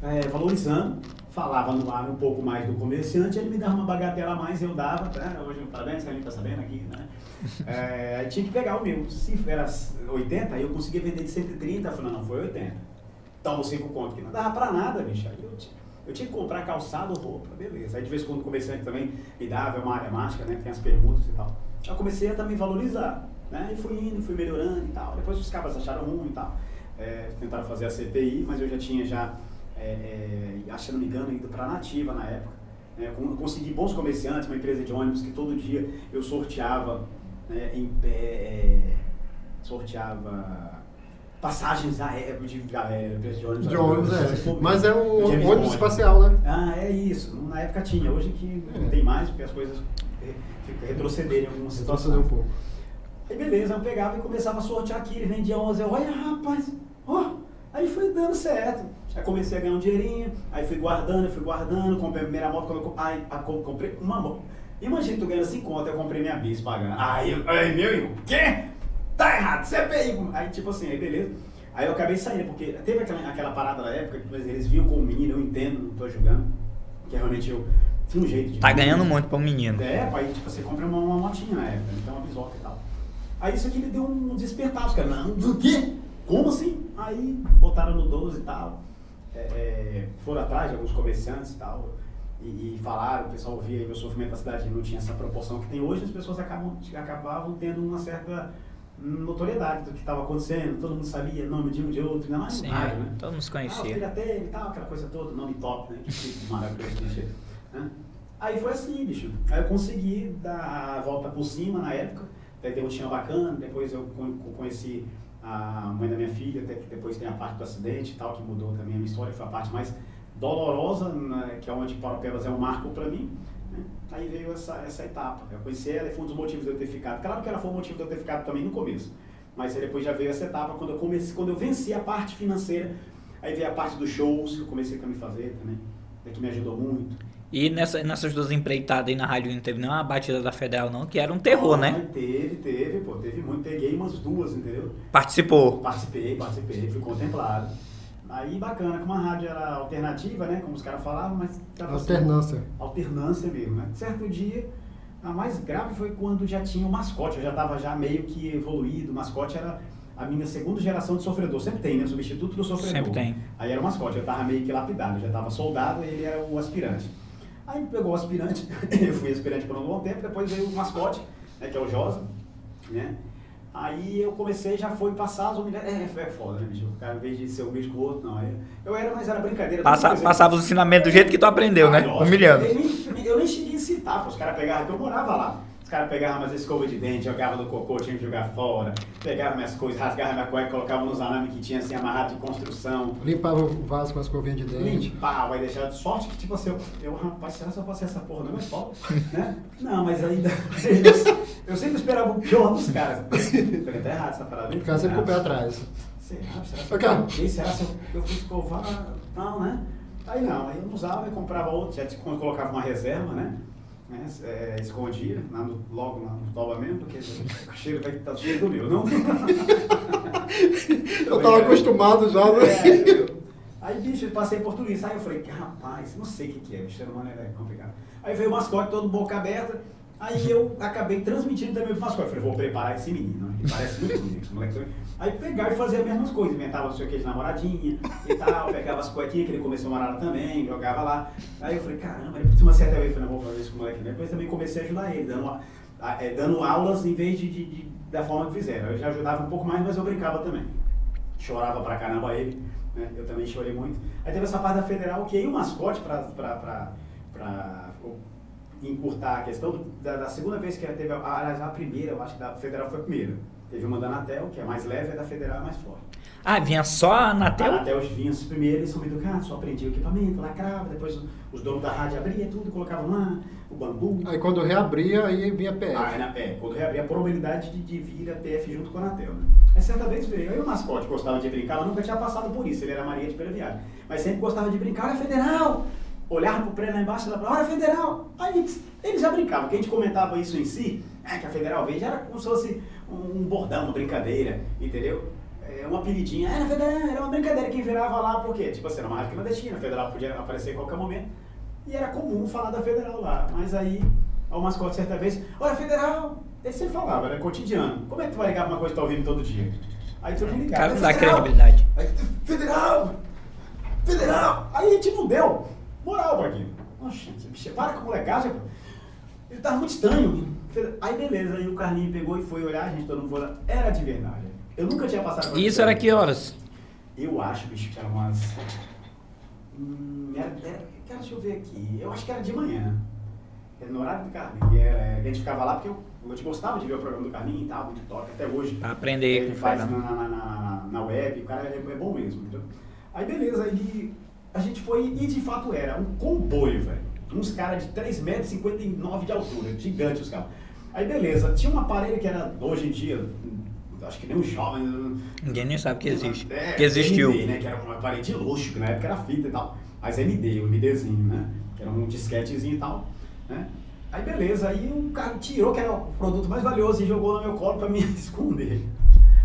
é, valorizando, falava no ar um pouco mais do comerciante, ele me dava uma bagatela a mais, eu dava, tá? Hoje, parabéns, que a gente tá sabendo aqui, né? É, tinha que pegar o meu. Se era 80, aí eu conseguia vender de 130, eu falei, não, foi 80. Toma 5 conto, que não dava pra nada, bicho. Aí eu, ti- eu tinha que comprar calçado, roupa, beleza. Aí de vez em quando o comerciante também me dava, é uma área mágica, né? Tem as permutas e tal. Eu comecei a também valorizar, né? E fui indo, fui melhorando e tal. Depois os cabras acharam ruim e tal. É, tentaram fazer a CPI, mas eu já tinha já, é, é, que não me engano, ido pra Nativa na época. Com- consegui bons comerciantes, uma empresa de ônibus que todo dia eu sorteava né, em pé, é, sorteava passagens aéreas de, aéreas de ônibus. De ônibus, Se é. Mas é um ônibus espacial, né? Ah, é isso. Na época tinha, hoje que não É. tem mais, porque as coisas re- retrocederem em algumas Você situações. um pouco. Aí beleza, eu pegava e começava a sortear aqui, ele vendia 11, eu, olha rapaz, ó, aí foi dando certo. Aí comecei a ganhar um dinheirinho, aí fui guardando, fui guardando, comprei a primeira moto, quando eu, co- aí, a- co- comprei uma moto. Imagina, tu ganhando 5 conto, eu comprei minha bis pagando. Aí, eu- aí meu irmão, quê? Tá errado, CPI. Aí tipo assim, aí beleza. Aí eu acabei saindo, porque teve aquela, aquela parada na época, que mas eles viam como menino, eu entendo, não tô julgando, que realmente eu tinha um jeito de... Tá ganhando muito pra um menino. É, pai, tipo, você compra uma, uma motinha na época, então uma bisoca e tal. Aí isso aqui me deu um despertar, os caras, não, do quê? Como assim? Aí botaram no 12 e tal, é, é, foram atrás de alguns comerciantes e tal, e, e falaram, o pessoal via aí o sofrimento da cidade não tinha essa proporção que tem hoje, as pessoas acabam, acabavam tendo uma certa notoriedade do que estava acontecendo, todo mundo sabia nome de um de outro, ainda mais Sim, no é, né? todo mundo se Ah, conhecia. filho teve e tal, aquela coisa toda, nome top, né? Que maravilhoso, né? Aí foi assim, bicho. Aí eu consegui dar a volta por cima na época, até ter um time bacana, depois eu con- conheci a mãe da minha filha, até que depois tem a parte do acidente e tal, que mudou também a minha história, foi a parte mais dolorosa, né, que é onde Paropebas é um marco para mim. né? Aí veio essa, essa etapa. Eu conheci ela e foi um dos motivos de eu ter ficado. Claro que ela foi o motivo de eu ter ficado também no começo. Mas aí depois já veio essa etapa quando eu comecei, quando eu venci a parte financeira, aí veio a parte dos shows que eu comecei a me fazer também, né, que me ajudou muito. E nessa, nessas duas empreitadas aí na rádio não teve nenhuma batida da Federal, não, que era um terror, Ah, né? Teve, teve, pô, teve muito. Peguei umas duas, entendeu? Participou. Participei, participei, fui contemplado. Aí bacana, como a rádio era alternativa, né? Como os caras falavam, mas tava assim, Alternância. alternância mesmo, né? Certo dia, a mais grave foi quando já tinha o mascote, eu já estava já meio que evoluído, o mascote era a minha segunda geração de sofredor, sempre tem, né? Substituto do sofredor. Sempre tem. Aí era o mascote, eu estava meio que lapidado, eu já estava soldado e ele era o aspirante. Aí pegou o aspirante, eu fui aspirante por um bom tempo, depois veio o mascote, né, que é o Josa, né? Aí eu comecei, já foi passar as humilhações. É, é foda, né, bicho? O cara, em vez de ser um bicho com o outro, não. Eu, eu era, mas era brincadeira. Passa, passava os ensinamentos do jeito que tu aprendeu, né? ah, lógico. Humilhando. Eu nem, eu nem cheguei a citar. Os caras pegavam, que eu morava lá. Os caras pegavam umas escovas de dente, jogavam no cocô, tinha que jogar fora. Pegavam minhas coisas, rasgavam minha cueca, colocavam nos arames que tinha assim amarrado de construção. Limpava o vaso com as escovinha de dente. Limpava e deixava de sorte que, tipo assim, eu, eu rapaz, será que eu passei essa porra? Não é foda, né? Não, mas ainda. Eu sempre esperava o pior dos caras. Falei, tá errado essa parada. hein? Ficava sempre com o pé atrás. Será? Será que cara. eu, será que eu, eu fui escovar? Não, né? Aí não, aí eu não usava e comprava outro, já colocava uma reserva, né? Né? É, escondia lá no- logo lá no toba mesmo, porque o cheiro vai estar cheio do meu, não? Eu tava acostumado já, né? É, eu- aí, bicho, eu passei por tudo isso. Aí eu falei, rapaz, não sei o que, que é, bicho, ser humano é complicado. Aí veio o mascote todo boca aberta. Aí eu acabei transmitindo também pro mascote. Falei, vou preparar esse menino, ele parece muito bonito, esse moleque. Aí pegar e fazer as mesmas coisas, inventava não sei o que de namoradinha e tal, pegava as cuequinhas que ele começou a morar também, jogava lá. Aí eu falei, caramba, aí uma certa vez eu falei, não vou fazer isso com o moleque. Depois também comecei a ajudar ele, dando, a- a- é, dando aulas em vez de, de- de- da forma que fizeram. Eu já ajudava um pouco mais, mas eu brincava também chorava pra caramba ele, né? Eu também chorei muito. Aí teve essa parte da federal que aí o mascote pra, pra, pra, pra encurtar a questão da, da segunda vez que teve, aliás, a primeira, eu acho que da federal foi a primeira. Teve uma da Anatel, que é mais leve, e a da federal é mais forte. Ah, vinha só a A Anatel? Anatel, os vinhos primeiro, eles são educados, só aprendiam o equipamento, lacrava, depois os donos da rádio abriam tudo, colocavam lá, o bambu. Aí quando reabria, aí vinha PF. Ah, na, é, quando reabrir a probabilidade de, de vir a PF junto com a Anatel, né? Aí certa vez veio, aí o mascote gostava de brincar, mas nunca tinha passado por isso, ele era Maria de Pela Viagem. Mas sempre gostava de brincar, olha federal! Olhava pro prêmio lá embaixo e falava, olha federal! Aí eles, eles já brincavam, que a gente comentava isso em si, é, que a federal veio, já era como se fosse um, bordão, uma brincadeira, entendeu? É, uma apelidinha, era federal, era uma brincadeira que virava lá, porque, tipo assim, era uma rádio clandestina, a federal podia aparecer a qualquer momento. E era comum falar da federal lá. Mas aí, o mascote certa vez, olha, federal! Ele sempre falava, era cotidiano. Como é que tu vai ligar pra uma coisa que tá ouvindo todo dia? Aí tu ligava. cara não dá credibilidade. Aí, federal! Federal! Aí a gente não deu moral pra aquilo. Bicho, para com molecagem. Ele tava muito estranho. Aí beleza, aí o Carlinho pegou e foi olhar, a gente todo mundo foi olhar. Era de verdade. Eu nunca tinha passado por isso era que horas? eu acho, bicho, que era umas. Hum, era, era, cara, deixa eu ver aqui. Eu acho que era de manhã. Era no horário do Carlinhos. E Era, a gente ficava lá porque eu, eu te gostava de ver o programa do Carlinhos e tal, muito top, até hoje. Pra aprender Ele com o faz na, na, na, na web, o cara é, é bom mesmo, entendeu? Aí beleza, aí a gente foi, e de fato era um comboio, velho. Uns caras de 3,59 metros de altura, gigante os caras. Aí beleza, tinha um aparelho que era, hoje em dia, acho que nem um jovem. Ninguém nem sabe que existe. É, que existiu. MD, né? Que era um aparelho de luxo, que na época era fita e tal. Mas MD, o MDzinho, né? Que era um disquetezinho e tal, né? Aí beleza, aí um cara tirou, que era o produto mais valioso, e jogou no meu colo pra me esconder.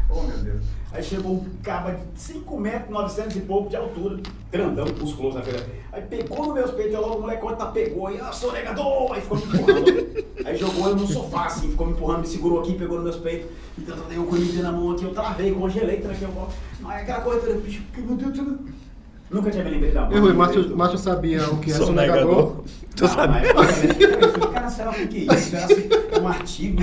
Oh meu Deus. Aí chegou um caba de 5 metros, 900 e pouco de altura, grandão, musculoso na feira. Aí pegou no meus peitos, e logo o moleque tá pegou, e ah, sou negador! Aí ficou me empurrando. aí jogou eu no sofá, assim, ficou me empurrando, me segurou aqui, pegou nos meus peitos. Então eu dei um coelho na mão aqui, eu travei, congelei, tranquei o colo. Aí aquela coisa bicho, que meu Deus, Deus. Nunca tinha me lembrado da E Rui, Márcio, Márcio sabia o que é Sou sonegador. negador. Tu mas- Cara, será o que é isso? Será que é um artigo?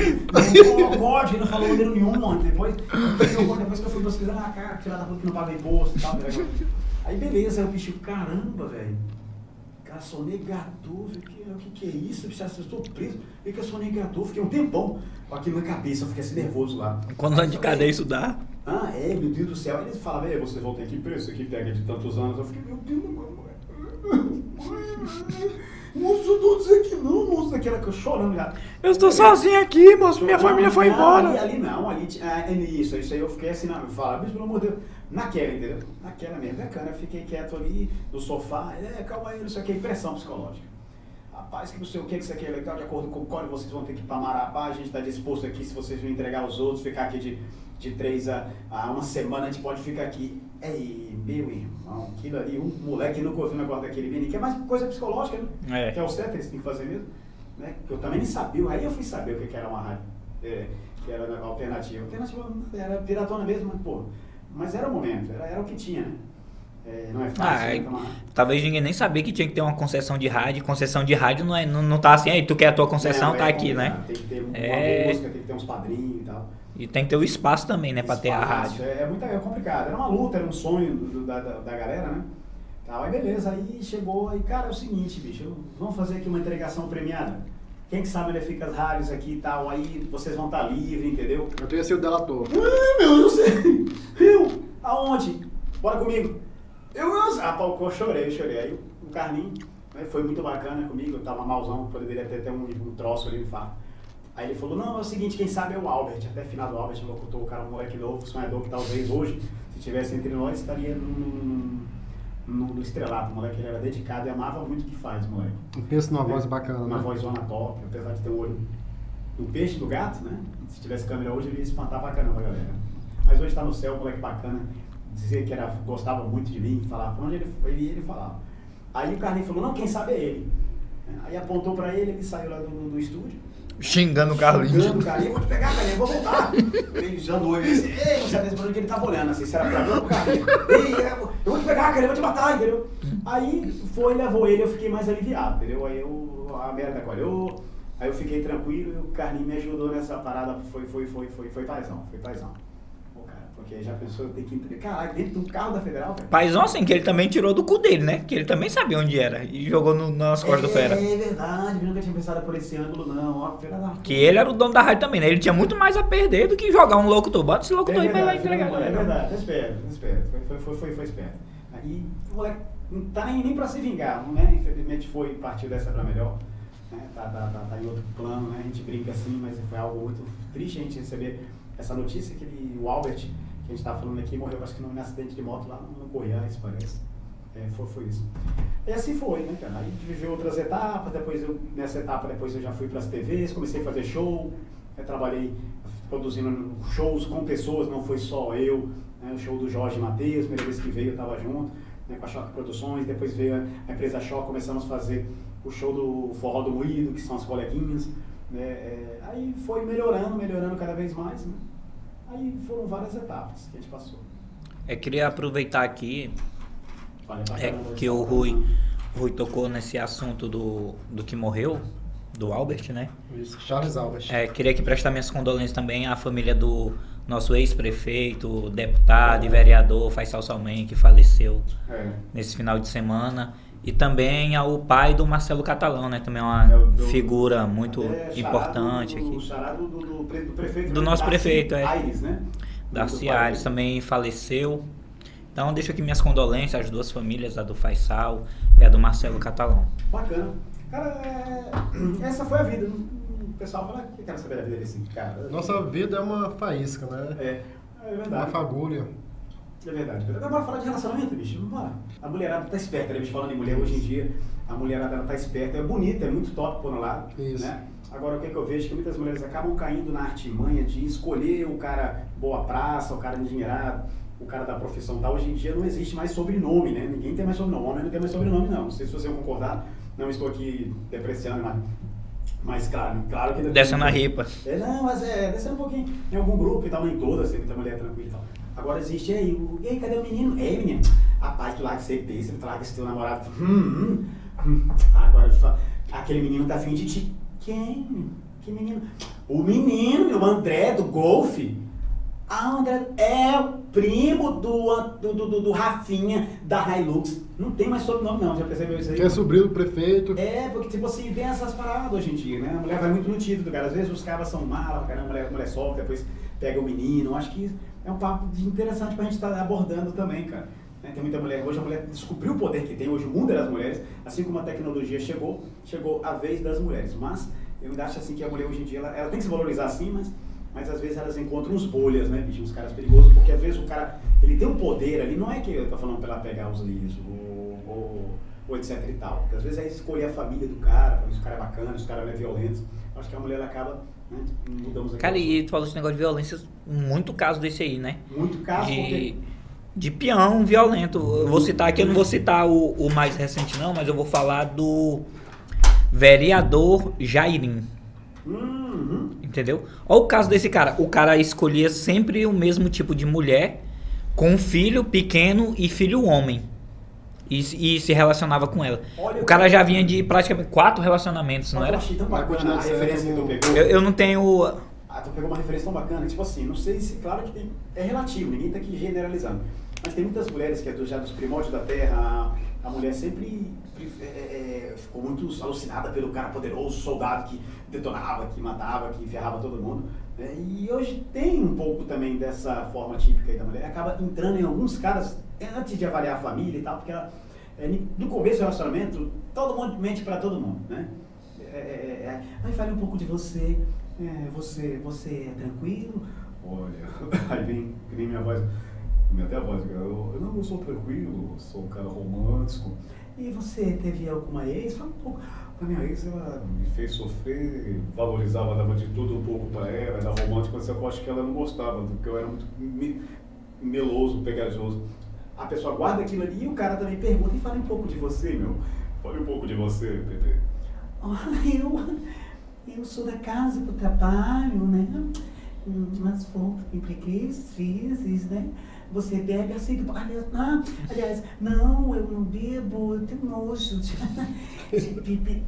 Não pode, não falou número nenhum, mano. Depois, depois que eu fui pesquisar, ah, cara, tirar da puta que não paga imposto e tal. Aí beleza, aí o bicho, caramba, velho. Cara, sonegador, que- o que, que é isso? Eu estou preso. E que eu sonegador, fiquei um tempão com aquilo na cabeça, eu fiquei assim nervoso lá. Quantos anos de cadeia isso dá? Ah, é, meu Deus do céu. Aí eles falavam, "Ei, você volta aqui preso, aqui pega de tantos anos. Eu fiquei, meu Deus. Moço, eu tô dizendo que não, moço, daquela que eu chorando já. Eu estou sozinho aqui, moço. Minha família foi Não, embora. Ali, ali não, ali ah, é isso, isso aí eu fiquei assim, não, fala, mas pelo amor de Deus, naquela, entendeu? Naquela mesmo, bacana, eu fiquei quieto ali no sofá, é, calma aí, não sei o que, pressão psicológica. Rapaz, que não sei o que, que isso aqui é legal, de acordo com o código, vocês vão ter que ir para Marabá, a gente está disposto aqui, se vocês vão entregar os outros, ficar aqui de, de três a, a uma semana, a gente pode ficar aqui. Ei, meu irmão, aquilo ali, um moleque nunca ouviu o negócio daquele menino, que é mais coisa psicológica, né? É. Que é o certo, eles têm que fazer mesmo. Né? Que eu também nem sabia, aí eu fui saber o que que era uma rádio, é, que era alternativa. Alternativa era piratona mesmo, mas, pô, mas era o momento, era, era o que tinha, né? É, não é fácil, Ah, né? é- Talvez ninguém nem sabia que tinha que ter uma concessão de rádio. Concessão de rádio não, é, não, não tá assim, aí tu quer a tua concessão, Não, tá é aqui, né? Tem que ter uma É. música, tem que ter uns padrinhos e tal. E tem que ter o espaço também, né, pra ter a rádio. É, é muito é complicado. Era uma luta, era um sonho do- da, da, da galera, né? Tal, aí beleza, aí chegou, aí cara, é o seguinte, bicho, vamos fazer aqui uma entregação premiada. Quem que sabe onde fica as rádios aqui e tal, aí vocês vão estar livres, entendeu? Eu teria sido delator. Ah, meu, eu sei. Eu? Aonde? Bora comigo. Eu não sei. Ah, pô, eu chorei, eu chorei. Aí o Carlinho né, foi muito bacana comigo, eu tava malzão, poderia ter até um, um troço ali, um infarto. Aí ele falou, não, é o seguinte, quem sabe é o Albert. Até final do Albert, locutor, o cara, um moleque novo, sonhador, que talvez hoje, se tivesse entre nós, estaria no, no, no estrelato. O moleque ele era dedicado e amava muito o que faz, moleque. Pensa numa voz bacana, Uma né? voz zona top, apesar de ter um olho do peixe, do gato, né? Se tivesse câmera hoje, ele ia espantar pra caramba galera. Mas hoje tá no céu, moleque bacana. Dizer que era, gostava muito de mim, falava pra onde ele foi, ele, ele falava. Aí o Carlinhos falou, não, quem sabe é ele. Aí apontou pra ele, ele saiu lá do, do estúdio. Xingando o Carlinhos. Xingando o Carlinhos, vou te pegar, Carlinhos, vou voltar. Ele já noivo, ele disse, ei, não sabia pra onde ele tava olhando, assim, se era pra mim ou pro Carlinhos. Ei, eu vou te pegar, Carlinhos, eu vou te matar, entendeu? Aí foi, levou ele, eu fiquei mais aliviado, entendeu? Aí eu, a merda colhou, aí eu fiquei tranquilo e o Carlinhos me ajudou nessa parada, foi, foi, foi, foi, foi paizão, foi paizão. Porque já pensou, tem que entregar, caralho, dentro do carro da Federal, velho. Paizão assim, que ele também tirou do cu dele, né? Que ele também sabia onde era. E jogou no- nas costas do Fera. É verdade, eu nunca tinha pensado por esse ângulo, não, ó, Fera da Que ele era o dono da rádio também, né? Ele tinha muito mais a perder do que jogar um locutor. Bota esse locutor aí pra lá entregar. É verdade, tá esperto, tá esperto. Foi, foi, foi, foi, esperto. Aí o moleque não tá nem, nem pra se vingar, né? Infelizmente foi, partiu dessa pra melhor. Né? Tá, tá, tá, tá em outro plano, né? A gente brinca assim, mas foi algo muito triste a gente receber essa notícia que ele, o Albert, a gente tá falando aqui, morreu acho que num acidente de moto lá no Goiás, parece. É, foi, foi isso. E assim foi, né, cara? Aí viveu outras etapas, depois eu, nessa etapa depois eu já fui para as TVs, comecei a fazer show, eu trabalhei produzindo shows com pessoas, não foi só eu, né? o show do Jorge Matheus, primeira vez que veio eu estava junto, né, com a Choque Produções, depois veio a, a empresa Choque, começamos a fazer o show do Forró do Moído, que são as coleguinhas, né? É, aí foi melhorando, melhorando cada vez mais, né? Aí foram várias etapas que a gente passou. Eu queria aproveitar aqui Olha, é que o Rui, Rui tocou nesse assunto do, do que morreu, do Albert, né? Isso, Charles Albert. É, queria aqui prestar minhas condolências também à família do nosso ex-prefeito, deputado e vereador Faisal Salmen, que faleceu É. nesse final de semana. E também ao pai do Marcelo Catalão, né? Também é uma É do- figura muito É, importante do, aqui. charado do, do, pre- do prefeito. Do nosso Darcy prefeito, é. Aires, né? Darcy Aires também faleceu. Então deixo aqui minhas condolências às duas famílias, a do Faisal e a do Marcelo Catalão. Bacana. Cara, é... essa foi a vida. O pessoal fala que quer saber da vida desse cara. Nossa vida é uma faísca, né? É, é Uma verdade. fagulha. É verdade. Agora bora falar de relacionamento, bicho. Bora. A mulherada tá esperta, né, bicho? Falando em mulher hoje em dia, a mulherada ela tá esperta. É bonita, é muito top por um lado. Isso. Né? Agora, o que, que eu vejo é que muitas mulheres acabam caindo na artimanha de escolher o cara boa praça, o cara endinheirado, o cara da profissão tal. Hoje em dia não existe mais sobrenome, né? Ninguém tem mais sobrenome. Homem não tem mais sobrenome, não. Não sei se vocês vão concordar. Não estou aqui depreciando, mas, mas claro, claro que... Descendo a ripa. É, não, mas é, descendo um pouquinho. Em algum grupo e tal, nem todas, tem muita mulher tranquila e tal. Agora existe aí, o, e aí, cadê o menino? Ei, menino, rapaz, tu larga esse besta, tu larga esse teu namorado. Hum, hum, hum. Agora, tu fala, aquele menino tá afim de ti. Quem? Que menino? O menino, o André do golfe. Ah, André é o primo do, do, do, do Rafinha da Hilux. Não tem mais sobrenome não, já percebeu isso aí? Que é sobrinho do prefeito. É, porque tipo assim, tem essas paradas hoje em dia, né? A mulher vai muito no título, cara. Às vezes os caras são malas, cara, a mulher, a mulher solta, depois pega o menino. Acho que é um papo interessante pra gente estar tá abordando também, cara. Né? Tem muita mulher, hoje a mulher descobriu o poder que tem, hoje o mundo é das mulheres, assim como a tecnologia chegou, chegou a vez das mulheres. Mas eu ainda acho assim que a mulher hoje em dia, ela, ela tem que se valorizar sim, mas, mas às vezes elas encontram uns bolhas, né, bicho, uns caras perigosos, porque às vezes o cara, ele tem um poder ali, não é que eu tô falando pra ela pegar os livros, ou, ou, ou etc e tal. Porque às vezes é escolher a família do cara, se o cara é bacana, se o cara é violento. Acho que a mulher ela acaba mudamos. Cara, e tu falou esse negócio de violência, muito caso desse aí, né? Muito caso, de... porque de peão violento. Eu vou citar aqui, eu não vou citar o, o mais recente não, mas eu vou falar do vereador Jairim. Uhum. Entendeu? Olha o caso desse cara. O cara escolhia sempre o mesmo tipo de mulher, com filho pequeno e filho homem. E, e se relacionava com ela. Olha o cara já vinha de praticamente quatro relacionamentos, não eu era? achei tão Vai bacana continuar a sendo referência que tu pegou. Eu, eu não tenho. Ah, tu pegou uma referência tão bacana, tipo assim, não sei se, claro que tem, é relativo, ninguém tá aqui generalizando. Mas tem muitas mulheres que é do, já dos primórdios da Terra, a, a mulher sempre é, é, ficou muito alucinada pelo cara poderoso, soldado que detonava, que matava, que ferrava todo mundo. né? E hoje tem um pouco também dessa forma típica aí da mulher, acaba entrando em alguns caras, é, antes de avaliar a família e tal, porque ela, é, no começo do relacionamento, todo mundo mente pra todo mundo, né? É, é, é, aí fale um pouco de você. É, você, você é tranquilo? Olha, aí vem, vem minha voz, minha até a voz, eu, eu não eu sou tranquilo, sou um cara romântico. E você teve alguma ex? Fala um pouco. A minha ex, ela me fez sofrer, valorizava, dava de tudo um pouco pra ela, era romântica, mas eu acho que ela não gostava, porque eu era muito me- meloso, pegajoso. A pessoa guarda aquilo ali e o cara também pergunta, e fale um pouco de você, meu. Fale um pouco de você, Pepe. Olha, eu, eu sou da casa pro trabalho, né? Hum, Umas fotos impliquês, vezes, né? Você bebe assim, aliás, ah, aliás, não, eu não bebo, eu tenho nojo de, de.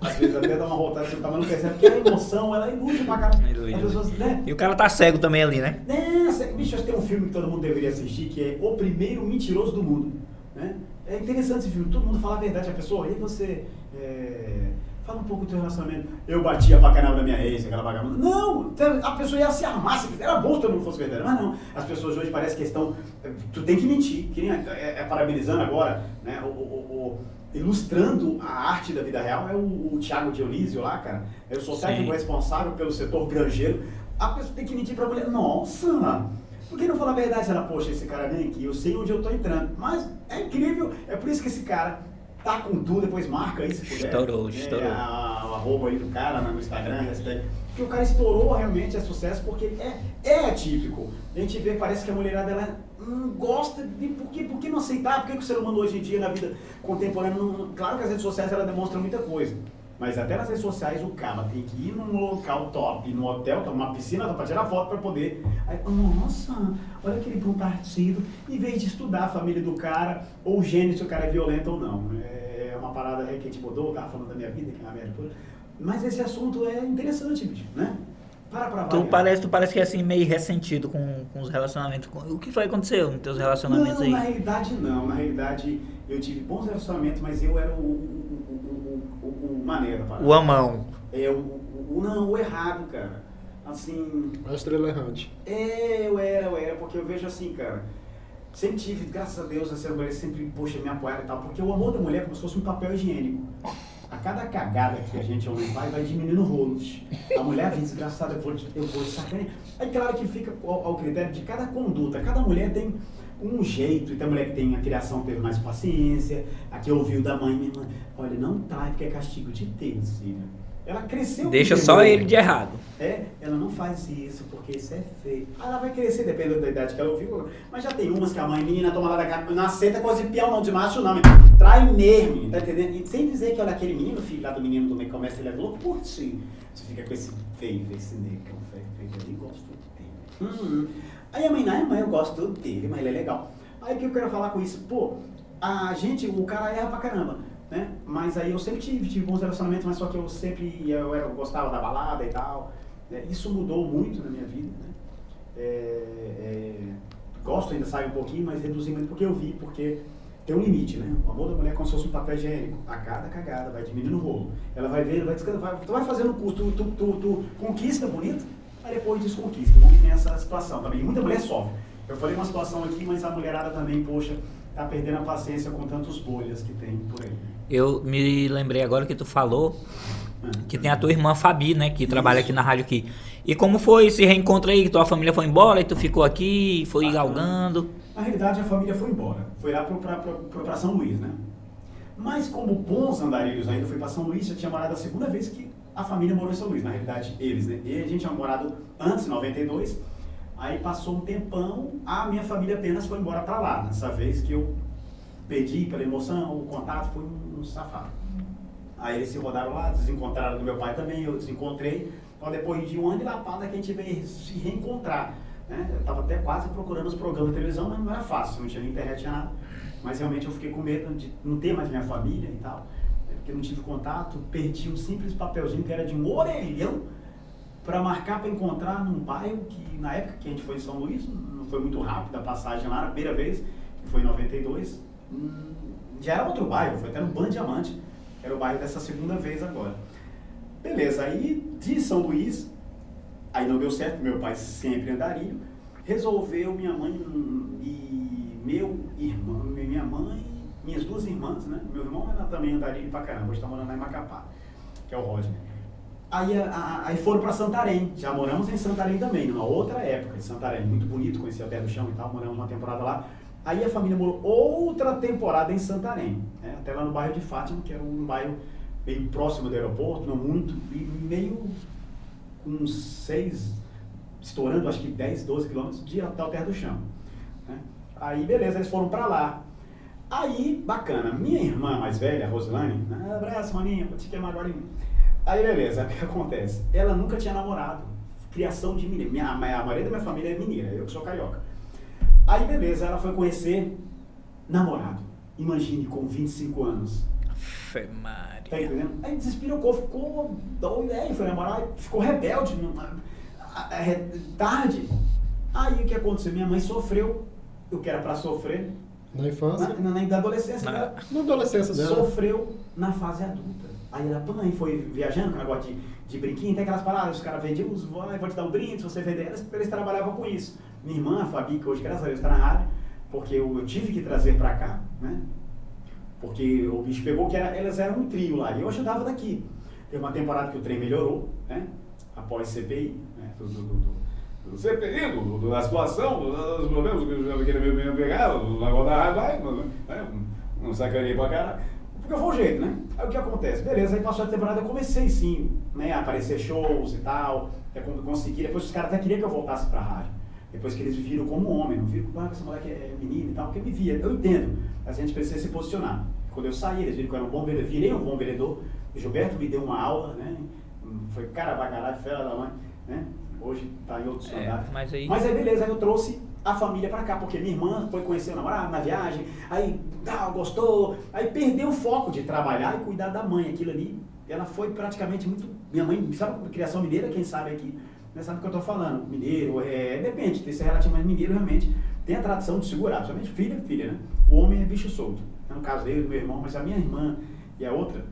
Às vezes até dá uma voltada assim, mas não percebe, porque a emoção, ela é inútil pra caramba. Ilude. As pessoas, né? E o cara tá cego também ali, né? Nessa, bicho, acho que tem um filme que todo mundo deveria assistir, que é O Primeiro Mentiroso do Mundo. Né? É interessante esse filme, todo mundo fala a verdade, a pessoa, e você é, fala um pouco do teu relacionamento. Eu batia pra caramba da minha ex, aquela vagabunda. Não, a pessoa ia se armar, se era bom se todo mundo fosse verdadeiro, mas não. As pessoas hoje parecem que estão, tu tem que mentir, que nem é, é parabenizando agora, né, o, o- o- ilustrando a arte da vida real, é o, o Thiago Dionísio lá, cara. Eu sou técnico responsável pelo setor granjeiro. A pessoa tem que mentir pra mulher, nossa, por que não falar a verdade? Ela, poxa, esse cara vem aqui, eu sei onde eu tô entrando. Mas é incrível, é por isso que esse cara tá com tudo, depois marca aí se puder. Estourou, É, estourou. a- o arroba aí do cara né, no Instagram, hashtag. Porque o cara estourou realmente, é sucesso, porque é, é atípico. A gente vê, parece que a mulherada ela hum, gosta de. Por que, por que não aceitar? Por que, que o ser humano hoje em dia, na vida contemporânea, não, claro que as redes sociais ela demonstram muita coisa. Mas até nas redes sociais o cara tem que ir num local top, num hotel, uma piscina para tirar foto para poder. Aí, nossa, olha aquele bom partido. Em vez de estudar a família do cara, ou o gênero, se o cara é violento ou não. É uma parada que a gente mudou, eu falando da minha vida, que é uma merda. Mas esse assunto é interessante, bicho, né? Para pra Tu parece, tu parece que é assim meio ressentido com, com os relacionamentos. O que foi que aconteceu nos teus relacionamentos não, na aí? realidade não. Na realidade eu tive bons relacionamentos, mas eu era o, o, o, o, o, o maneiro da parada. O amão. É o, o, o- não, o errado, cara. Assim, A estrela errante. é, eu era, eu era, porque eu vejo assim, cara. Sempre tive, graças a Deus, essa mulher sempre, poxa, me apoiaram e tal, porque o amor da mulher é como se fosse um papel higiênico. A cada cagada que a gente homem faz, vai diminuindo rolos. A mulher avisa, desgraçada, eu vou, eu vou sacanear. Aí, claro que fica ao, ao critério de cada conduta. Cada mulher tem um jeito. E tem mulher que tem a criação, teve mais paciência. A que ouviu da mãe, minha irmã, olha, não tá, é porque é castigo de Deus, filha. Ela cresceu Deixa só ele de errado. É, ela não faz isso porque isso é feio. Ah, Ela vai crescer, dependendo da idade que ela ouviu. Mas já tem umas que a mãe, menina, toma lá da casa, não aceita coisa de peão, não, de macho, não. menino. Trai mesmo, tá entendendo? E sem dizer que, olha, aquele menino, filho lá do menino também começa, ele é louco por ti. Você fica com esse feio, esse negro, feio, feio, eu nem gosto dele. Hum. Aí a mãe, não, mãe, eu gosto dele, mas ele é legal. Aí o que eu quero falar com isso? Pô, a gente, o cara erra pra caramba. Né? Mas aí eu sempre tive, tive bons relacionamentos, mas só que eu sempre eu, era, eu gostava da balada e tal. Né? Isso mudou muito na minha vida, né? É, é, gosto ainda, sair um pouquinho, mas reduzi muito porque eu vi, porque tem um limite, né? O amor da mulher é como se fosse um papel higiênico. A cada cagada vai diminuindo o rolo. Ela vai ver, vai vai, tu vai fazendo curso, tu, tu, tu, tu, conquista bonito, aí depois desconquista. O homem tem essa situação também. muita mulher sofre. Eu falei uma situação aqui, mas a mulherada também, poxa, tá perdendo a paciência com tantos bolhas que tem por aí. Eu me lembrei agora que tu falou que tem a tua irmã Fabi, né? Que trabalha aqui na rádio aqui. E como foi esse reencontro aí? Que tua família foi embora e tu ficou aqui, foi ah, galgando? Na realidade, a família foi embora. Foi lá para São Luís, né? Mas como bons andarilhos ainda, fui para São Luís, já tinha morado a segunda vez que a família morou em São Luís. Na realidade, eles, né? E a gente tinha morado antes, em 92. Aí passou um tempão, a minha família apenas foi embora para lá. Nessa vez que eu pedi pela emoção, o contato, foi um, um safado. Aí eles se rodaram lá, desencontraram do meu pai também, eu desencontrei. Então depois de um ano de lapada que a gente veio se reencontrar. Né? Eu estava até quase procurando os programas de televisão, mas não era fácil, não tinha internet, tinha nada. Mas realmente eu fiquei com medo de não ter mais minha família e tal. Né? Porque eu não tive contato, perdi um simples papelzinho que era de um orelhão para marcar para encontrar num bairro que na época que a gente foi em São Luís, não foi muito rápido a passagem lá, na primeira vez, que foi em 92, hum, já era outro bairro, foi até no Ban Diamante era o bairro dessa segunda vez agora. Beleza, aí de São Luís, aí não deu certo, meu pai sempre andarilho, resolveu minha mãe e meu irmão, minha mãe, minhas duas irmãs, né? Meu irmão era também andarilho pra caramba, hoje tá morando lá em Macapá, que é o Rodney. Aí, a, a, aí foram para Santarém, já moramos em Santarém também, numa outra época de Santarém, muito bonito, conheci a Terra do Chão e tal, moramos uma temporada lá. Aí a família morou outra temporada em Santarém, né? até lá no bairro de Fátima, que era um bairro bem próximo do aeroporto, não muito, e meio com seis, estourando acho que 10, 12 quilômetros de o Terra do Chão. Né? Aí beleza, eles foram para lá. Aí, bacana, minha irmã mais velha, Roslane, né? abraço, maninha, vou te queimar agora em mim. Aí beleza, o que acontece? Ela nunca tinha namorado, criação de mineiro. Minha, a maioria da minha família é mineira, eu que sou carioca. Aí, beleza, ela foi conhecer namorado. Imagine, com 25 anos. Fé Maria. Tá entendendo? Aí desespirocou, ficou doido, aí foi namorar, ficou rebelde, é, tarde. Aí o que aconteceu? Minha mãe sofreu, o que era pra sofrer. Na infância? Na, na, na adolescência. Na, na adolescência dela. Sofreu na fase adulta. Aí ela, mãe, foi viajando com negócio de, de brinquinho, tem aquelas paradas, os caras vendiam vou te dar um brinde, se você vender, eles, eles trabalhavam com isso. Minha irmã, a Fabi, que hoje, graças a Deus, está na rádio, porque eu, eu, tive que trazer para cá, né? Porque o bicho pegou que era, elas eram um trio lá, e eu ajudava daqui. Teve uma temporada que o trem melhorou, né? Após CPI, né? Do, do, do, do CPI, do, do, da situação, dos problemas que eu queria me pegar, o negócio da rádio, vai, né? um sacaneio pra caralho. Porque foi o jeito, né? Aí o que acontece? Beleza, aí passou a temporada, eu comecei sim, né? A aparecer shows e tal, até quando consegui. Depois os caras até queriam que eu voltasse pra rádio. Depois que eles viram como homem, não viram, ah, essa moleque é menina e tal, porque me via. Eu entendo, a gente precisa se posicionar. Quando eu saí, eles viram que eu era um bom vendedor, virei um bom vendedor. O Gilberto me deu uma aula, né? Foi cara pra caralho, fera da mãe, né? Hoje tá em outros é, Mas aí... mas aí beleza, aí eu trouxe a família para cá, porque minha irmã foi conhecer o namorado na viagem, aí ah, gostou, aí perdeu o foco de trabalhar e cuidar da mãe, aquilo ali. Ela foi praticamente muito. Minha mãe, sabe, criação mineira, quem sabe aqui, né, sabe o que eu estou falando? Mineiro, é, depende, tem esse relativo, mas mineiro realmente tem a tradição de segurar, principalmente filha, filha, né? O homem é bicho solto. No caso dele, meu irmão, mas a minha irmã e a outra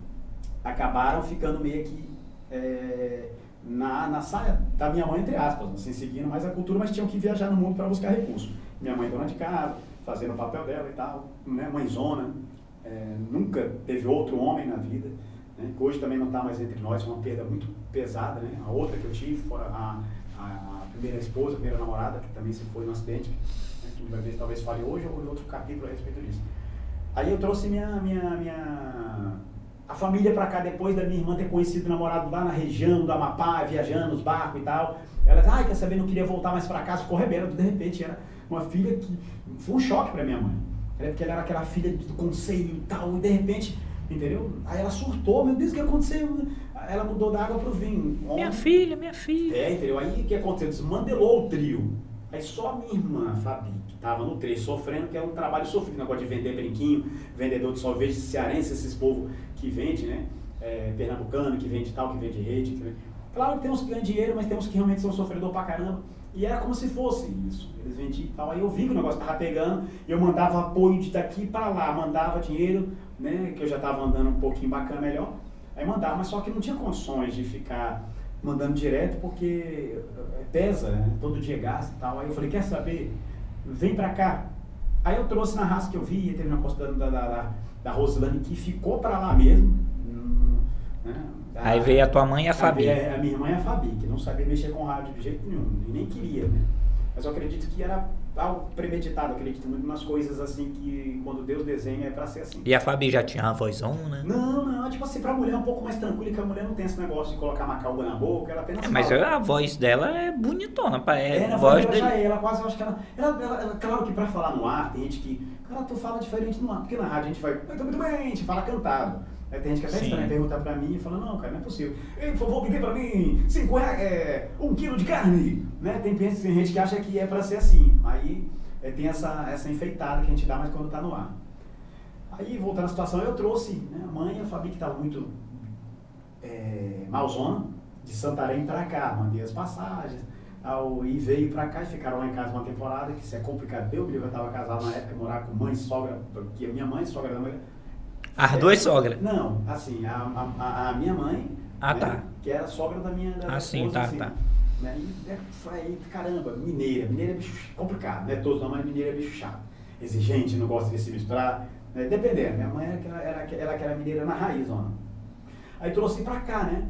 acabaram ficando meio que é, na, na saia da minha mãe, entre aspas, assim, seguindo mais a cultura, mas tinham que viajar no mundo para buscar recursos. Minha mãe dona de casa, fazendo o papel dela e tal, né? mãezona, é, nunca teve outro homem na vida né, que hoje também não está mais entre nós, uma perda muito pesada, né? A outra que eu tive, fora a, a, a primeira esposa, a primeira namorada, que também se foi no acidente, né, que vai ver, talvez fale hoje ou em outro capítulo a respeito disso. Aí eu trouxe minha, minha, minha a família para cá depois da minha irmã ter conhecido o namorado lá na região do Amapá, viajando nos barcos e tal. Ela disse, ah, quer saber, não queria voltar mais para casa, ficou rebelde, de repente era uma filha que foi um choque para minha mãe. Porque ela era aquela filha do conselho e tal, e de repente Entendeu? Aí ela surtou, meu Deus, o que aconteceu? Ela mudou da água pro vinho. Minha filha, minha filha. É, entendeu? Aí o que aconteceu? Desmandelou o trio. Aí só a minha irmã, a Fabi, que estava no trecho sofrendo, que é um trabalho sofrido, negócio de vender brinquinho, vendedor de sorvete cearense, esses povos que vende, né? É, pernambucano, que vende tal, que vende rede. Que vende... Claro que tem uns que ganham dinheiro, mas tem uns que realmente são sofredor pra caramba. E era como se fosse isso. Eles vendiam e tal. Aí eu vi que o negócio tava pegando, e eu mandava apoio de daqui para lá, mandava dinheiro, né? Que eu já tava andando um pouquinho bacana melhor. Aí mandava, mas só que não tinha condições de ficar mandando direto, porque eh, pesa, né? todo dia gasta e tal. Aí eu falei, quer saber? Vem pra cá. Aí eu trouxe na raça que eu vi, teve uma postando da, da, da, da Roslane que ficou pra lá mesmo. Hum, né? Aí veio a tua mãe e a Fabi. A, a minha irmã e a Fabi, que não sabia mexer com rádio de jeito nenhum, nem queria, né? Mas eu acredito que era algo premeditado, acredito muito nas coisas assim que quando Deus desenha é pra ser assim. E a Fabi já tinha uma vozão, né? Não, não, tipo assim, pra mulher é um pouco mais tranquila, que a mulher não tem esse negócio de colocar macalba na boca, ela apenas É, mas a voz dela é bonitona, é É, na voz dela já é, ela quase, eu acho que ela, ela, ela- ela- Claro que pra falar no ar, tem gente que. Cara, tu fala diferente no ar, porque na rádio a gente vai. Muito, muito bem, a gente fala cantado. Aí tem gente que até Sim. estranha perguntar pra mim e fala, não, cara, não é possível. Ei, por favor, me dê pra mim cinco reais, é, um quilo de carne. Né? Tem, gente- tem gente que acha que é pra ser assim. Aí é, tem essa, essa enfeitada que a gente dá mais quando tá no ar. Aí, voltando à situação, eu trouxe né, a mãe e a Fabi, que estava muito é, malzona, de Santarém para cá. Mandei as passagens tal, e veio para cá e ficaram lá em casa uma temporada, que isso é complicado. Deu, eu estava casado na época, morar com mãe e sogra, que a minha mãe e sogra da mulher. As É, duas sogras. Não, assim, a, a- a, minha mãe, Ah, né, tá. que era sogra da minha da Ah, sim, esposa, tá, assim, tá. Né? E é, aí, caramba, mineira. Mineira é bicho complicado, né? Todos não, mas mineira é bicho chato. Exigente, não gosta de se misturar. Né? Dependendo. Minha mãe era, que era, era, era mineira na raiz, ó. Aí trouxe pra cá, né?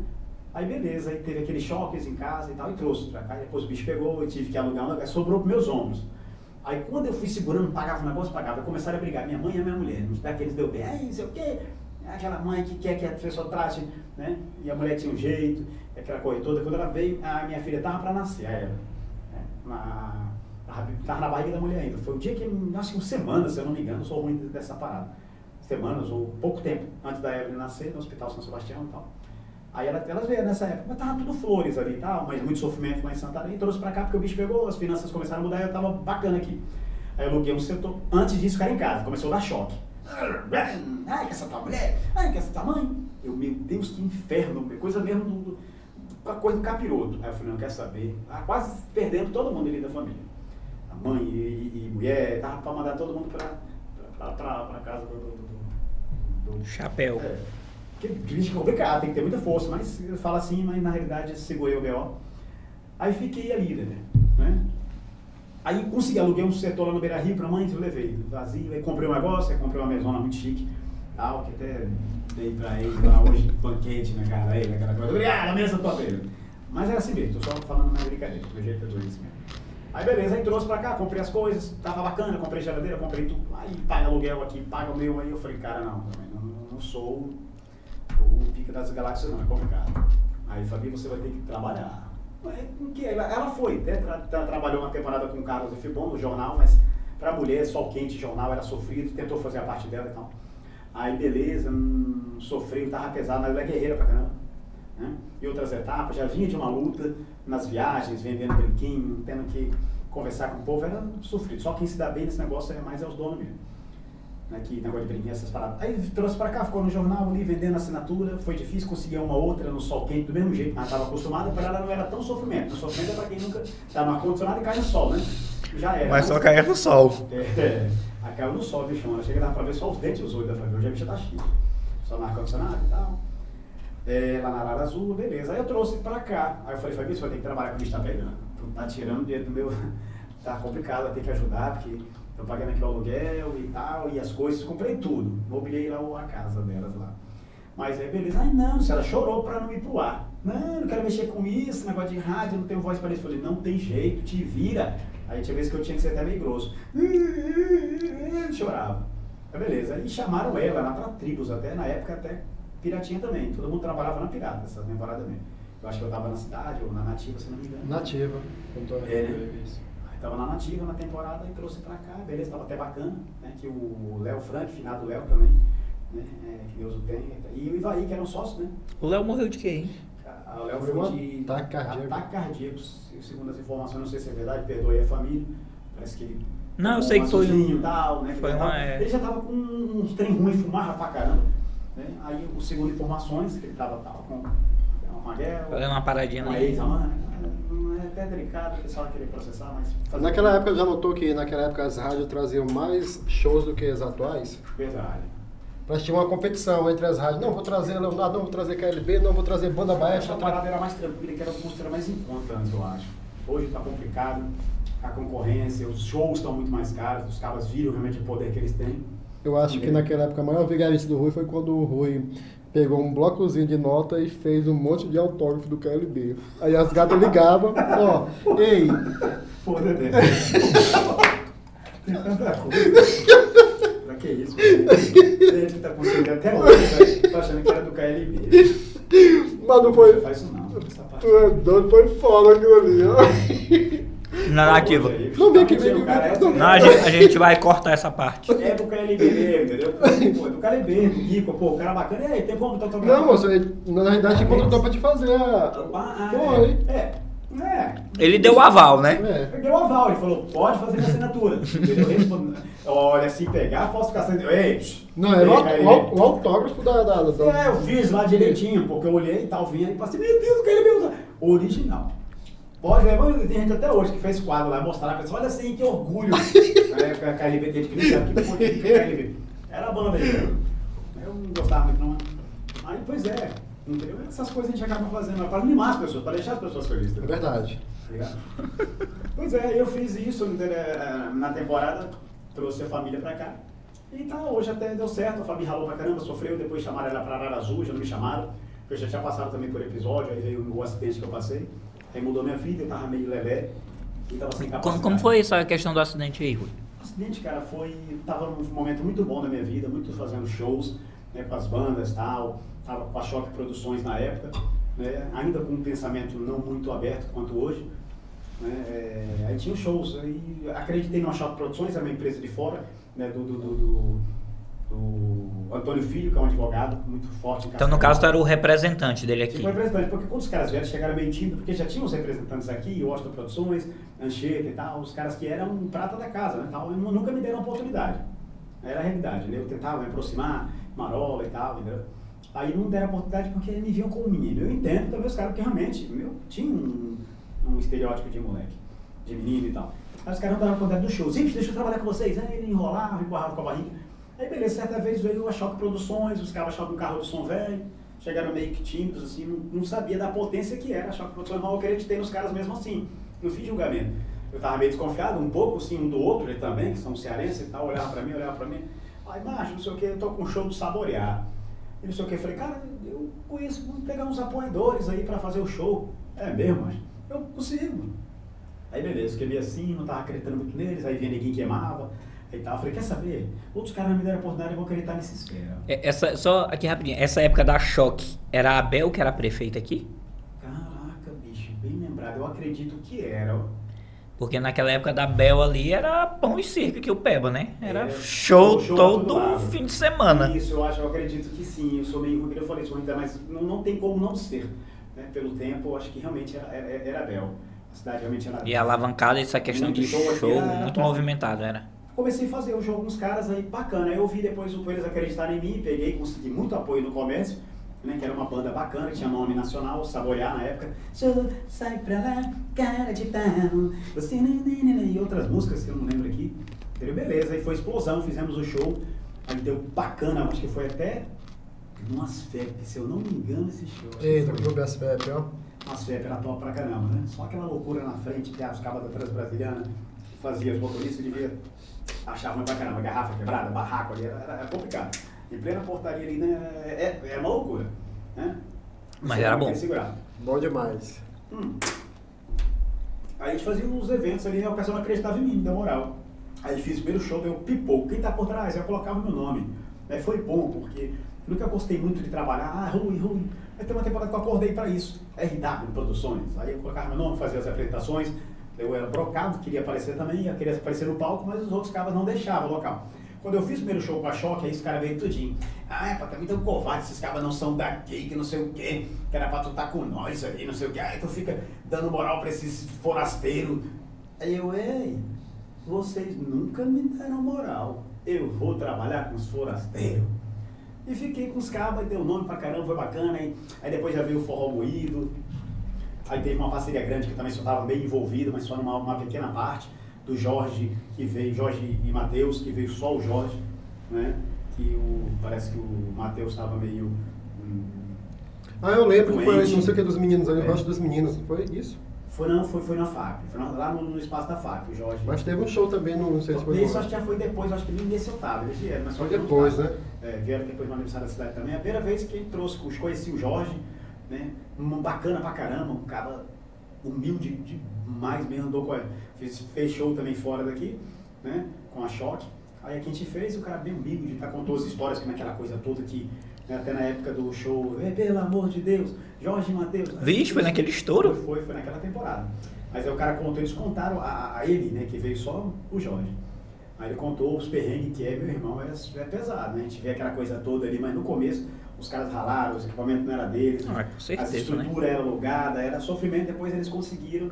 Aí beleza, aí teve aqueles choques em casa e tal, e trouxe pra cá. E depois o bicho pegou, eu tive que alugar um lugar, sobrou pros meus ombros. Aí quando eu fui segurando, pagava o negócio, pagava, começaram a brigar, minha mãe e a minha mulher. Nos daqueles deu bem, aí não sei o quê. Aquela mãe que quer que a pessoa trate, né? E a mulher tinha um jeito, aquela coisa toda. Quando ela veio, a minha filha tava pra nascer, aí ela, né? na, tava, tava na barriga da mulher ainda. Foi um dia que, acho que uma semana, se eu não me engano, eu sou ruim dessa parada. Semanas ou pouco tempo antes da Evelyn nascer, no Hospital São Sebastião e tal. Aí ela, elas veio nessa época, mas tava tudo flores ali e tal, mas muito sofrimento lá em Santarém. Trouxe pra cá porque o bicho pegou, as finanças começaram a mudar e eu tava bacana aqui. Aí eu aluguei um setor. Antes disso, ficar em casa, começou a dar choque. Ai, que essa tua mulher, ai, que essa tua mãe. Eu, meu Deus, que inferno, coisa mesmo do, do, do- coisa do capiroto. Aí eu falei, não quer saber. Ah, quase perdendo todo mundo ali da família. A mãe e, e- e mulher, tava pra mandar todo mundo pra, pra, pra, pra casa do- do- do- do, Chapéu. é, porque bicho é complicado, tem que ter muita força, mas eu falo assim, mas na realidade segurei o B.O. Aí fiquei ali, né? né? Aí consegui, aluguei um setor lá no Beira Rio pra mãe, eu levei vazio, aí comprei um negócio, aí comprei uma mesona muito chique, tal, que até dei pra ele lá hoje, banquete na cara dele, aquela coisa, obrigado, a mesa top dele. Mas era assim mesmo, tô só falando na brincadeira, do jeito é assim mesmo. Aí beleza, aí trouxe pra cá, comprei as coisas, tava bacana, comprei geladeira, comprei tudo, aí paga aluguel aqui, paga o meu, aí eu falei, cara, não, também não, não sou o pica das galáxias não, é complicado. Aí Fabi, você vai ter que trabalhar. Ela, foi, né? Tra- tra- trabalhou uma temporada com o Carlos Fibon no jornal, mas pra mulher, sol quente, jornal, era sofrido, tentou fazer a parte dela e tal. Aí beleza, hum, sofreu, tava pesado, mas ela é guerreira pra caramba. Né? E outras etapas, já vinha de uma luta nas viagens, vendendo brinquinho, tendo que conversar com o povo, era sofrido. Só quem se dá bem nesse negócio é mais é os donos mesmo né, que negócio de brinquedo, essas paradas. Aí trouxe pra cá, ficou no jornal ali vendendo assinatura, foi difícil conseguir uma outra no sol quente do mesmo jeito, mas estava acostumada, para ela não era tão sofrimento. O sofrimento é pra quem nunca tá no ar-condicionado e cai no sol, né? Já era. Mas só caía no sol. É, aí caiu no sol, bichão. Ela chega a dar pra ver só os dentes e os olhos da família. Hoje a bicha tá chique. Só no ar-condicionado e tal. É, lá na Arara Azul, beleza. Aí eu trouxe pra cá. Aí eu falei, Fabi, você vai ter que trabalhar com o bicho tá pegando. Tá tirando dinheiro do meu. tá complicado, vai ter que ajudar, porque pagando aqui o aluguel e tal, e as coisas, comprei tudo. Mobiliei lá a casa delas lá. Mas aí, beleza. Ai, não, se ela chorou pra não ir pro ar. Não, não quero mexer com isso, negócio de rádio, não tenho voz para isso. Eu falei, não tem jeito, te vira. Aí tinha vezes que eu tinha que ser até meio grosso. Chorava. Aí beleza. Aí chamaram ela lá pra tribos até, na época até Piratinha também. Todo mundo trabalhava na Pirata, essa temporada mesmo. Eu acho que eu tava na cidade ou na Nativa, se não me engano. Nativa. Tô É, né? Aí tava na Nativa na temporada e trouxe pra cá, beleza, tava até bacana, né? Que o Léo Frank, finado Léo também, né? É, que Deus o tenha. E o Ivaí, que era um sócio, né? O Léo morreu de quê, hein? A Léo Foi de ataque cardíaco. ataque cardíaco, segundo as informações, não sei se é verdade, perdoe a família. Parece que ele. Não, eu sei um que foi um- e tal, né? foi ele, uma- tava- é. ele já tava com uns trem ruim, fumava pra caramba. Né? Aí, o segundo informações, que ele tava, tava com uma guerra. Fazendo uma paradinha uma ali. ex-amante. Não é até delicado, o pessoal querer processar, mas. Naquela época já notou que naquela época as rádios traziam mais shows do que as atuais? Verdade. Mas tinha uma competição entre as rádios. Não, vou trazer Leonardo, não vou trazer KLB, não vou trazer Banda Baixo. a parada era mais tranquila, que era, mais em conta antes, eu acho. Hoje está complicado, a concorrência, os shows estão muito mais caros, os caras viram realmente o poder que eles têm. Eu acho que naquela época a maior vigarice do Rui foi quando o Rui pegou um blocozinho de nota e fez um monte de autógrafo do KLB. Aí as gatas ligavam, ó, ei, Pô, Dedé. Tem tanta coisa. pra que isso? Ele tá conseguindo até hoje, tá? tô achando que era do KLB. mas não foi. Não faz isso não, essa parte. Tu é doido, foi foda aquilo ali, ó. Narrativa. Não, cara, não. a gente, a gente vai cortar essa parte. É do KLB mesmo, entendeu? Pô, é do KLB, do Kiko, pô, o cara bacana. E aí, tem como tá Não, moço, ele- na realidade te contratou pra te fazer a. Ah, Foi. É. É. Ele deu o aval, né? É. Ele deu aval, ele falou, pode fazer minha assinatura. Ele Olha, se pegar, falsificação. Ei, Não, era o, o autógrafo da. da, da- É, eu fiz lá direitinho, porque eu olhei e tal, vinha e passei, meu Deus, o que ele me usa? Original. Pode levar, tem gente até hoje que fez quadro lá, mostrar pra pessoa, olha assim, que orgulho. Aí a KLB Cristo, que foi que KLB. Era a banda dele. Eu não gostava muito, não. Aí, pois é, entendeu? Essas coisas a gente acaba fazendo, mas para animar as pessoas, para deixar as pessoas felizes. É entendeu? verdade. Tá? Pois é, eu fiz isso entendeu? na temporada, trouxe a família pra cá. E tá, hoje até deu certo, a família ralou pra caramba, sofreu, depois chamaram ela pra Arara Azul, já não me chamaram, porque eu já tinha passado também por episódio, aí veio o acidente que eu passei, aí mudou minha filha, eu tava meio lelé, e tava sem capacidade. Como, como foi essa questão do acidente aí, Rui? O acidente, cara, foi. Tava num momento muito bom da minha vida, muito fazendo shows né, com as bandas e tal. Tava com a Choque Produções na época, né, ainda com um pensamento não muito aberto quanto hoje. Né, é, aí tinha os shows, aí acreditei no Choque Produções, é uma empresa de fora, né, do, do, do, do- do Antônio Filho, que é um advogado muito forte. Então, no caso, tu era o representante dele aqui. Tipo representante, porque quando os caras vieram, chegaram meio tímidos, porque já tinham os representantes aqui, Washington Produções, Anchieta e tal, os caras que eram prata da casa, né, tal, e nu- nunca me deram oportunidade. Era a realidade, né? Eu tentava me aproximar, Marola e tal, entendeu? Aí não deram oportunidade porque me viam como menino. Eu entendo também os caras, porque realmente, meu, tinha um, um estereótipo de moleque, de menino e tal. Aí os caras não davam oportunidade do show. Zips, deixa eu trabalhar com vocês. Aí ele enrolava, embarrava com a barriga. Aí beleza, certa vez veio a Choque Produções, os caras achavam um carro de som velho, chegaram meio que tímidos, assim, não, não sabia da potência que era a Choque Produções, mas eu acreditei nos caras mesmo assim, não fiz julgamento. Eu tava meio desconfiado, um pouco assim, um do outro, ele também, que são cearenses e tal, olhava pra mim, olhava pra mim. Aí, macho, não sei o que, eu tô com um show do Saborear. E não sei o que, eu falei, cara, eu conheço, vamos pegar uns apoiadores aí pra fazer o show. É mesmo, macho? Eu consigo. Aí beleza, fiquei meio assim, não tava acreditando muito neles, aí vinha ninguém queimava. Aí tal, eu falei, quer saber? Outros caras não me deram oportunidade, eu vou acreditar nessa esfera. É, Essa, só aqui rapidinho, essa época da choque, era a Abel que era prefeita aqui? Caraca, bicho, bem lembrado, eu acredito que era. Porque naquela época da Bel ali era pão e circo que o Peba, né? Era É, show, show todo fim de semana. Isso, eu acho, eu acredito que sim. Eu sou meio ruim, que eu falei isso ainda, mas não, não tem como não ser. Né? Pelo tempo, eu acho que realmente era, era, era Bel. A cidade realmente era E a alavancada, essa questão Muito de show show, era muito top. movimentado era. Comecei a fazer o jogo com os caras aí, bacana. Aí eu vi depois o eles acreditarem em mim, peguei, consegui muito apoio no comércio, né? Que era uma banda bacana, que tinha nome nacional, Saborear na época. Sai pra lá, cara de pau, você nananana, e outras músicas que eu não lembro aqui. Entendeu? Beleza, aí foi explosão, fizemos o show. Aí deu bacana, acho que foi até umas FEP, se eu não me engano, esse show. que Eita, foi. Clube SFEP, ó. Umas FEP era top pra caramba, né? Só aquela loucura na frente, que as cabas da Transbrasiliana fazia, os motoristas devia achar ruim pra caramba, garrafa quebrada, barraco ali, era, era- complicado. Em plena portaria ali, né, é, é uma loucura, né? Mas era bom. Bom demais. Hum. Aí a gente fazia uns eventos ali, o pessoal não acreditava em mim, da moral. Aí fiz o primeiro show, deu pipoco. Quem tá por trás? Eu colocava meu nome. Aí foi bom, porque nunca gostei muito de trabalhar. Ah, Rui, Rui. Aí tem uma temporada que eu acordei pra isso. RW Produções. Aí eu colocava meu nome, fazia as apresentações. Eu era brocado, queria aparecer também, eu queria aparecer no palco, mas os outros cabas não deixavam o local. Quando eu fiz o primeiro show com a Choque, aí esse cara veio tudinho. Ah, é, pá, também um covarde, esses caras não são daqui, que não sei o quê, que era pra tu tá com nós aí, não sei o quê. Aí tu fica dando moral pra esses forasteiros. Aí eu, ei, vocês nunca me deram moral. Eu vou trabalhar com os forasteiros. E fiquei com os cabos, deu nome pra caramba, foi bacana. Aí, aí depois já veio o forró moído. Aí teve uma parceria grande que também só estava bem envolvido, mas só numa uma pequena parte. Do Jorge, que veio, Jorge e Matheus, que veio só o Jorge, né? Que o, parece que o Matheus estava meio. hum, Ah, eu lembro que foi Doente. não sei o que dos meninos, ali É. embaixo dos meninos, foi isso? foi, não, foi, foi na FAP, foi lá no, no espaço da FAP, o Jorge. Mas teve um show também, não, não sei se foi Isso acho que já foi depois, acho que nem nesse eu tava, eles vieram, mas Foi depois, né? É, vieram depois no aniversário da cidade também. A primeira vez que ele trouxe, conheci o Jorge, né? Um bacana pra caramba, um cara humilde demais mesmo, andou com a, fez, fez show também fora daqui, né? Com a Choque. Aí aqui a gente fez, o cara bem humilde, tá contou as histórias, como é aquela coisa toda que, né, até na época do show, "É, pelo amor de Deus, Jorge Matheus. Vixe, foi naquele estouro? Foi, foi, foi naquela temporada. Mas aí o cara contou, eles contaram a, a ele, né, que veio só o Jorge. Aí ele contou os perrengues que é, meu irmão, é, é pesado, né? A gente vê aquela coisa toda ali, mas no começo os caras ralaram, os equipamentos não era deles, Ah, certeza, a estrutura era alugada, era sofrimento, depois eles conseguiram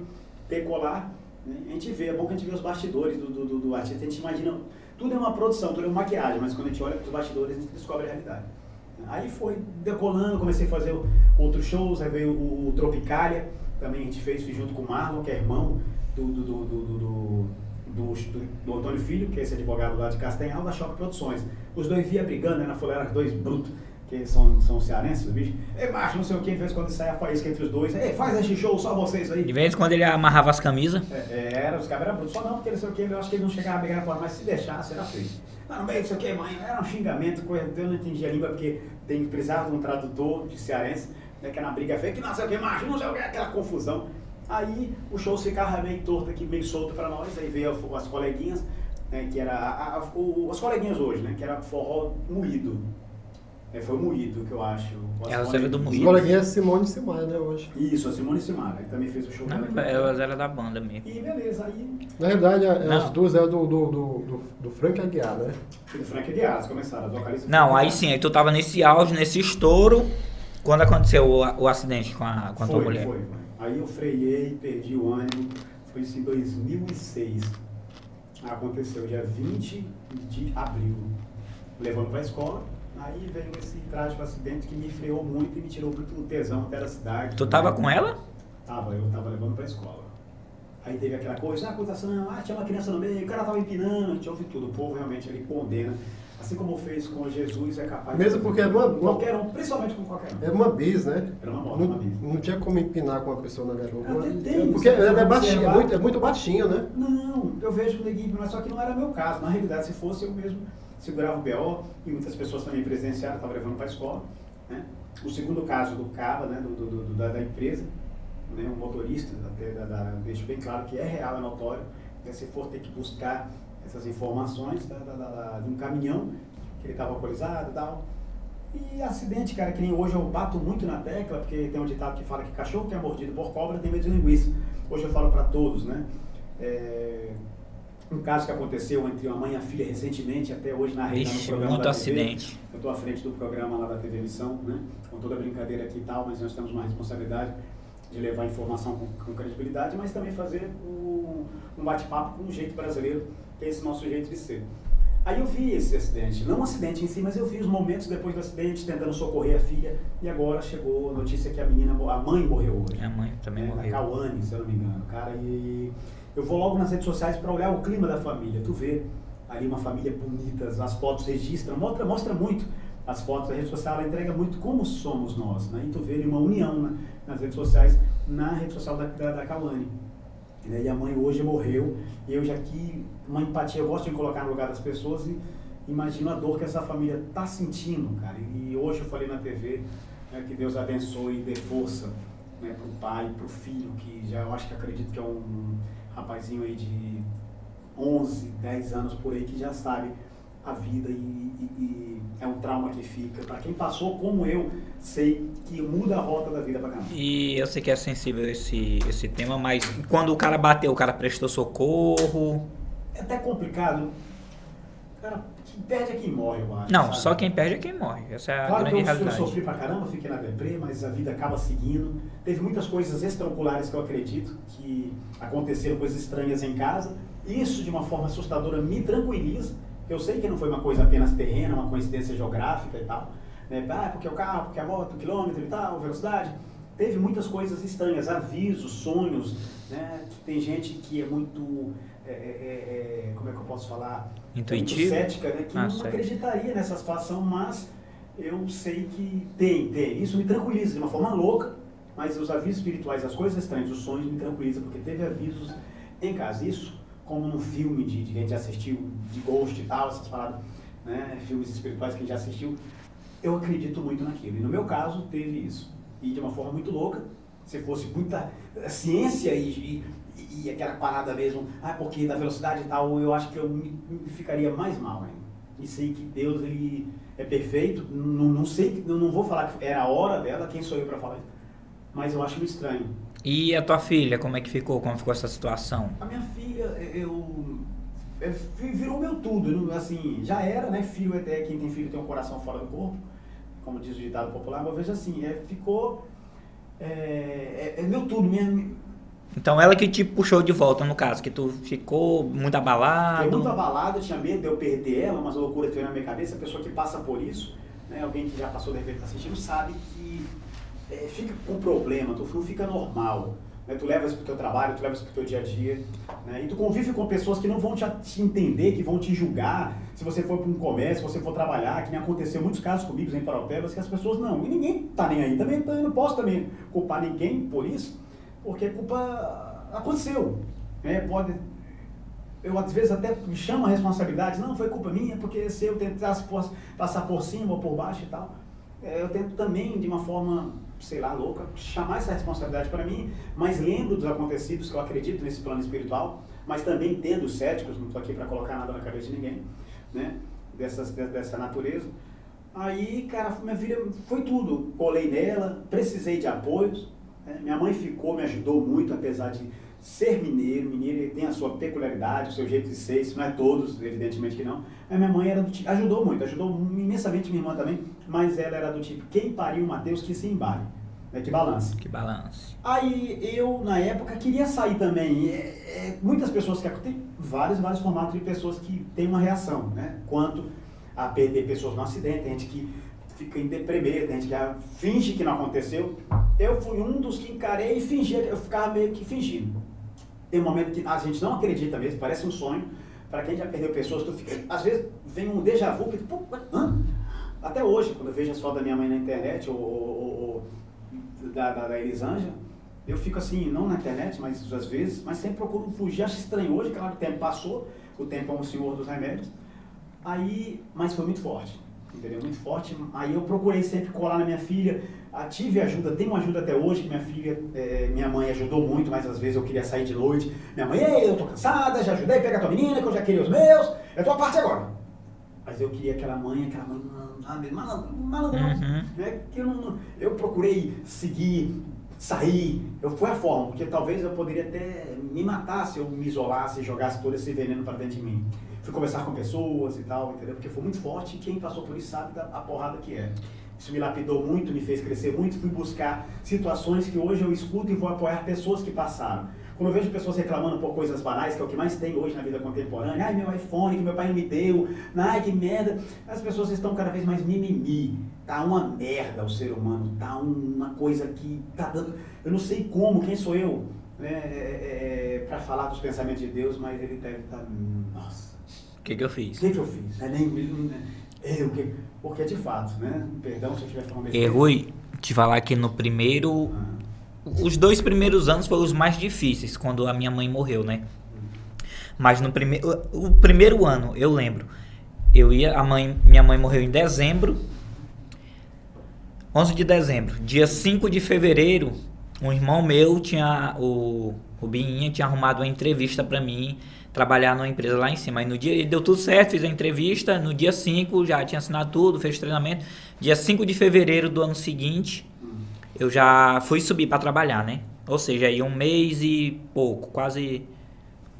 decolar. Né? A gente vê, é bom que a gente vê os bastidores do, do, do, artista, a gente imagina, tudo é uma produção, tudo é uma maquiagem, mas quando a gente olha para os bastidores, a gente descobre a realidade. Aí foi decolando, comecei a fazer outros shows, aí veio o, o Tropicália, também a gente fez, junto com o Marlon, que é irmão do, do, do, do, do, do, Antônio Filho, que é esse advogado lá de Castanhal, da Choque Produções. Os dois via brigando, né, na fuleira, dois brutos, que são, são cearenses, os bichos. Ei, macho, não sei o que, de vez em quando sai a faísca entre os dois. Ei, faz esse show, só vocês aí. De vez em quando ele amarrava as camisas. É, era, os caras eram brutos. Só não, porque não sei o que, eu acho que ele não chegava a brigar fora, mas se deixasse, era feio. Não, no meio, não sei o que, mãe, era um xingamento, coisa, eu não entendia a língua, porque tem, precisava de um tradutor de cearense, né, que era uma briga feia, que não sei o que, macho, não sei o que, aquela confusão. Aí o show ficava meio torto aqui, meio solto pra nós, aí veio as coleguinhas, né, que era, a, a- o- as coleguinhas hoje, né, que era forró moído. É, foi o moído que eu acho. As Elas eram do coleguinhas. Os Moído. coleguinhas é Simone e Simar, né, hoje. Isso, a Simone Simara, que também fez o show Não, dela aqui. elas eram da banda mesmo. E beleza, aí Na verdade, a- Não. as duas eram do, do, do, do, do Frank Aguiar, né? o Frank de Aras começaram, as vocalistas. Não, aí sim, aí tu tava nesse auge, nesse estouro, quando aconteceu o, o acidente com a, com a tua foi, mulher. Foi, foi. Aí eu freiei, perdi o ânimo, foi isso em 2006. Aconteceu dia 20 de abril, levando para a escola. Aí veio esse trágico acidente que me freou muito e me tirou muito tesão até da cidade. Tu tava com ela? Tava, eu tava levando pra escola. Aí teve aquela coisa, ah, acusação, ah, tinha uma criança no meio, o cara tava empinando, a gente ouve tudo. O povo realmente ele condena. Assim como fez com Jesus, é capaz Mesmo de porque é uma- uma- qualquer um, principalmente com qualquer um. Era uma bis, né? Era uma moto, Não, uma bis. não tinha como empinar com uma pessoa na garupa. Até tem, Porque ela é baixinho, é muito, é muito baixinho, né? Não, eu vejo que o neguinho, mas só que não era meu caso. Na realidade, se fosse eu mesmo segurava o BO e muitas pessoas também presenciaram, estavam levando para a escola. Né? O segundo caso do Caba, né, do, do- do- da, da empresa, né, motorista, até da, da, deixo bem claro que é real, é notório. né, se for ter que buscar essas informações da- da- de um caminhão, que ele estava alcoolizado e tal. E acidente, cara, que nem hoje eu bato muito na tecla, porque tem um ditado que fala que cachorro que é mordido por cobra tem medo de linguiça. Hoje eu falo para todos, né? É, um caso que aconteceu entre uma mãe e a filha recentemente, até hoje na rede, no programa muito da TV. acidente. Eu estou à frente do programa lá da TV Missão, né? Com toda a brincadeira aqui e tal, mas nós temos uma responsabilidade de levar informação com, com credibilidade, mas também fazer o- um bate-papo com o jeito brasileiro, que é esse nosso jeito de ser. Aí eu vi esse acidente, não um acidente em si, mas eu vi os momentos depois do acidente, tentando socorrer a filha, e agora chegou a notícia que a menina, a mãe morreu hoje. Minha mãe também né, morreu. Da Cauane, se eu não me engano, cara, e eu vou logo nas redes sociais para olhar o clima da família, tu vê ali uma família bonita, as fotos registram, mostra, mostra muito as fotos, a rede social ela entrega muito como somos nós, né, e tu vê ali uma união né, nas redes sociais, na rede social da, da, da Cauane. né, E a mãe hoje morreu, e eu já aqui, uma empatia, eu gosto de colocar no lugar das pessoas e imagino a dor que essa família está sentindo, cara. E hoje eu falei na TV né, que Deus abençoe e dê força né, para o pai, para o filho, que já eu acho que acredito que é um rapazinho aí de 11, 10 anos por aí, que já sabe a vida e, e- e é um trauma que fica. Para quem passou, como eu, sei que muda a rota da vida para caramba. E eu sei que é sensível esse, esse tema, mas quando o cara bateu, o cara prestou socorro. É até complicado. Cara, perde é quem morre, eu acho. Não, sabe? só quem perde é quem morre. Essa é a Claro que grande eu, eu realidade. sofri pra caramba, fiquei na deprê, mas a vida acaba seguindo. Teve muitas coisas extraoculares que eu acredito que aconteceram coisas estranhas em casa. Isso, de uma forma assustadora, me tranquiliza. Eu sei que não foi uma coisa apenas terrena, uma coincidência geográfica e tal. Né? Ah, porque o carro, porque a moto, quilômetro e tal, velocidade. Teve muitas coisas estranhas, avisos, sonhos. Né? Tem gente que é muito. é, é, é, como é que eu posso falar? Intuitivo? Muito cética, né? Que Ah, não certo. acreditaria nessa situação, mas eu sei que tem, tem. Isso me tranquiliza de uma forma louca, mas os avisos espirituais, as coisas estranhas, os sonhos me tranquilizam, porque teve avisos em casa. Isso, como num filme de, de que a gente assistiu, de Ghost e tal, essas paradas, né? filmes espirituais que a gente já assistiu, eu acredito muito naquilo. E no meu caso, teve isso. E de uma forma muito louca, se fosse muita ciência e, e, e aquela parada mesmo, ah, porque da velocidade e tal, eu acho que eu me, me ficaria mais mal ainda. E sei que Deus, ele é perfeito, não, não sei, eu não vou falar que era a hora dela, quem sou eu para falar isso, mas eu acho meio estranho. E a tua filha, como é que ficou? Como ficou essa situação? A minha filha, eu. é, vi- Virou meu tudo, assim, já era, né? Filho até quem tem filho tem um coração fora do corpo, como diz o ditado popular, mas eu vejo assim, é, ficou. É, é, é meu tudo, minha. Então ela que te puxou de volta, no caso, que tu ficou muito abalado. Fiquei muito abalado, tinha medo de eu perder ela, umas loucuras que veio na minha cabeça. A pessoa que passa por isso, né, alguém que já passou, de repente está assistindo, sabe que é, fica com problema, tu não fica normal. Né? Tu leva isso pro teu trabalho, tu leva isso pro teu dia a dia. Né? E tu convive com pessoas que não vão te, te entender, que vão te julgar. Se você for para um comércio, se você for trabalhar, que nem aconteceu muitos casos comigo em Paropebas, que as pessoas não. E ninguém tá nem aí. Também eu não posso também culpar ninguém por isso, porque a culpa aconteceu. Né? Pode, eu às vezes até me chamo a responsabilidade, não, foi culpa minha, porque se eu tentasse passar por cima ou por baixo e tal, é, eu tento também, de uma forma, sei lá, louca, chamar essa responsabilidade para mim, mas lembro dos acontecidos que eu acredito nesse plano espiritual, mas também tendo céticos, não estou aqui para colocar nada na cabeça de ninguém, né, dessas, de- dessa natureza. Aí, cara, minha vida foi tudo. Colei nela, precisei de apoios. Né? Minha mãe ficou, me ajudou muito, apesar de ser mineiro. Mineiro tem a sua peculiaridade, o seu jeito de ser. Isso não é todos, evidentemente que não. Minha mãe era do tipo, ajudou muito, ajudou imensamente minha irmã também. Mas ela era do tipo, quem pariu Mateus que se embale, né? que balance. Que balanço. Aí eu, na época, queria sair também. É, é, muitas pessoas que. Tem vários, vários formatos de pessoas que têm uma reação, né? Quanto a perder pessoas no acidente, tem gente que fica em deprê, tem gente que finge que não aconteceu. Eu fui um dos que encarei e fingia, eu ficava meio que fingindo. Tem um momento que a gente não acredita mesmo, parece um sonho. Para quem já perdeu pessoas, tu fica, às vezes vem um déjà vu que hã? Até hoje, quando eu vejo as fotos da minha mãe na internet ou, ou- ou da, da, da Elisângela, eu fico assim, não na internet, mas às vezes, mas sempre procuro fugir. Acho estranho hoje, claro, o tempo passou, o tempo é um senhor dos remédios. Aí, mas foi muito forte, entendeu? Muito forte. Aí eu procurei sempre colar na minha filha, ah, tive ajuda, tenho ajuda até hoje, que minha filha, eh, minha mãe ajudou muito, mas às vezes eu queria sair de noite. Minha mãe, ei, eu tô cansada, já ajudei, pega a tua menina, que eu já queria os meus, é tua parte agora. Mas eu queria aquela mãe, aquela mãe, sabe, malandro, malandrão, Uhum. né? Que eu, não, eu procurei seguir, sair, eu fui a forma, porque talvez eu poderia até me matar se eu me isolasse e jogasse todo esse veneno para dentro de mim. Fui conversar com pessoas e tal, entendeu? Porque foi muito forte e quem passou por isso sabe da, a porrada que é. Isso me lapidou muito, me fez crescer muito, fui buscar situações que hoje eu escuto e vou apoiar pessoas que passaram. Quando eu vejo pessoas reclamando por coisas banais, que é o que mais tem hoje na vida contemporânea, ai meu iPhone que meu pai não me deu, ai que merda, as pessoas estão cada vez mais mimimi. Tá uma merda o ser humano, tá uma coisa que tá dando. Eu não sei como, quem sou eu, né, é, para falar dos pensamentos de Deus, mas ele deve estar. nossa, O que, que eu o fiz? que, que eu fiz? É nem né, eu, que, porque de fato, né? Perdão se eu estiver falando besteira. Rui, te falar que no primeiro. Ah, Os dois primeiros anos foram os mais difíceis, quando a minha mãe morreu, né? Mas no primeiro. O primeiro ano, eu lembro. Eu ia. A mãe, minha mãe morreu em dezembro. 11 de dezembro. Dia 5 de fevereiro, um irmão meu tinha. O, o Bininha tinha arrumado uma entrevista pra mim trabalhar numa empresa lá em cima. Aí no dia. Deu tudo certo, fiz a entrevista. No dia 5 já tinha assinado tudo, fez treinamento. Dia 5 de fevereiro do ano seguinte eu já fui subir para trabalhar, né? Ou seja, aí um mês e pouco, quase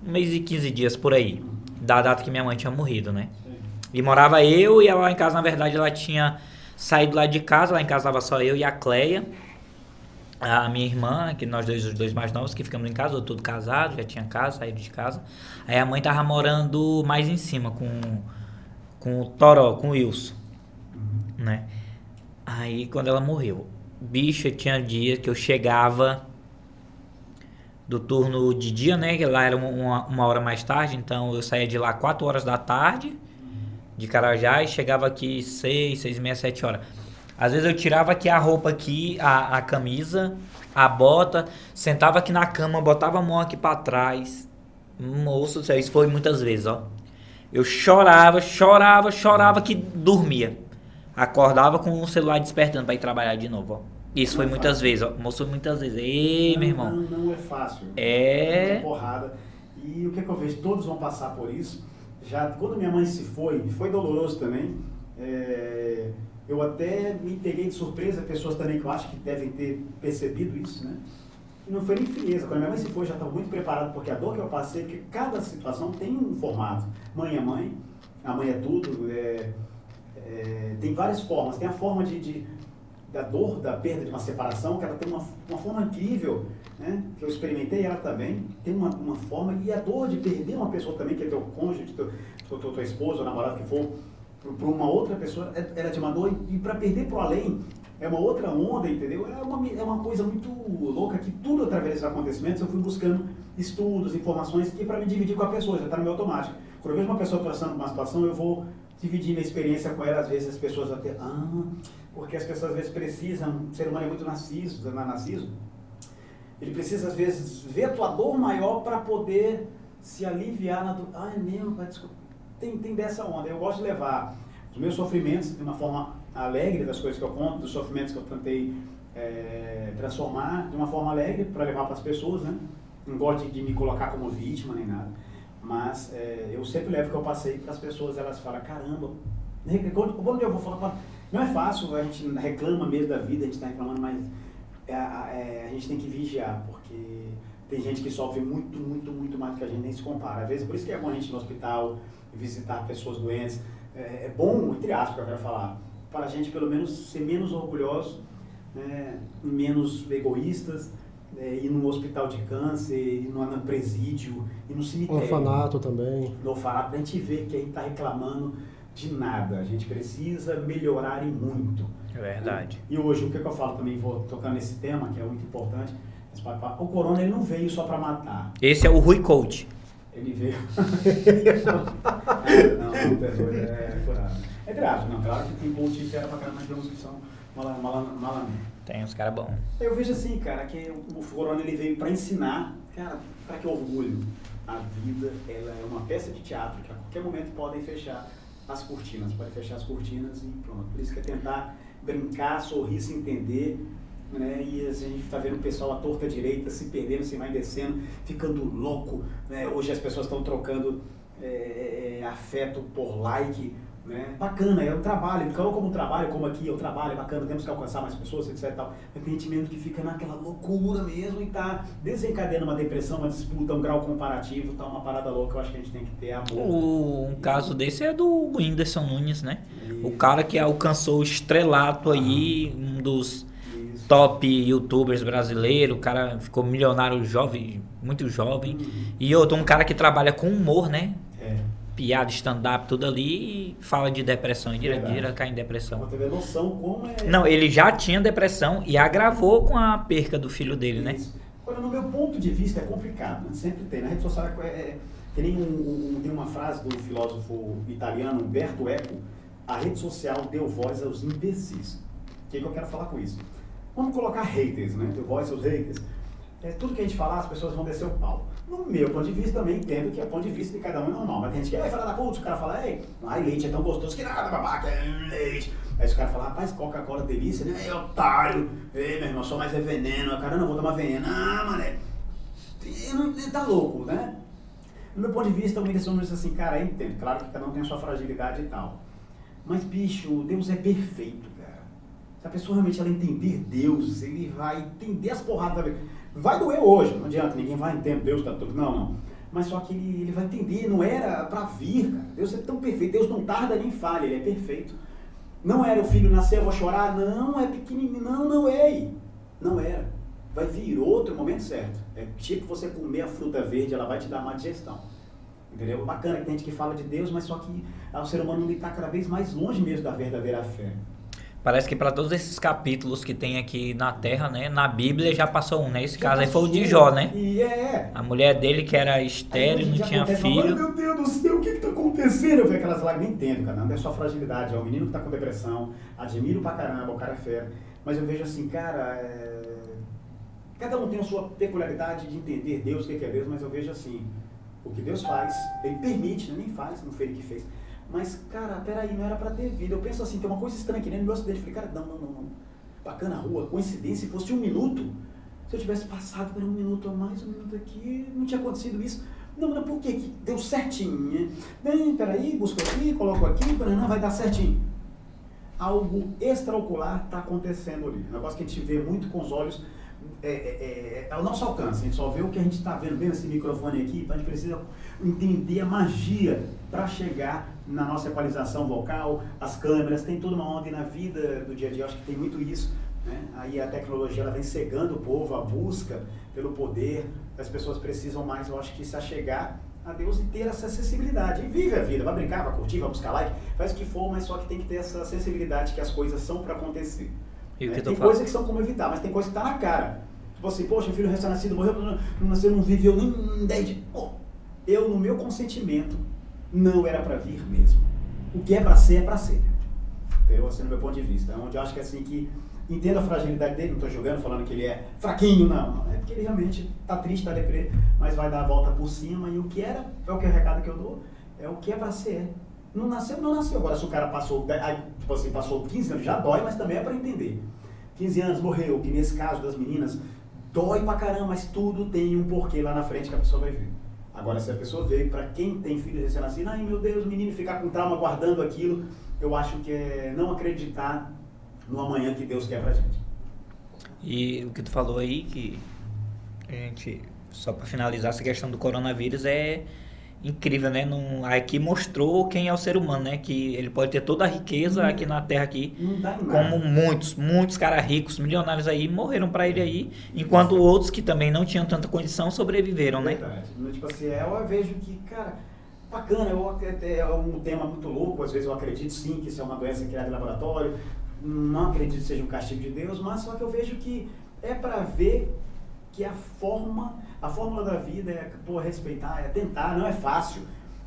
um mês e 15 dias por aí, da data que minha mãe tinha morrido, né? E morava eu e ela lá em casa, na verdade, ela tinha saído lá de casa, lá em casa tava só eu e a Cleia. A minha irmã, que nós dois, os dois mais novos, que ficamos em casa, tudo casado, já tinha casa, saído de casa. Aí a mãe tava morando mais em cima com, com o Toró, com o Wilson, né? Aí quando ela morreu, bicho, tinha dias que eu chegava do turno de dia, né? Que lá era uma, uma hora mais tarde, então eu saía de lá 4 horas da tarde, de Carajá, e chegava aqui 6, 6 e meia, 7 horas. Às vezes eu tirava aqui a roupa aqui, a, a camisa, a bota, sentava aqui na cama, botava a mão aqui para trás. Moço, isso foi muitas vezes, ó. Eu chorava, chorava, chorava que dormia. Acordava com o celular despertando para ir trabalhar de novo, ó. Isso Não foi é muitas fácil. vezes, ó. Mostrou muitas vezes. Ei, meu irmão. Não, não é fácil. É. muita porrada. E o que, é que eu vejo? Todos vão passar por isso. Já quando minha mãe se foi, foi doloroso também. é, eu até me peguei de surpresa, pessoas também que eu acho que devem ter percebido isso, né? Não foi nem frieza. Quando minha mãe se foi, já estava muito preparado, porque a dor que eu passei, porque cada situação tem um formato. Mãe é mãe, a mãe é tudo. é, é, tem várias formas. Tem a forma de, de- da dor, da perda de uma separação, que ela tem uma, uma forma incrível, né? que eu experimentei ela também, tem uma, uma forma, e a dor de perder uma pessoa também, que é teu cônjuge, teu, teu, teu, tua esposa, ou namorado que for, para uma outra pessoa, é- ela é de uma dor, e para perder para além, é uma outra onda, entendeu? É uma, é uma coisa muito louca que tudo através desses acontecimentos eu fui buscando estudos, informações, que para me dividir com a pessoa, já está no meu automático. Quando eu vejo uma pessoa passando por uma situação, eu vou dividir minha experiência com ela, às vezes as pessoas ter, ah, porque as pessoas às vezes precisam, o ser humano é muito narciso, na- narciso, ele precisa às vezes ver a tua dor maior para poder se aliviar na dor. Ah, é mesmo, desculpa. Tem, tem dessa onda. Eu gosto de levar os meus sofrimentos de uma forma alegre das coisas que eu conto, dos sofrimentos que eu tentei eh, transformar de uma forma alegre para levar para as pessoas, né? Não gosto de, me colocar como vítima nem nada. Mas eh, eu sempre levo o que eu passei para as pessoas, elas falam, caramba, quando, eu vou falar, não é fácil, a gente reclama mesmo da vida, a gente está reclamando, mas é, é, a gente tem que vigiar, porque tem gente que sofre muito, muito, muito mais do que a gente nem se compara. Às vezes, por isso que é bom a gente ir no hospital, visitar pessoas doentes. É, é bom, entre aspas, que eu quero falar, para a gente pelo menos ser menos orgulhosos, né, menos egoístas, é, ir no hospital de câncer, ir no, no presídio, ir no cemitério Orfanato também. no orfanato, pra gente ver que a gente está reclamando de nada. A gente precisa melhorar e muito. É verdade. E hoje, o que, que eu falo também, vou tocando nesse tema, que é muito importante, o corona ele não veio só para matar. Esse é o Rui Coach. Ele veio. não, não, não, é doido, é furado. É grave, não, claro que tem coach que era pra caramba, mas tem uns que são malandro. Tem uns caras bons. Eu vejo assim, cara, que o Corona ele veio para ensinar, cara, para que orgulho. A vida, ela é uma peça de teatro que a qualquer momento podem fechar as cortinas, pode fechar as cortinas e pronto. Por isso que é tentar brincar, sorrir, se entender, né? E a gente está vendo o pessoal à torta direita se perdendo, se vai descendo, ficando louco, né? Hoje as pessoas estão trocando é, é, afeto por like, né? Bacana, é um trabalho, então como um trabalho, como aqui é um trabalho, é bacana, temos que alcançar mais pessoas, etc tal. Mas tem gente mesmo que fica naquela loucura mesmo e tá desencadeando uma depressão, uma disputa, um grau comparativo, tá uma parada louca, eu acho que a gente tem que ter amor. O, um caso desse é do Whindersson Nunes, né? O cara que alcançou o estrelato aí, um dos. Top youtubers brasileiros, o cara ficou milionário jovem, muito jovem. E outro, um cara que trabalha com humor, né? É. Piada, stand-up, tudo ali, e fala de depressão, e direto, direto cai em depressão. você ter noção como é. Não, ele já tinha depressão e agravou com a perca do filho dele, né? Isso. Agora, no meu ponto de vista, é complicado, né? Sempre tem. Na rede social é, é, tem, um, um- tem uma frase do filósofo italiano Umberto Eco: a rede social deu voz aos imbecis. O que, que eu quero falar com isso? Vamos colocar haters, né? Deu voz aos haters. É, tudo que a gente falar, as pessoas vão descer o pau. No meu ponto de vista, também entendo que é ponto de vista de cada um é normal. Mas tem gente que falar da puta, o cara fala, ei, ai, leite é tão gostoso que nada, babaca, é leite. Aí os caras falam, rapaz, Coca-Cola delícia, né? Ei, otário, ei, meu irmão, só mais é veneno. Cara, não, vou tomar veneno. Ah, mané, não- ele tá louco, né? No meu ponto de vista, o Whindersson Nunes assim, cara, eu entendo. Claro que cada um tem a sua fragilidade e tal. Mas, bicho, Deus é perfeito. Se a pessoa realmente ela entender Deus, ele vai entender as porradas. Vai doer hoje, não adianta, ninguém vai entender Deus, tá tudo. Não, não. mas só que ele, ele vai entender, não era para vir, cara. Deus é tão perfeito, Deus não tarda nem falha, ele é perfeito. Não era o filho nascer, eu vou chorar, não, é pequenininho, não, não é. Não era. Vai vir outro momento certo. É tipo você comer a fruta verde, ela vai te dar má digestão. Entendeu? Bacana que tem gente que fala de Deus, mas só que o ser humano está cada vez mais longe mesmo da verdadeira fé. Parece que para todos esses capítulos que tem aqui na Terra, né? Na Bíblia já passou um, né? Esse Já caso aí foi o de Jó, né? E é. A mulher dele que era estéreo, não tinha filho. "Ai, Meu Deus do céu, o que está acontecendo? Eu vejo aquelas lágrimas, não entendo, cara. Não é só fragilidade, é o menino que está com depressão. Admiro pra caramba, o cara é fera. Mas eu vejo assim, cara, é... cada um tem a sua peculiaridade de entender Deus, o que é Deus, mas eu vejo assim, o que Deus faz, ele permite, né? nem faz, não foi ele que fez. Mas, cara, peraí, não era pra ter vida. Eu penso assim, tem uma coisa estranha aqui, né? No meu acidente, eu falei, cara, não, não, não, não. Bacana a rua, coincidência, se fosse um minuto, se eu tivesse passado por um minuto a mais, um minuto aqui, não tinha acontecido isso. Não, mas por que que deu certinho? né? Bem, peraí, busco aqui, coloco aqui, não vai dar certinho. Algo extraocular está acontecendo ali. Um negócio que a gente vê muito com os olhos, é, é, é, é ao nosso alcance. A gente só vê o que a gente está vendo, mesmo esse microfone aqui, então a gente precisa entender a magia para chegar na nossa equalização vocal, as câmeras, tem toda uma onda e na vida do dia a dia, eu acho que tem muito isso. Né? Aí a tecnologia ela vem cegando o povo, a busca pelo poder, as pessoas precisam mais, eu acho que se achegar a Deus e ter essa acessibilidade. E vive a vida, vai brincar, vai curtir, vai buscar like, faz o que for, mas só que tem que ter essa sensibilidade que as coisas são para acontecer. E né? Tem coisas que são como evitar, mas tem coisa que tá na cara. Tipo assim, poxa, o filho recém-nascido morreu, não, não nasceu, não viveu nem 10 dias. Pô, eu, no meu consentimento, não era para vir mesmo. O que é para ser, é para ser. Entendeu? Assim, no meu ponto de vista. Onde eu acho que assim que entendo a fragilidade dele, não estou jogando, falando que ele é fraquinho, não. É porque ele realmente está triste, está deprê, mas vai dar a volta por cima. E o que era, é o que é o recado que eu dou, é o que é para ser. Não nasceu, não nasceu. Agora, se o cara passou, tipo assim, passou 15 anos, já dói, mas também é para entender. 15 anos, morreu, que nesse caso das meninas, dói pra caramba, mas tudo tem um porquê lá na frente que a pessoa vai ver. Agora, se a pessoa veio, para quem tem filho recém-nascido, ai meu Deus, o menino ficar com trauma guardando aquilo, eu acho que é não acreditar no amanhã que Deus quer pra gente. E o que tu falou aí, que a gente, só para finalizar essa questão do coronavírus, é incrível, né? Não, aqui mostrou quem é o ser humano, né? Que ele pode ter toda a riqueza aqui na Terra aqui, como muitos, muitos caras ricos, milionários aí, morreram para ele aí, enquanto outros que também não tinham tanta condição sobreviveram, né? Verdade. Tipo assim, eu vejo que, cara, bacana, eu, é, é um tema muito louco, às vezes eu acredito sim que isso é uma doença criada em laboratório, não acredito que seja um castigo de Deus, mas só que eu vejo que é para ver que a forma, a fórmula da vida é pô, respeitar, é tentar, não é fácil.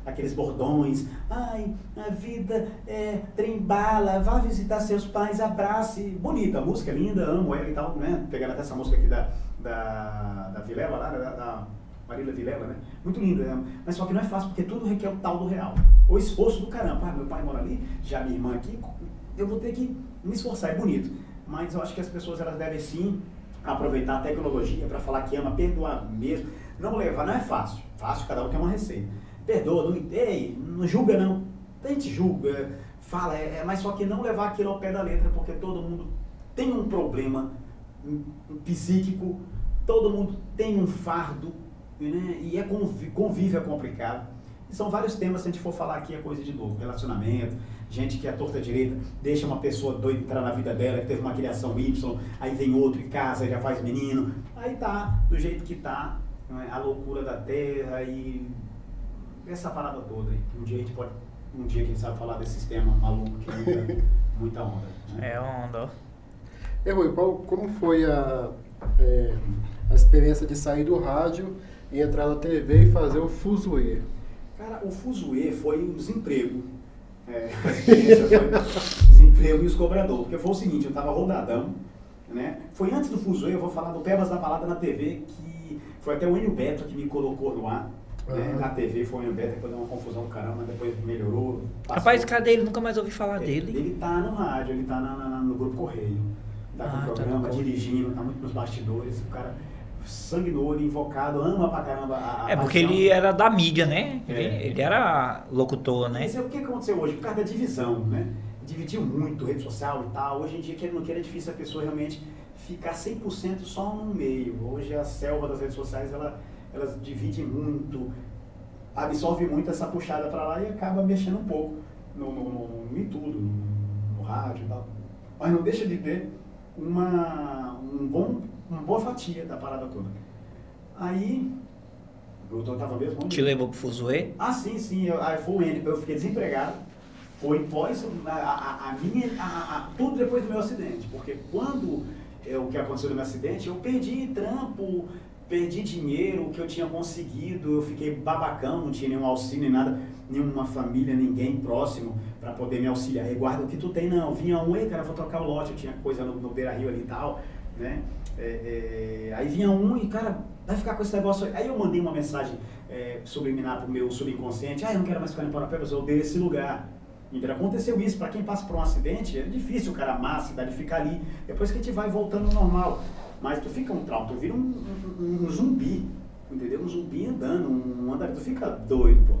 Aqueles bordões, ai, a vida é trem bala, vá visitar seus pais, abrace. Bonita, a música é linda, amo ela e tal, né? Pegando até essa música aqui da, da, da Vilela lá, da, da Marília Vilela, né? Muito linda, né? mas só que não é fácil, porque tudo requer o tal do real. O esforço do caramba. Ah, meu pai mora ali, já minha irmã aqui, eu vou ter que me esforçar, é bonito. Mas eu acho que as pessoas elas devem sim aproveitar a tecnologia para falar que ama, perdoar mesmo. Não levar, não é fácil. Fácil, cada um tem uma receita. Perdoa, não, ei, não julga não. A gente julga, fala, é, é, mas só que não levar aquilo ao pé da letra, porque todo mundo tem um problema psíquico, todo mundo tem um fardo, né? e é convi- convívio é complicado. E são vários temas, se a gente for falar aqui, é coisa de novo. Relacionamento, gente que é torta direita, deixa uma pessoa doida entrar na vida dela, que teve uma criação Y, aí vem outro em casa, já faz menino. Aí tá, do jeito que tá, não é? a loucura da terra e essa parada toda aí. Um dia a gente pode, um dia quem sabe falar desse sistema maluco que é muita, muita onda. né? É onda, ó. E Rui, qual, como foi a, é, a experiência de sair do rádio e entrar na TV e fazer o fuzuê? Cara, o fuzuê foi o desemprego. É, a experiência foi o desemprego e os cobradores. Porque foi o seguinte, eu tava rodadão, né? Foi antes do fuzuê, eu vou falar do Pebas da Balada na TV, que foi até o Enio Beto que me colocou no ar. Né? Aham. Na TV foi o Enio Beto, depois deu uma confusão do caramba, mas depois melhorou. passou. Rapaz, cadê ele? Nunca mais ouvi falar É, dele. Ele tá no rádio, ele tá na- na- no grupo Correio. Tá com Ah, o tá programa, Correio. dirigindo, tá muito nos bastidores. O cara sangue no olho, invocado, ama pra caramba a, a É porque paixão. ele era da mídia, né? Ele, É. ele era locutor, né? Mas é o que aconteceu hoje? Por causa da divisão, né? Dividiu muito rede social e tal. Hoje em dia, ou não queira, é difícil a pessoa realmente ficar 100% só no meio. Hoje a selva das redes sociais, ela, elas dividem muito. absorve muito essa puxada para lá e acaba mexendo um pouco no, no, no, em tudo, no, no rádio e tal. Mas não deixa de ter uma, um bom, uma boa fatia da parada toda. Aí, eu tava mesmo onde? Te levou pro Fuzuê? Ah, sim, sim. Eu, aí foi o eu fiquei desempregado. Foi pós a, a, a minha. A, tudo depois do meu acidente. Porque quando é, o que aconteceu no meu acidente, eu perdi trampo, perdi dinheiro que eu tinha conseguido, eu fiquei babacão, não tinha nenhum auxílio, nem nada, nenhuma família, ninguém próximo para poder me auxiliar. E guarda o que tu tem, não. Vinha um, ei, cara, vou trocar o lote, eu tinha coisa no, no Beira Rio ali e tal, né? É, é, aí vinha um e, cara, vai ficar com esse negócio. Aí eu mandei uma mensagem é, subliminar pro meu subconsciente, ah, eu não quero mais ficar em Parapebas, eu odeio esse lugar. Então aconteceu isso, para quem passa por um acidente, é difícil o cara amar a cidade ficar ali. Depois que a gente vai voltando ao normal. Mas tu fica um trauma, tu vira um, um, um zumbi, entendeu? Um zumbi andando, um andando, tu fica doido, pô.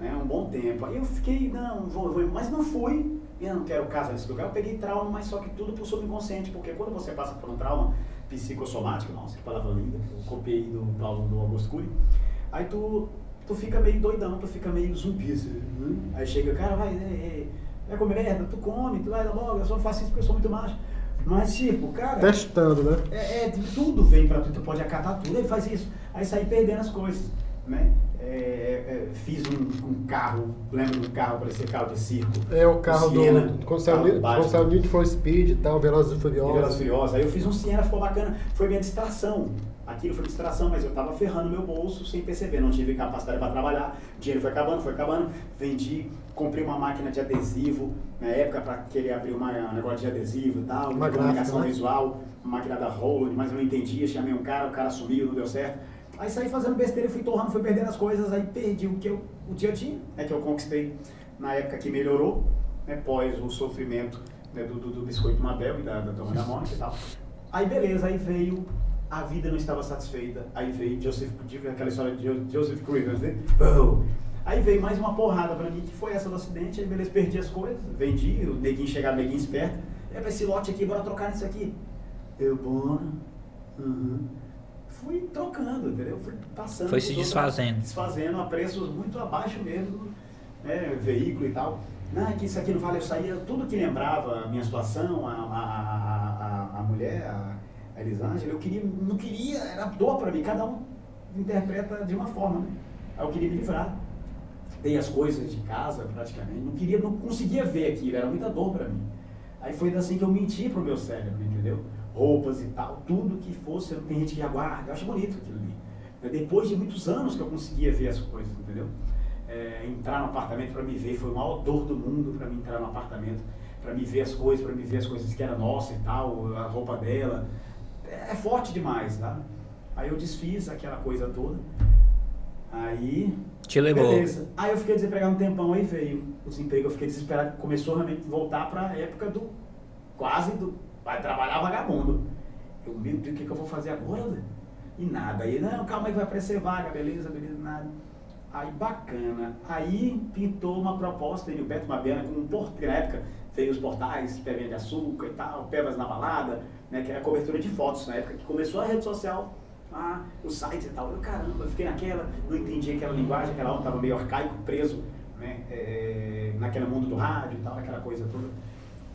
Né? Um bom tempo. Aí eu fiquei, não, vou, vou, mas não fui, eu não quero casa nesse lugar. Eu peguei trauma, mas só que tudo pro subconsciente, porque quando você passa por um trauma psicossomático, nossa, que palavra linda, eu copiei do Paulo do Augusto Cury, aí tu tu fica meio doidão, tu fica meio zumbi. Assim, né? Aí chega, cara, vai, é, é, vai comer merda, tu come, tu vai logo, eu só faço isso porque eu sou muito macho. Mas, tipo, cara. Testando, né? É, é, tudo vem pra tu, tu pode acatar tudo, aí faz isso. Aí sai perdendo as coisas, né? É, é, fiz um, um, carro, lembra de um carro, parecia carro de circo. É o carro Siena, do. Saiu Need for Speed e tal, Velozes e Furiosos. Velozes e Furiosos. Aí eu fiz um Siena, ficou bacana. Foi minha distração. Aquilo foi distração, mas eu estava ferrando meu bolso sem perceber. Não tive capacidade para trabalhar. Dinheiro foi acabando, foi acabando. Vendi, comprei uma máquina de adesivo. Na época, para querer abrir uma, um negócio de adesivo e tal. Uma comunicação né? visual, uma máquina da Roland, mas eu não entendia. Chamei um cara, o cara sumiu, não deu certo. Aí saí fazendo besteira, fui torrando, fui perdendo as coisas. Aí perdi o que eu, o que eu tinha, é que eu conquistei na época que melhorou, né, pós o sofrimento né, do, do, do biscoito Mabel e da, da Dona da Mônica e tal. Aí beleza, aí veio a vida não estava satisfeita. Aí veio Joseph, aquela história de Joseph Crivers, né? Aí veio mais uma porrada pra mim, que foi essa do acidente, aí beleza, perdi as coisas, vendi, o neguinho chegava, neguinho esperto. É pra esse lote aqui, bora trocar nisso aqui. Eu, bora. Uhum. Fui trocando, entendeu? Fui passando. Foi se desfazendo. Desfazendo a preços muito abaixo mesmo, né? Veículo e tal. Não, é que isso aqui não vale, eu saía, tudo que lembrava a minha situação, a, a, a, a mulher, a, a Elisângela, eu queria, não queria, era dor para mim, cada um interpreta de uma forma, né? Aí eu queria me livrar. Dei as coisas de casa praticamente, não queria, não conseguia ver aquilo, era muita dor para mim. Aí foi assim que eu menti pro meu cérebro, entendeu? Roupas e tal, tudo que fosse, tem gente que aguarda, eu acho bonito aquilo ali. É depois de muitos anos que eu conseguia ver as coisas, entendeu? É, entrar no apartamento para me ver foi o maior dor do mundo para mim entrar no apartamento, para me ver as coisas, para me ver as coisas que era nossa e tal, a roupa dela, é forte demais, tá? Aí eu desfiz aquela coisa toda. Aí. Te levou. Beleza. Aí eu fiquei desempregado um tempão, aí veio o desemprego, eu fiquei desesperado, começou realmente a voltar para a época do. quase do. Vai trabalhar vagabundo. Eu, meu Deus, o que, que eu vou fazer agora? E nada. Aí, não, calma aí, vai aparecer vaga, beleza, beleza, nada. Aí bacana. Aí pintou uma proposta o Beto Mabena com um porteiro, na época veio os portais, Pevinha de Açúcar e tal, Pebas na Balada, né, que era cobertura de fotos na época que começou a rede social, ah, os sites e tal. Eu, caramba, eu fiquei naquela, não entendi aquela linguagem, aquela onda estava meio arcaico, preso, né, é, naquele mundo do rádio e tal, aquela coisa toda.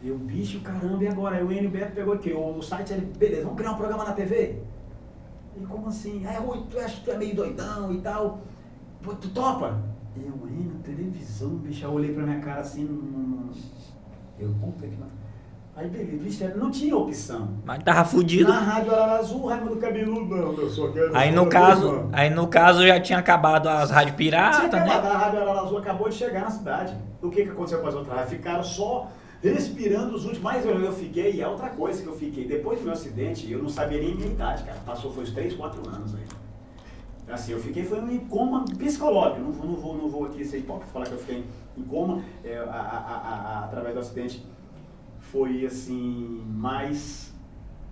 Eu, bicho, caramba, e agora? Aí o Enio Beto pegou aqui, o site, ele, beleza, vamos criar um programa na TV? E como assim? É, Rui, tu acha que tu é meio doidão e tal? Pô, tu topa? Eu, Enio, televisão, bicho, eu olhei pra minha cara assim, eu, puta que Aí beleza, não tinha opção. Mas tava fudido. Na Rádio Azul, Raimundo Cabeludo, não, eu só quero. Aí no caso, aí no caso já tinha acabado as rádios piratas, né? A Rádio Azul acabou de chegar na cidade. O que, que aconteceu com as outras Ficaram só respirando os últimos. Mas eu, eu fiquei, e é outra coisa que eu fiquei. Depois do meu acidente, eu não sabia nem minha idade, cara. Passou, foi uns 3, 4 anos aí. Assim, eu fiquei, foi um coma psicológico. Não, não, vou, não vou aqui ser hipócrita falar que eu fiquei em coma é, a, a, a, através do acidente foi assim mais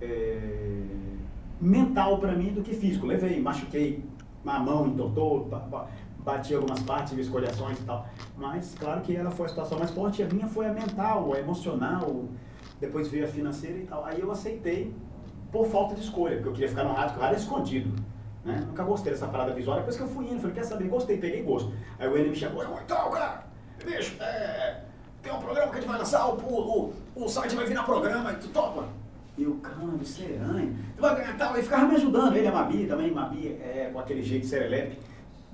é, mental para mim do que físico. Levei, machuquei a mão, entortou, bati algumas partes, tive escoliações e tal. Mas claro que ela foi a situação mais forte, a minha foi a mental, a emocional, depois veio a financeira e tal. Aí eu aceitei por falta de escolha, porque eu queria ficar no rádio, o rádio é escondido. Né? Nunca gostei dessa parada visual. Depois que eu fui indo, falei, quer saber? Gostei, peguei gosto. Aí o N me chamou, então, cara, bicho, é, tem um programa que a gente vai lançar, o, o, o site vai vir na programa, tu topa? E eu, caramba, seranha, tu vai ganhar tal, e ficava me ajudando. Ele, a Mabi, também, Mabi, é, com aquele jeito serelepe,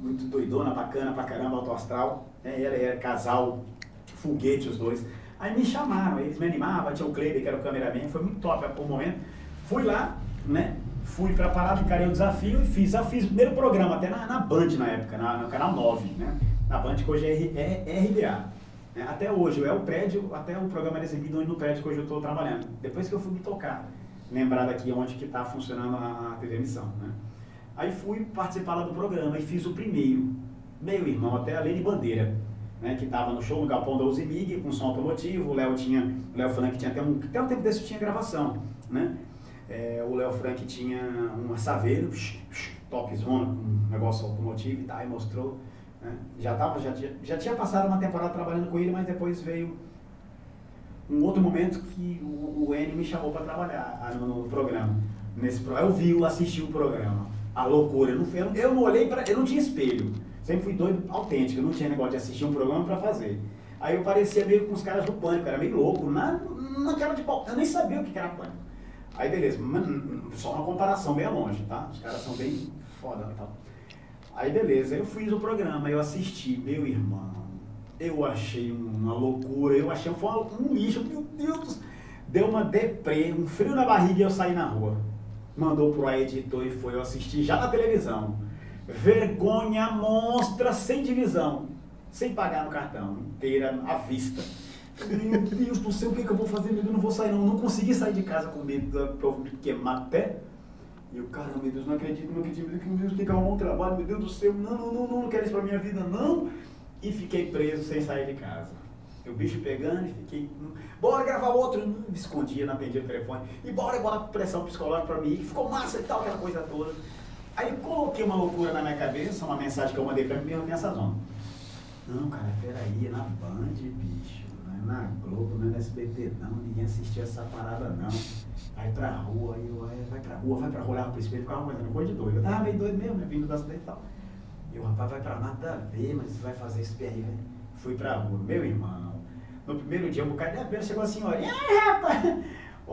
muito doidona, bacana pra caramba, alto astral. Né? Ela era casal, foguete os dois. Aí me chamaram, eles me animavam, tinha o Kleber, que era o cameraman, foi muito top o momento. Fui lá, né? Fui pra parada, encarei o desafio e fiz. Eu fiz o primeiro programa, até na, na Band na época, na, no canal 9, né? Na Band, que hoje é, é, é RBA. Né? Até hoje, é o prédio, até o programa era exibido onde no prédio que hoje eu estou trabalhando. Depois que eu fui me tocar, lembrar daqui onde que está funcionando a, a TV Missão, né? Aí fui participar lá do programa e fiz o primeiro. Meu irmão, até a Lene Bandeira né, que estava no show no Galpão da Uzimig, com som automotivo, o Léo tinha, o Léo Frank tinha até um, até um tempo desse tinha gravação, né? É, o Léo Frank tinha uma Saveiro, top zona, um negócio automotivo e tal, e mostrou, né? Já tava, já, já, já tinha passado uma temporada trabalhando com ele, mas depois veio um outro momento que o, o N me chamou para trabalhar no, no, programa. Nesse, eu vi, assisti o programa. A loucura, eu não, eu não olhei para, eu não tinha espelho. Sempre fui doido autêntico, eu não tinha negócio de assistir um programa para fazer. Aí eu parecia meio com os caras do pânico, era meio louco, na, na cara de pau. Eu nem sabia o que era pânico. Aí beleza, só uma comparação bem longe, tá? Os caras são bem foda e tal. Aí beleza, eu fiz o programa, eu assisti, meu irmão, eu achei uma loucura, eu achei foi um lixo, meu Deus, deu uma deprê, um frio na barriga e eu saí na rua. Mandou pro editor e foi, eu assisti já na televisão. Vergonha monstra sem divisão, sem pagar no cartão, inteira à vista. Meu Deus do céu, o que, é que eu vou fazer? Deus, não vou sair não. Não consegui sair de casa com medo da prova me queimar até. E eu, caramba, meu Deus, não acredito, não acredito, meu Deus, tem que arrumar um trabalho, meu Deus do céu, não, não, não, não, não quero isso pra minha vida, não. E fiquei preso sem sair de casa. O bicho pegando e fiquei. Bora gravar outro. Me escondia, não atendia o telefone. E bora, bora pressão psicológica pra mim. Ficou massa e tal, aquela coisa toda. Aí coloquei uma loucura na minha cabeça, uma mensagem que eu mandei pra mim, eu tenho essa zona. Não, cara, peraí, é na Band, bicho, não é na Globo, não é na SBT, não, ninguém assistia essa parada, não. Vai pra rua, aí eu, vai pra rua, vai pra olhava pro espelho, ficava fazendo coisa de doido. Eu tava meio doido mesmo, né, vindo da cidade e tal. E o rapaz vai pra nada a ver, mas vai fazer isso aí, velho. Fui pra rua, meu irmão. No primeiro dia, um bocado de abelha chegou assim, olha, e rapaz,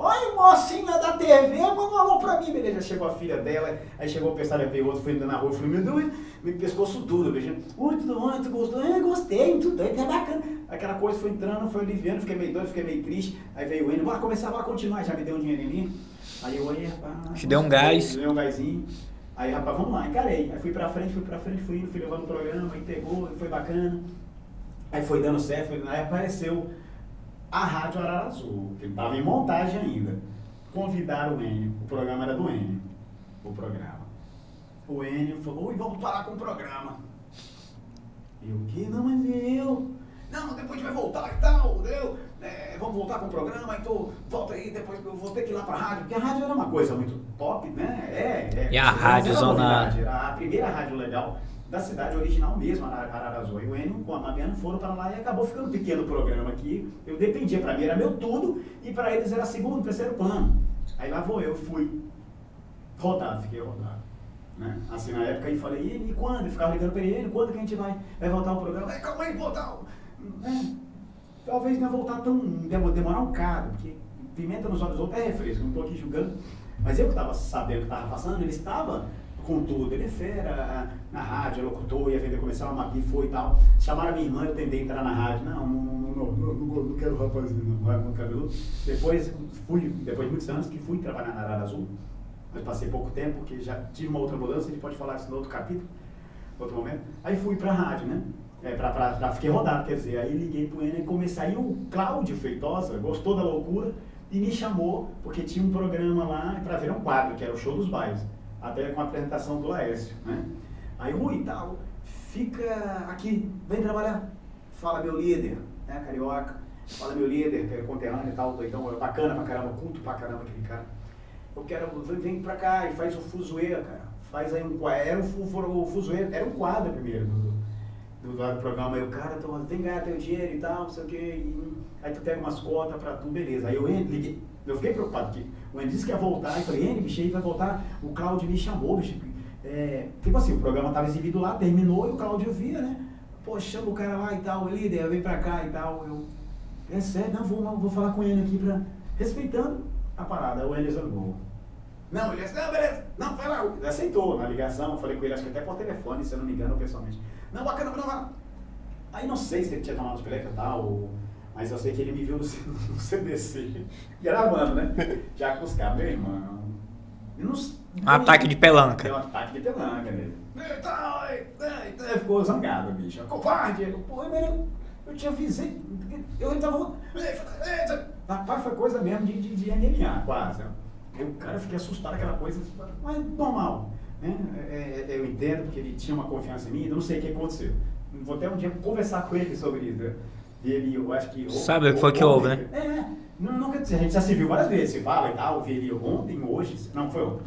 Olha o mocinho lá da TV, mandou um alô pra mim, beleza. Chegou a filha dela, aí chegou o pessoal, veio outro, foi na rua, falei, meu Deus, me pescoço duro, beijando. Ui, tudo bom, tu gostou? É, gostei, tudo bem, tá bacana. Aquela coisa foi entrando, foi aliviando, fiquei meio doido, fiquei meio triste. Aí veio o Enio, bora começar, bora continuar, já me deu um dinheirinho. Aí eu olhei, rapaz. Te deu um gás. Deu um gásinho. Aí, rapaz, vamos lá, encarei. Aí fui pra frente, fui pra frente, fui indo, fui levando o programa, aí pegou, foi bacana. Aí foi dando certo, aí apareceu a Rádio Arara Azul, que estava em montagem ainda convidaram o Enio. O programa era do Enio. O programa. O Enio falou, ui, vamos parar com o programa. E o que? Não, mas eu. Não, depois a gente vai voltar e tal, eu, é, vamos voltar com o programa, então volta aí, depois eu vou ter que ir lá pra rádio, porque a rádio era uma coisa muito top, né? É, é, e a rádio zona. Era a primeira rádio legal da cidade original mesmo, Ararazó. E o Enio com a Mabiana foram para lá e acabou ficando um pequeno programa aqui. Eu dependia, para mim era meu tudo, e para eles era segundo, terceiro plano. Aí lá vou eu, fui rodado, fiquei rodado. Né? Assim na época, aí falei, e, e quando? Eu ficava ligando para ele, quando que a gente vai, vai voltar o programa? É, calma aí, voltar. É, talvez não voltar tão, demorar um bocado, porque pimenta nos olhos dos outros é refresco, não estou aqui julgando. Mas eu que estava sabendo o que estava passando, ele estava tudo. Ele é fera na rádio, locutor, ia vender comercial, a Mapi foi e tal. Chamaram a minha irmã, eu tentei entrar na rádio. Não, não, não, não, quero rapazinho, não, vai com cabelo. Depois fui, depois de muitos anos, que fui trabalhar na Arara Azul. Mas passei pouco tempo, porque já tive uma outra mudança, a gente pode falar isso no outro capítulo, outro momento. Aí fui pra rádio, né? É, pra, pra, pra, fiquei rodado, quer dizer, aí liguei pro Enem e comecei. Aí o Cláudio Feitosa gostou da loucura e me chamou, porque tinha um programa lá para ver um quadro, que era o Show dos Bairros até com a apresentação do Laércio, né? Aí, Rui, tal, fica aqui, vem trabalhar. Fala meu líder, né, carioca. Fala meu líder, que é conterrâneo e tal, então é bacana pra caramba, culto pra caramba aquele cara. Eu quero, vem pra cá e faz o fuzuê, cara. Faz aí um quadro, era o fuzuê, era um quadro primeiro do, do, do programa. Aí o cara, então, vem ganhar teu dinheiro e tal, não sei o quê. E, aí tu pega umas cotas pra tu, beleza. Aí eu liguei, eu fiquei preocupado, porque o Andy disse que ia voltar, e falei, Andy, bicho, aí vai voltar. O Claudio me chamou, bicho, É, tipo assim, o programa estava exibido lá, terminou e o Claudio via, né? Pô, chama o cara lá e tal, o líder, vem pra cá e tal. Eu, é sério, não, vou, vou falar com ele aqui pra. Respeitando a parada, o Elias ligou. Não, ele disse, não, beleza, não, vai lá. Ele aceitou na ligação, falei com ele, acho que até por telefone, se eu não me engano, pessoalmente. Não, bacana, não, não. Aí não sei se ele tinha tomado os e tal, mas eu sei que ele me viu no, CDC, gravando, né? Já com os caras, meu irmão. Não, um ataque de pelanca. Deu um ataque de pelanca nele. Ele ficou zangado, bicho. Covarde! Pô, eu, eu te avisei. Eu tava. Rapaz, foi coisa mesmo de, de, de MMA, quase. Eu, o cara, fiquei assustado aquela coisa, mas normal. Né? É, é, eu entendo porque ele tinha uma confiança em mim, eu não sei o que aconteceu. Vou até um dia conversar com ele sobre isso. Ele, eu acho que. Sabe o que foi que houve, né? É, nunca, a gente já se viu várias vezes, se fala e tal. Vi ele ontem, hoje, não foi ontem.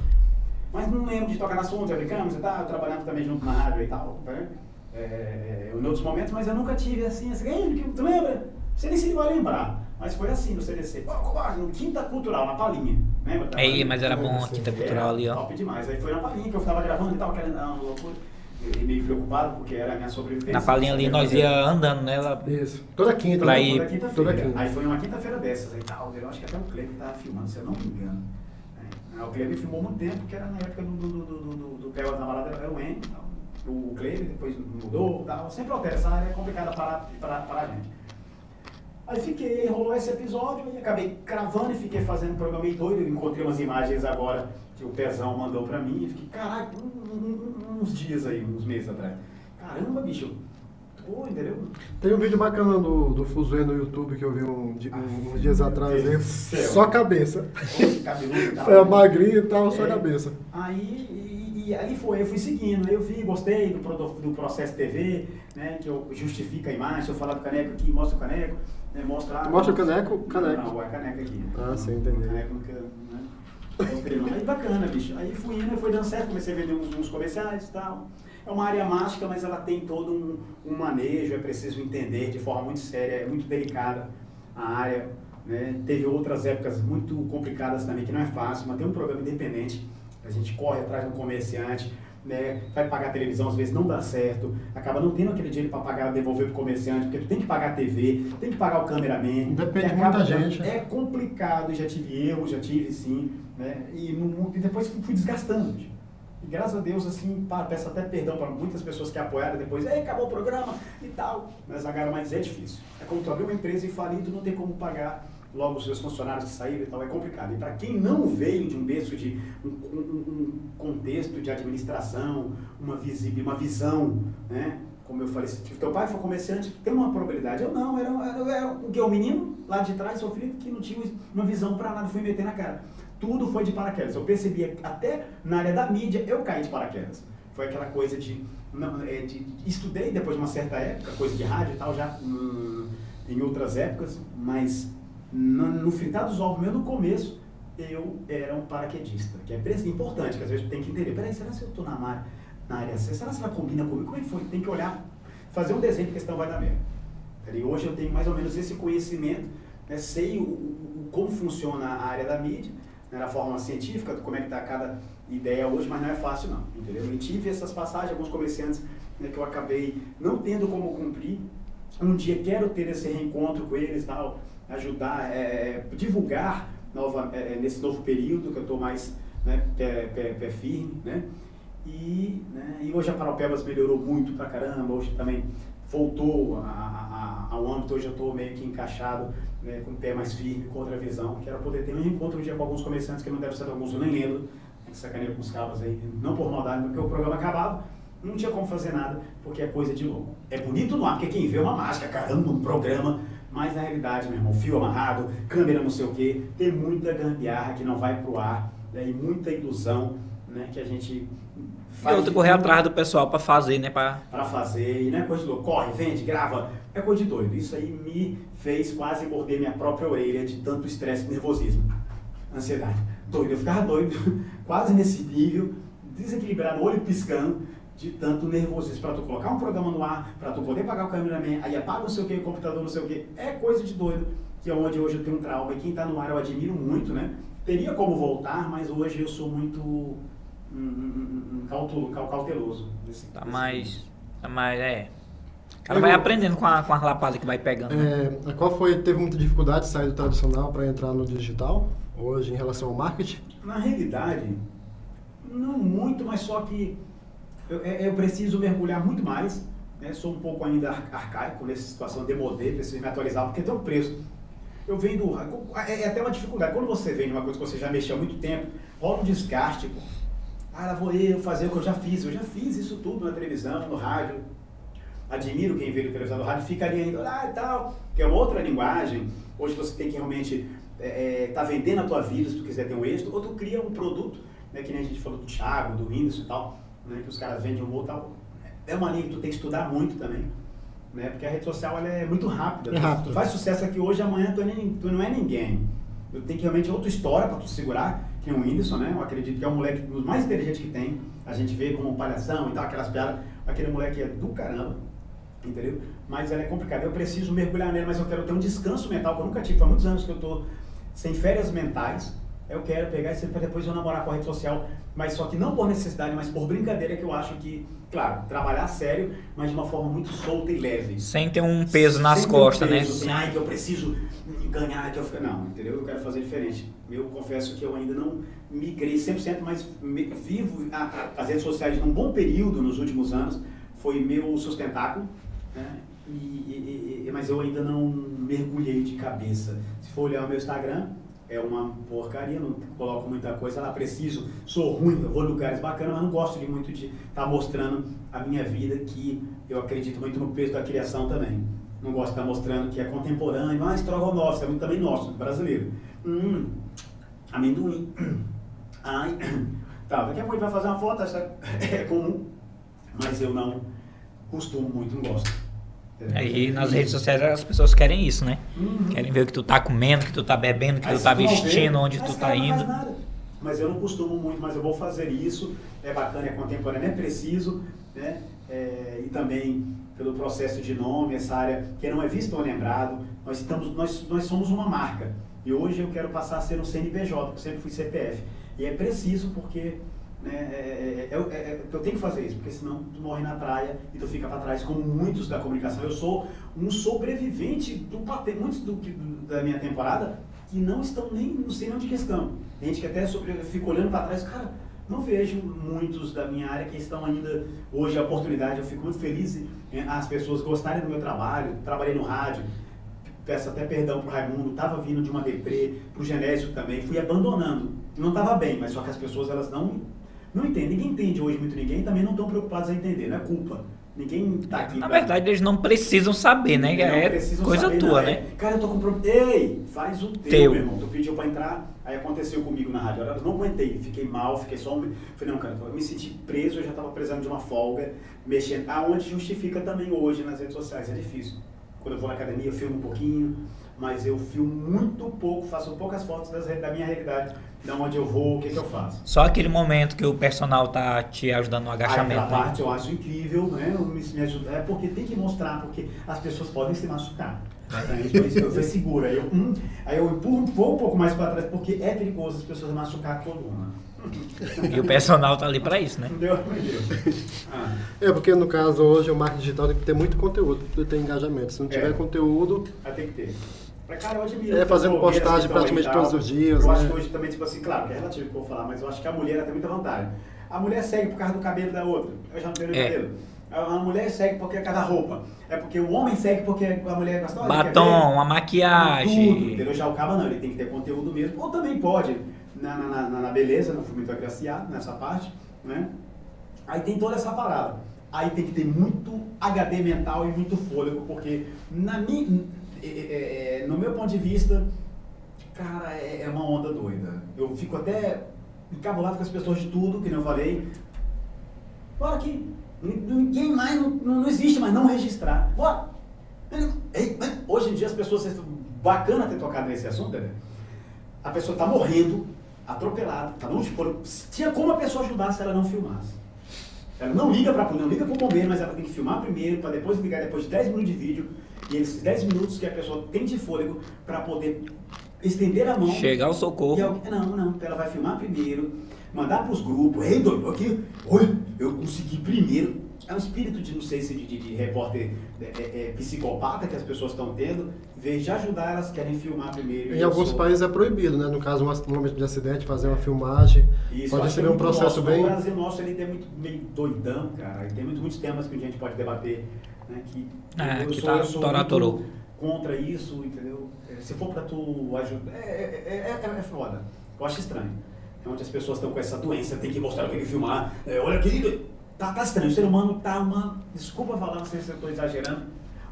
Mas não lembro de tocar na assunto, brincamos e tal, trabalhando também junto na rádio e tal. Né? É, é, em outros momentos, mas eu nunca tive assim, assim, tu lembra? Você nem se vai lembrar. Mas foi assim no CDC. Pô, no Quinta Cultural, na Palinha. Lembra? Aí, mas era bom a Quinta Cultural ali, ó. Top demais. Aí foi na Palinha que eu estava gravando e tal, querendo dar uma E meio preocupado porque era a minha sobrevivência. Na Palinha ali nós ia andando nela. Isso. Toda quinta. Pra ir. Toda quinta-feira. Toda quinta. Aí foi uma quinta-feira dessas aí tal. Eu acho que até o Cleber estava filmando, se eu não me engano. É. O Cleber filmou muito tempo, que era na época do, do, do, do, do, do Pelas na Balada, era o N. O Cleber depois mudou tal. Sempre altera, essa área é complicada para, para, para a gente. Aí fiquei, rolou esse episódio e acabei cravando e fiquei fazendo um programa meio doido. Encontrei umas imagens agora que o Pezão mandou pra mim e fiquei, caraca, uns dias aí, uns meses atrás. Caramba, bicho, Pô, entendeu? Tem um vídeo bacana do, do Fuzue no YouTube que eu vi um, um, uns dias atrás. Aí, só cabeça. Foi magrinho e tal, é. só cabeça. Aí, e, e, aí foi, eu fui seguindo. Eu vi, gostei do, do processo TV, né? Que eu justifico a imagem, eu falar do caneco aqui, mostra o caneco. Né, mostra, mostra o caneco, caneco. Não, não, é caneca aqui. Ah, sim, entendi. Caneco nunca, Aí bacana, bicho. Aí fui indo, foi dando certo, comecei a vender uns, uns comerciais e tal. É uma área mágica, mas ela tem todo um, um, manejo, é preciso entender de forma muito séria, é muito delicada a área. Né? Teve outras épocas muito complicadas também, que não é fácil, mas tem um programa independente, a gente corre atrás de um comerciante, né, vai pagar a televisão, às vezes não dá certo, acaba não tendo aquele dinheiro para pagar, devolver para o comerciante, porque tu tem que pagar a TV, tem que pagar o cameraman. Depende de muita gente. É complicado, já tive erros, já tive sim, né, e, e depois fui desgastando. Tipo. E graças a Deus, assim, peço até perdão para muitas pessoas que apoiaram depois, Ei, acabou o programa e tal. Mas agora, mas é difícil. É como tu abrir uma empresa e falir, tu não tem como pagar logo os seus funcionários que saíram e tal, é complicado. E para quem não veio de um berço de um, um, contexto de administração, uma, visível, uma visão, né? Como eu falei, se teu pai for comerciante, tem uma probabilidade. Eu não, era, era, era o que? O menino lá de trás sofrido que não tinha uma visão para nada, fui meter na cara tudo foi de paraquedas. Eu percebi até na área da mídia eu caí de paraquedas. Foi aquela coisa de, é, de estudei depois de uma certa época, coisa de rádio e tal, já hum, em outras épocas, mas no, no fritar dos ovos, mesmo no começo, eu era um paraquedista, que é importante, que às vezes tem que entender, peraí, será que eu estou na área, na área C? Será que ela combina comigo? Como é que foi? Tem que olhar, fazer um desenho, porque senão vai dar merda. E hoje eu tenho mais ou menos esse conhecimento, né, sei o, o, como funciona a área da mídia, né, na forma científica, como é que está cada ideia hoje, mas não é fácil não, entendeu? E tive essas passagens, alguns comerciantes né, que eu acabei não tendo como cumprir. Um dia quero ter esse reencontro com eles, tal, ajudar, é, é divulgar nova, é, é, nesse novo período que eu estou mais né, pé, pé, pé, firme, né? E, né, e hoje a Paraupebas melhorou muito pra caramba, hoje também voltou a, a, ao âmbito, hoje eu estou meio que encaixado né, com o pé mais firme, com outra visão, que era poder ter um encontro um dia com alguns comerciantes que não deve ser alguns, eu nem lembro, né, que sacaneia com os cabos aí, não por maldade, porque o programa acabava, não tinha como fazer nada, porque é coisa de louco. É bonito no ar, porque quem vê é uma máscara, caramba, um programa, mas na realidade, meu irmão, fio amarrado, câmera não sei o quê, tem muita gambiarra que não vai pro ar, né, e muita ilusão, né, que a gente Faz, e outra, correr atrás do pessoal para fazer, né? Para fazer, e não é coisa de louco. Corre, vende, grava. É coisa de doido. Isso aí me fez quase morder minha própria orelha de tanto estresse nervosismo. Ansiedade. Doido. Eu ficava doido, quase nesse nível, desequilibrado, olho piscando, de tanto nervosismo. Para tu colocar um programa no ar, para tu poder pagar o cameraman, aí apaga não sei o que, o computador não sei o que. É coisa de doido. Que é onde hoje eu tenho um trauma. E quem está no ar eu admiro muito, né? Teria como voltar, mas hoje eu sou muito um, um, um cautulo, cauteloso. Desse, tá desse mais. Tá mais. É. O cara vai aprendendo com a, com a lapada que vai pegando. Né? É, qual foi, teve muita dificuldade de sair do tradicional para entrar no digital, hoje, em relação ao marketing? Na realidade, não muito, mas só que eu, é, eu preciso mergulhar muito mais. Né? Sou um pouco ainda arcaico nessa situação de modelo, preciso me atualizar, porque estou preso. Eu venho é, é até uma dificuldade. Quando você vem uma coisa que você já mexeu há muito tempo, rola um desgaste. Pô. Ah, lá vou eu fazer o que eu já fiz. Eu já fiz isso tudo na televisão, no rádio. Admiro quem vê na televisão, no rádio, fica ali ainda, ah, e tal, que é outra linguagem. Hoje você tem que realmente estar é, é, tá vendendo a tua vida se tu quiser ter um êxito, ou tu cria um produto, né, que nem a gente falou do Thiago, do Whindersson e tal, né, que os caras vendem um outro tal. É uma linha que tu tem que estudar muito também. Né? Porque a rede social ela é muito rápida. É rápido. Tu faz sucesso aqui hoje, amanhã tu, é tu não é ninguém. Tu tem que realmente outra história para tu segurar, que é o Whindersson, né? Eu acredito que é o moleque dos mais inteligentes que tem. A gente vê como palhação e tal, aquelas piadas. Aquele moleque é do caramba, entendeu? Mas ela é complicada. Eu preciso mergulhar nele, mas eu quero ter um descanso mental que eu nunca tive. Faz muitos anos que eu tô sem férias mentais. Eu quero pegar isso para depois eu namorar com a rede social, mas só que não por necessidade, mas por brincadeira que eu acho que claro, trabalhar sério, mas de uma forma muito solta e leve. Sem ter um peso nas Sem costas, um peso, né? Assim, Ai, que eu preciso ganhar, que eu Não, entendeu? Eu quero fazer diferente. Eu confesso que eu ainda não migrei 100%, mas vivo as redes sociais num bom período nos últimos anos. Foi meu sustentáculo, né? E, e, e, mas eu ainda não mergulhei de cabeça. Se for olhar o meu Instagram, é uma porcaria, não coloco muita coisa lá, preciso, sou ruim, eu vou em lugares bacanas, mas não gosto de muito de estar tá mostrando a minha vida, que eu acredito muito no peso da criação também. Não gosto de estar tá mostrando que é contemporâneo, ah, estrogonofe, é muito também nosso, brasileiro. Hum, amendoim. Ai, tá, daqui a pouco a gente vai fazer uma foto, essa é comum, mas eu não costumo muito, não gosto. Aí nas redes sociais as pessoas querem isso, né? Uhum. Querem ver o que tu tá comendo, o que tu tá bebendo, o que Aí tu tá vestindo, onde tu tá indo. Mas eu não costumo muito, mas eu vou fazer isso. É bacana, é contemporâneo, é preciso, né? É, e também pelo processo de nome, essa área que não é visto ou lembrado. Nós, estamos, nós, nós somos uma marca. E hoje eu quero passar a ser um CNPJ, porque sempre fui CPF. E é preciso porque né? É, é, é, eu tenho que fazer isso, porque senão tu morre na praia e tu fica para trás, como muitos da comunicação. Eu sou um sobrevivente do muitos do, do, da minha temporada que não estão nem, não sei nem onde que estão. Tem gente que até sobre, fica olhando para trás, cara, não vejo muitos da minha área que estão ainda hoje a oportunidade. Eu fico muito feliz as pessoas gostarem do meu trabalho. Trabalhei no rádio, peço até perdão pro Raimundo, estava vindo de uma deprê, pro Genésio também, fui abandonando. Não estava bem, mas só que as pessoas elas não não entende. Ninguém entende hoje muito ninguém também não estão preocupados em entender, não é culpa. Ninguém tá aqui. Na pra... verdade, eles não precisam saber, né? Não é coisa saber, tua, né? É. Cara, eu tô com problema. Ei, faz o teu, teu, meu irmão. Tu pediu pra entrar, aí aconteceu comigo na rádio. Eu não aguentei, fiquei mal, fiquei só. Um... Falei, não, cara, eu me senti preso, eu já tava precisando de uma folga, mexendo. Aonde justifica também hoje nas redes sociais, é difícil. Quando eu vou na academia, eu filmo um pouquinho, mas eu filmo muito pouco, faço poucas fotos das, da minha realidade, de onde eu vou, o que, que eu faço. Só aquele momento que o personal tá te ajudando no agachamento. Aquela né? parte eu acho incrível, né? Me, me ajuda, é porque tem que mostrar, porque as pessoas podem se machucar. Né? Então, isso eu seguro. Aí eu, hum, aí eu empurro, vou um pouco mais para trás, porque é perigoso as pessoas machucar a coluna. E o personal tá ali para isso, né? Deu, deu. Ah. É, porque no caso hoje o marketing digital tem que ter muito conteúdo para ter engajamento. Se não tiver é. conteúdo. Vai ter que ter. Cara, eu admiro. É, fazendo postagem praticamente todos os dias. Eu né? acho que hoje também, tipo assim, claro, que é relativo que eu vou falar, mas eu acho que a mulher tem muita vantagem. A mulher segue por causa do cabelo da outra. Eu já não tenho é. cabelo. A mulher segue porque é cada roupa. É porque o homem segue porque a mulher gosta Batom, a maquiagem. Tudo, entendeu? Já o cabo não, ele tem que ter conteúdo mesmo. Ou também pode, na, na, na, na beleza, não fui muito agraciado nessa parte, né? Aí tem toda essa parada. Aí tem que ter muito HD mental e muito fôlego, porque na minha é, é, é, no meu ponto de vista, cara, é, é, uma onda doida. Eu fico até encabulado com as pessoas de tudo, que nem eu falei. Bora aqui. Ninguém mais, não, não existe mais não registrar. Bora. Hoje em dia as pessoas, bacana ter tocado nesse assunto, né? A pessoa está morrendo, atropelada, tá no último. Tinha como a pessoa ajudar se ela não filmasse. Ela não liga para não liga para o bombeiro, mas ela tem que filmar primeiro, para depois ligar depois de 10 minutos de vídeo. E esses 10 minutos que a pessoa tem de fôlego para poder estender a mão. Chegar ao socorro. não, não. Ela vai filmar primeiro, mandar pros grupos, ei, doido, aqui, oi, eu consegui primeiro. É um espírito de, não sei se de, de, de repórter é, é, é, psicopata que as pessoas estão tendo, em vez de ajudar, elas querem filmar primeiro. Em alguns sou- países é proibido, né? No caso, um momento de acidente, fazer uma filmagem. Isso, pode ser é um processo nosso. bem. O Brasil nosso ele tem muito meio doidão, cara. E tem muito, muitos temas que a gente pode debater, né? Que É, eu que sou, tá eu sou muito contra isso, entendeu? É, Se for pra tu ajudar, é, é, é, é, é foda. Eu acho estranho. É onde as pessoas estão com essa doença, tem que mostrar, tem que filmar. É, olha aqui, tá, tá estranho. O ser humano tá uma. Desculpa falar, não sei se eu tô exagerando.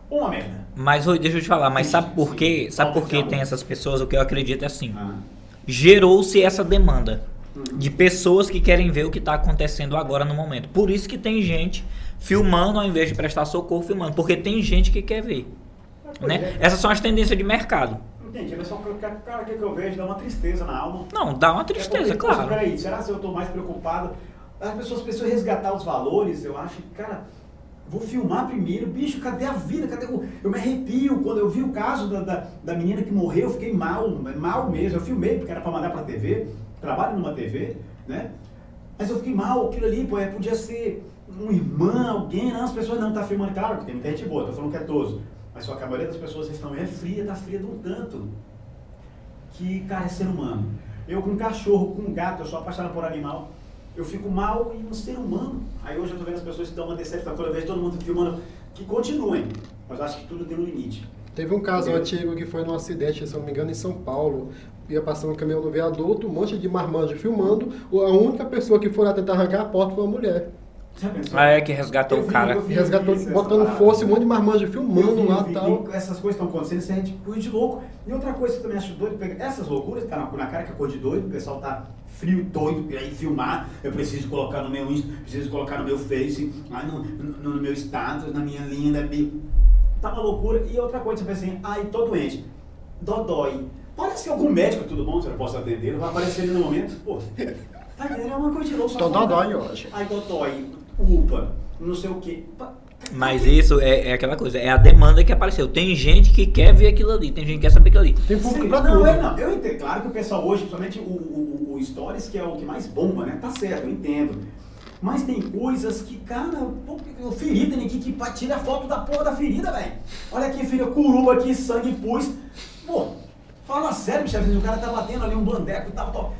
Uma merda. Mas deixa eu te falar, mas sabe por quê? Sabe por que tem essas pessoas? O que eu acredito é assim. Ah. Gerou-se essa demanda Uhum. de pessoas que querem ver o que está acontecendo agora no momento. Por isso que tem gente filmando ao invés de prestar socorro filmando, porque tem gente que quer ver. Né? é. Essas são as tendências de mercado. Entendi, mas só que cara, o que eu vejo dá uma tristeza na alma. Não, dá uma É tristeza, porque, poxa, claro. Peraí, será que eu estou mais preocupado? As pessoas precisam resgatar os valores, eu acho. Cara, vou filmar primeiro. Bicho, cadê a vida? Cadê o... Eu me arrepio. Quando eu vi o caso da, da, da menina que morreu, eu fiquei mal, mal mesmo. Eu filmei porque era para mandar para TV. Trabalho numa TV, né? Mas eu fiquei mal. Aquilo ali, pô, é, podia ser um irmão, alguém. Não, as pessoas não estão filmando. Claro tem muita gente boa, tô falando que é toso. Mas só que a maioria das pessoas estão é fria, tá fria de um tanto que, cara, é ser humano. Eu com um cachorro, com um gato, eu sou apaixonado por animal. Eu fico mal em um ser humano. Aí hoje eu tô vendo as pessoas que estão uma decepção, eu vejo todo mundo filmando, que continuem. Mas acho que tudo tem um limite. Teve um caso Entendeu? antigo que foi num acidente, se não me engano, em São Paulo. Ia passando um caminhão no viaduto, um monte de marmanjo filmando. A única pessoa que foi lá tentar arrancar a porta foi uma mulher. Ah, é que resgatou Eu o vi, cara. vi, Resgatou, vi botando força, um monte de marmanjo filmando lá e tal. e essas coisas estão acontecendo, isso é de coisa de louco. E outra coisa que eu também acho doido, pegar essas loucuras que tá na, na cara, que é coisa de doido, o pessoal tá frio, doido, e aí filmar, eu preciso colocar no meu Insta, preciso colocar no meu Face, lá no, no, no meu status, na minha linda, bi- tá uma loucura. E outra coisa, você pensa assim, ai, tô doente, dodói. Parece que algum médico, tudo bom, você não posso atender, vai aparecer ali no momento, pô, tá? É uma coisa de louco. Tô falta- dodói hoje. Ai, dodói, upa, não sei o quê. Mas isso é, é aquela coisa, é a demanda que apareceu. Tem gente que quer ver aquilo ali, tem gente que quer saber aquilo ali. Tem público Sim, pra não, tudo. é, não, eu entendo. Claro que o pessoal hoje, principalmente o, o, o Stories, que é o que mais bomba, né? Tá certo, eu entendo. Mas tem coisas que, cara, pô, o ferida, né? Que, que tira a foto da porra da ferida, velho. Olha aqui, filha, curuba aqui, sangue, pus. Pô, fala sério, bicho, o cara tá batendo ali um bandeco e tal, tal.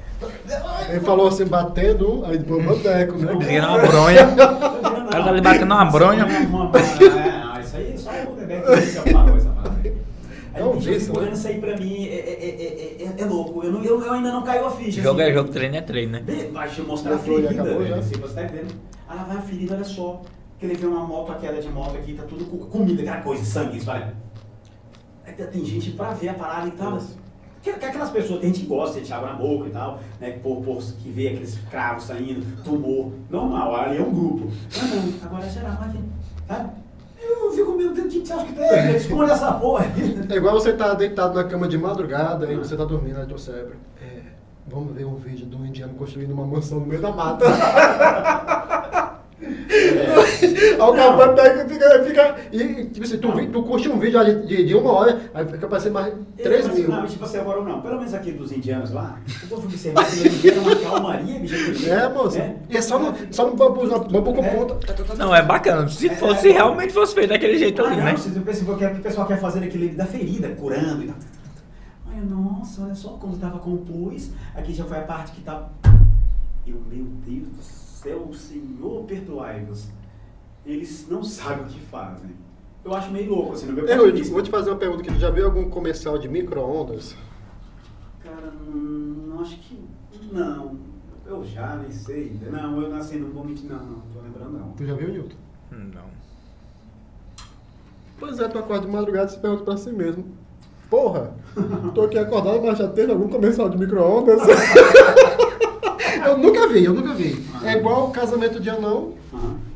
Ele falou assim, batendo, aí depois bandeco, né? Vira uma bronha. O cara tá ali batendo uma bronha. É, isso aí só o bebê que já falou essa parada. É um eu né? olhando isso aí pra mim, é, é, é, é, é louco. Eu, não, eu, eu ainda não caiu a ficha. Jogo assim. é jogo, treino é treino, né? Vai te mostrar a ferida, acabou, já? Assim, você tá entendendo? Ah, vai a ferida, olha só. Que ele vê uma moto, a queda de moto aqui, tá tudo com comida, aquela coisa, sangue, isso, olha. Aí tem- tem gente pra ver a parada e tal. Que, que aquelas pessoas, tem gente que gosta, de água na boca e tal, né? Que, por, por, que vê aqueles cravos saindo, tumor. Normal, ali é um grupo. Ah, não, agora é geral, aqui, sabe? Eu fico meio, o que você acha que tem? gente? Esconde essa porra. É igual você tá deitado na cama de madrugada e você tá dormindo, aí teu cérebro. É, vamos ver um vídeo de um indiano construindo uma mansão no meio da mata. Aí o cara pega e fica, fica. E tipo assim, tu, tu curte um vídeo ali de, de uma hora, aí fica parecendo mais 3 Eu, mil. Não, tipo assim, agora não. Pelo menos aqui dos indianos lá, o povo observa que eles viram uma calmaria, bicho. É, moça. né? E é só no, só no bambu, no bambu com É. ponta. Não, é bacana. Se fosse, se realmente fosse feito daquele jeito Ah, ali, não, né? pensam que o pessoal quer fazer aquele da ferida, curando e tal. Ai, nossa, olha só quando tava com o pus, aqui já foi a parte que tá. Eu, meu Deus do céu, Senhor, perdoai-nos. Eles não sabem o que fazem. Eu acho meio louco, assim, no meu Eu, ponto de vista. vou te fazer uma pergunta aqui. Tu já viu algum comercial de micro-ondas? Cara, hum, acho que não. Eu já nem sei. Não, eu nasci, não vou mentir, não, não tô lembrando não. Tu já viu, Newton? Não. Pois é, tu acorda de madrugada e se pergunta pra si mesmo. Porra, tô aqui acordado, mas já teve algum comercial de micro-ondas? eu nunca vi, eu nunca vi. É igual o casamento de anão,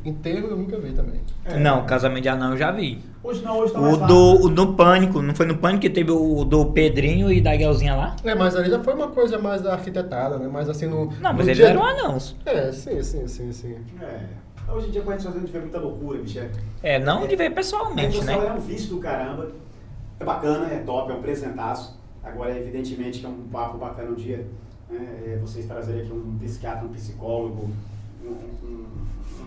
enterro eu nunca vi também. É. Não, casamento de anão eu já vi. Hoje não, hoje tá mais O do, o do Pânico, não foi no Pânico que teve o do Pedrinho e da Guelzinha lá? É, mas ali já foi uma coisa mais arquitetada, né? Mais assim no. Não, mas no eles dia- eram anãos. É, sim, sim, sim, sim. É. Hoje em dia, com a gente fazendo, a gente vê muita loucura, bicho. É, É, não de ver é, pessoalmente, pessoal, né? é um vício do caramba. É bacana, é top, é um presentaço. Agora, evidentemente, que é um papo bacana um dia. Né, é, vocês trazerem aqui um psiquiatra, um psicólogo, um- um-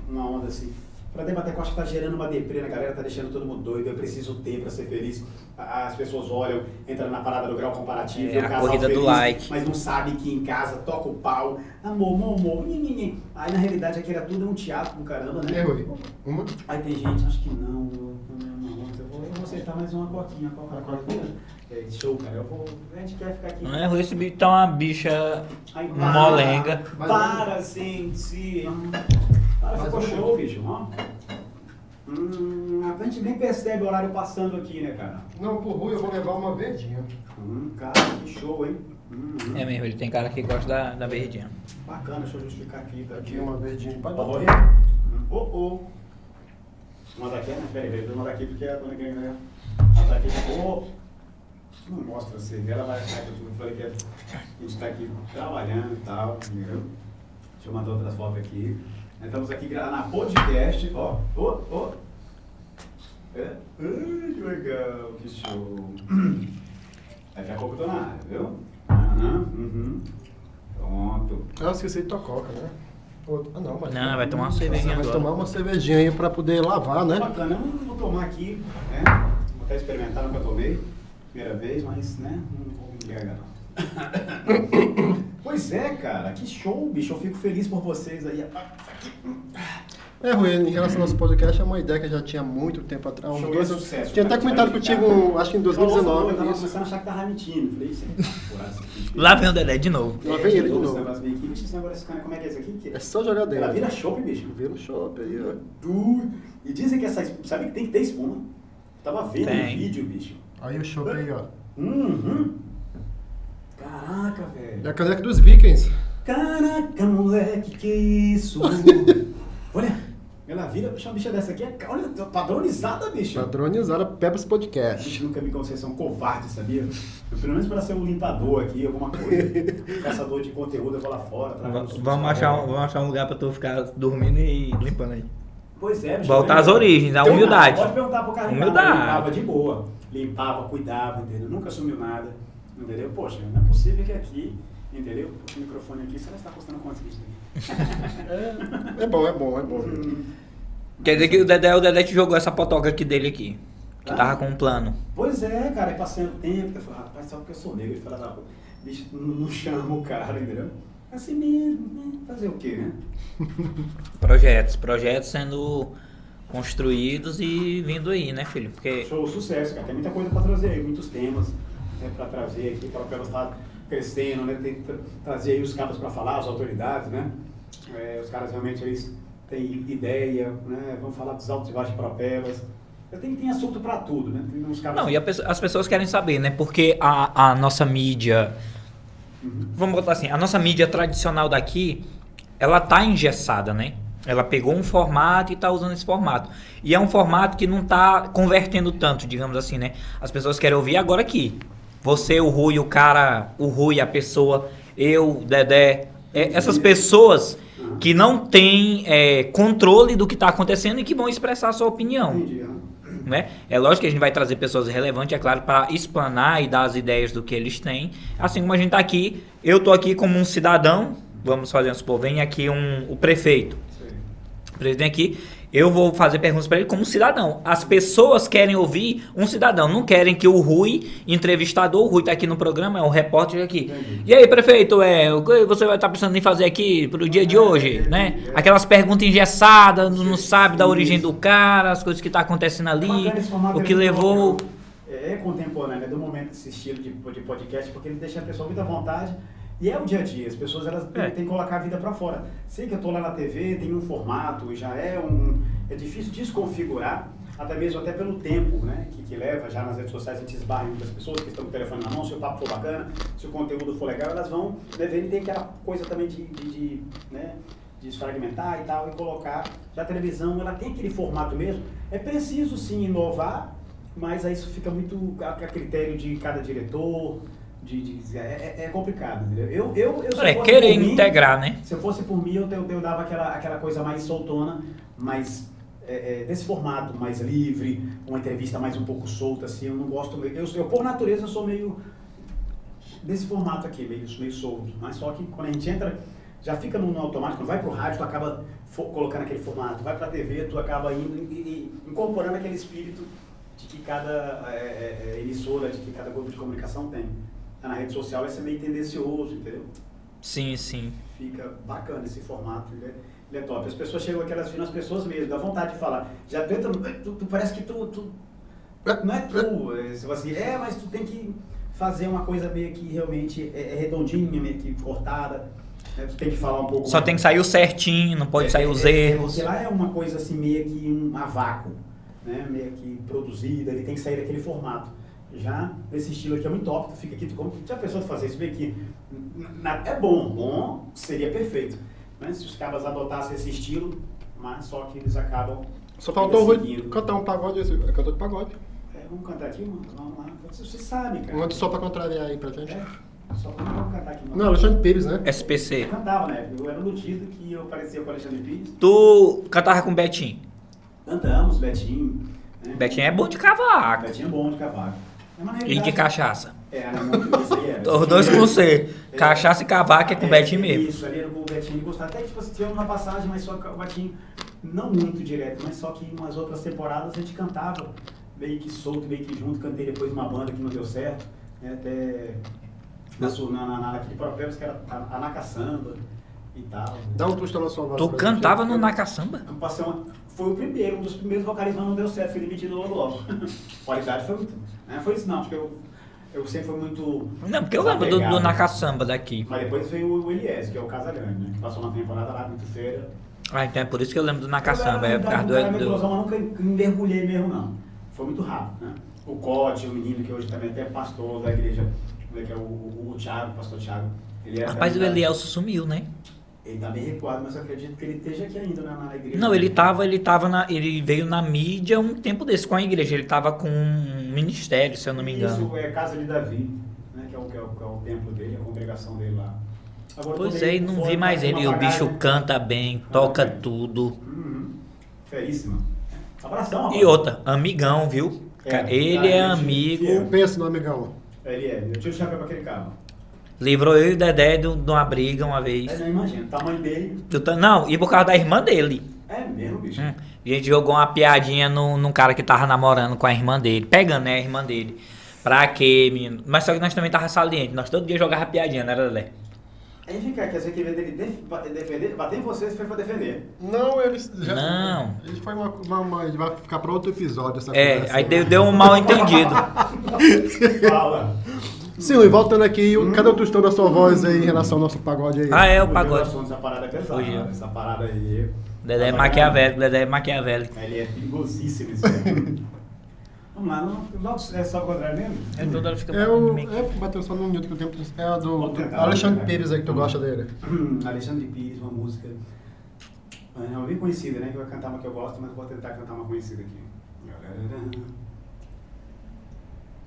uma onda assim, para debater que eu acho que tá gerando uma deprê na galera, tá deixando todo mundo doido, eu preciso ter para ser feliz. A- As pessoas olham, entram na parada do grau comparativo, É, a casal corrida do feliz, like. mas não sabe que em casa toca o pau, amor, amor, amor, nhin. Aí na realidade aquilo é tudo é um teatro do caramba, né? É, Rui. Uma? Aí tem gente, acho que não, eu, não, não, não, eu vou, eu vou aceitar mais uma coquinha, Uma cola coquinha? É, show, cara, eu vou, a gente quer ficar aqui. Não é ruim esse bicho tá uma bicha Aí, molenga. Para, gente. Para, ficou show, bicho, ó. Hum, a gente nem percebe o horário passando aqui, né, cara? Não, por Rui eu vou levar uma verdinha. Hum, cara, que show, hein? Hum, hum. É mesmo, ele tem cara que gosta da, da verdinha. Bacana, deixa eu justificar aqui, tá Aqui uma verdinha. Pode botar. olha. Oh, oh. Manda aqui, né? Peraí, peraí, manda aqui porque a dona Guilherme, né? Ela tá aqui. Oh. Não mostra você, ela vai achar que eu falei que a gente tá aqui trabalhando e tal, entendeu? Deixa eu mandar outras fotos aqui. Nós Estamos aqui na podcast, ó. Ó, ó. É? Ai, que legal, que show. Daqui a pouco eu tô na área, viu? Aham, uhum. Pronto. Ah, eu esqueci de tococa, né? Outro. Ah, não, mas. Não, vai tomar uma cervejinha vai agora. tomar uma cervejinha aí pra poder lavar, né? Bacana, eu não vou tomar aqui, né? Vou até experimentar, nunca tomei. Primeira vez, mas, né? Não vou me embriagar, não. pois é, cara, que show, bicho. Eu fico feliz por vocês aí. É, Rui, em relação ao nosso podcast, é uma ideia que eu já tinha muito tempo atrás. Show dois sucesso, Tinha até comentado contigo, ficar. acho que em Falou, falou, 2019. Eu tava isso. começando a achar que tava mentindo. Falei, isso é porra, esse Lá vem o Dedé de novo. Lá vem ele de novo. Como é que é esse aqui? É só jogar dentro. Ela vira chopp, bicho. Vira o shopping aí, ó. E dizem que essa. Sabe que tem que ter espuma? Tava vendo no vídeo, bicho. Aí o shopping aí, ó. Uhum. Caraca, velho. É a caneca dos Vikings. Caraca, moleque, que isso? Olha, ela vira, bicho, uma bicha dessa aqui, é, olha, padronizada, bicho. Padronizada Pebbles Podcast. Bicho, nunca vocês são covardes, sabia? Eu, pelo menos para ser um limpador aqui, alguma coisa. Caçador de conteúdo, eu vou lá fora. trago Va- uns- Vamos achar, um, vamos achar um lugar pra tu ficar dormindo e limpando aí. Pois é, bicho. Voltar às origens, à humildade. Pode perguntar pro cara, Humildade. limpava, limpava de boa. Limpava, cuidava, entendeu? Nunca assumiu nada, entendeu? Poxa, não é possível que aqui, entendeu? O microfone aqui, você está custando quanto isso aqui? É bom, é bom, é bom. Quer dizer que o Dedé, o Dedé te jogou essa potoca aqui dele aqui. Que tava com um plano. Pois é, cara, aí passando o tempo, eu falei, rapaz, só porque eu sou negro, ele fala, ah, bicho, não, não chama o cara, entendeu? Assim mesmo, né? Fazer o quê, né? Projetos, projetos sendo construídos e vindo aí, né, filho? Porque Show, sucesso, cara. Tem muita coisa para trazer aí, muitos temas né, para trazer aqui, para Pelas estar crescendo, né? Tem que tra- trazer aí os caras para falar, as autoridades, né? É, os caras realmente eles têm ideia, né? Vão falar dos altos e baixos de Propelas. Tem, tem assunto para tudo, né? Tem uns caras... Não, e as pessoas querem saber, né? Porque a, a nossa mídia. Uhum. Vamos botar assim, a nossa mídia tradicional daqui, ela tá engessada, né? Ela pegou um formato e tá usando esse formato. E é um formato que não tá convertendo tanto, digamos assim, né? As pessoas querem ouvir agora aqui. Você, o Rui, o cara, o Rui, a pessoa, eu, Dedé. é, essas pessoas que não têm é, controle do que tá acontecendo e que vão expressar a sua opinião Entendi, né? É lógico que a gente vai trazer pessoas relevantes, é claro, para explanar e dar as ideias do que eles têm. Assim como a gente tá aqui, eu tô aqui como um cidadão, vamos fazer um supor, vem aqui um, o prefeito. O presidente aqui, eu vou fazer perguntas para ele como cidadão. As pessoas querem ouvir um cidadão, não querem que o Rui, entrevistador, o Rui tá aqui no programa, é o repórter aqui. Entendi. E aí, prefeito, é, o que você vai estar pensando em fazer aqui pro dia de hoje, né? Aquelas perguntas engessadas, não não sabe da origem do cara, as coisas que tá acontecendo ali, o que levou... É, é contemporâneo, é do momento desse estilo de, de podcast, porque ele deixa a pessoa muito à vontade. E é o dia a dia, as pessoas elas têm, É. têm que colocar a vida para fora. Sei que eu tô lá na TV, tem um formato, já é um. É difícil desconfigurar, até mesmo até pelo tempo né, que, que leva. Já nas redes sociais a gente esbarra em muitas pessoas que estão com o telefone na mão, se o papo for bacana, se o conteúdo for legal, elas vão devendo e tem aquela coisa também de, de, de, né, desfragmentar e tal, e colocar. Já a televisão, ela tem aquele formato mesmo. É preciso sim inovar, mas aí isso fica muito a, a critério de cada diretor. De, de- é, é- é complicado, entendeu? Eu, eu, eu, É, querer mim, integrar, né? Se eu fosse por mim, eu, eu, eu dava aquela, aquela coisa mais soltona, mais é, é, desse formato, mais livre, uma entrevista mais um pouco solta, assim. Eu não gosto. Eu, eu por natureza, eu sou meio desse formato aqui, meio, meio solto. Mas só que quando a gente entra, já fica no, no automático. Quando vai pro rádio, tu acaba colocando aquele formato. Vai pra TV, tu acaba indo e, e incorporando aquele espírito de que cada é, é, é, emissora, de que cada grupo de comunicação tem. Na rede social vai ser meio tendencioso, entendeu? Sim, sim. Fica bacana esse formato, ele é, ele é top. As pessoas chegam aqui, elas viram as pessoas mesmo, dá vontade de falar. Já no- tu, tu parece que tu, tu não é tu, é, assim, é, mas tu tem que fazer uma coisa meio que realmente é, é redondinha, meio que cortada. né? Tu tem que falar um pouco. Só tem que sair o certinho, não pode É, sair é, os é, erros. Porque lá é uma coisa assim, meio que um a vácuo, né? Meio que produzida, ele tem que sair daquele formato. Já esse estilo aqui é muito top, tu fica aqui, tu, como, já pensou de fazer isso que. na- é bom, bom seria perfeito. Né? Se os cabas adotassem esse estilo, mas só que eles acabam. Só faltou o Rui seguindo. cantar um pagode, esse- é cantor de pagode. É, vamos cantar aqui, mano? Vamos lá. Você sabe, cara. Um outro só pra contrariar aí pra gente. É, só vamos cantar aqui, mano. Não, Alexandre Pires, né? SPC. Eu cantava, né? Eu era iludido que eu parecia com o Alexandre Pires. Tu cantava com o Betinho. Cantamos, Betinho. Né? Betinho é bom de cavaco. Betinho é bom de cavaco. É E de cachaça. É, era. Os dois com você. Cachaça e cavaco é com o Betinho mesmo. Isso, ali era com o Betinho. Gostava até que tipo, assim, tivemos uma passagem, mas só que o Betinho, não muito direto, mas só que em umas outras temporadas a gente cantava meio que solto, meio que junto. Cantei depois uma banda que não deu certo. Né, até na, su- na, na, naquele próprio que era a, a Nacaçamba e tal. Dá um tostão na sua voz. Tu cantava gente. no Nacaçamba? Eu passei uma- foi o primeiro, um dos primeiros vocalistas, mas não deu certo, fui demitido logo logo. Qualidade foi muito. Né? Foi isso não, porque eu, eu sempre fui muito. Não, porque eu lembro do, do. Nacaçamba daqui. Mas depois veio o Elias, que é o Casagrande, né? Que passou uma temporada lá muito feia. Ah, então é por isso que eu lembro do Eu era- É por causa eu do. mas nunca me mergulhei mesmo, não. Foi muito rápido, né? O Cote, o menino que hoje também até é pastor da igreja, né, que é o, o, o Thiago, o pastor Thiago. Ele era Rapaz, o Elielso sumiu, né? Ele tá bem recuado, mas eu acredito que ele esteja aqui ainda na, na igreja. Não, ele tava, ele tava na. Ele veio na mídia um tempo desse com a igreja. Ele tava com um ministério, se eu não me engano. Isso é Casa de Davi, né? Que é o, que é o, que é o templo dele, a congregação dele lá. Agora, Pois é, e não vi mais ele. E o bicho canta bem, Canta toca bem. tudo. Uhum. Feríssima. Abração. E outra, amigão, viu? É, ele é amigo. fiel. Pensa no amigão. Ele é, eu tiro o chapéu pra aquele carro. Livrou eu e o Dedé de uma briga uma É, vez. não imagina, o tamanho dele tô- Não, e por causa da irmã dele. é mesmo, bicho. Hum, A gente jogou uma piadinha no, num cara que tava namorando com a irmã dele. Pegando, né, a irmã dele. Pra quê, menino? Mas só que nós também tava saliente. Nós todo dia jogava piadinha, né, Dedé? Aí fica, quer dizer que ba- defender, bater em você, você foi pra defender. Não, ele já. Não. Ele foi uma, uma, uma- Ele vai ficar pra outro episódio essa É, conversa. aí deu, deu um mal entendido. Fala. Sim, e voltando aqui, o- cadê o tostão da sua voz aí em relação ao nosso pagode aí? Ah, é, o pagode. Essa parada é pesada. Fugiu. Essa parada aí. Dedé é maquiavélico, Dedé é maquiavélico. Ele é perigosíssimo esse cara. Vamos lá, não, logo é só o contrário mesmo? É toda hora fica É o. É, bateu só num minuto que o tempo. É a do, do Alexandre. Pires aí que tu gosta dele. Alexandre Pires, uma música. É uma bem conhecida, né? Que eu vou cantar uma que eu gosto, mas vou tentar cantar uma conhecida aqui.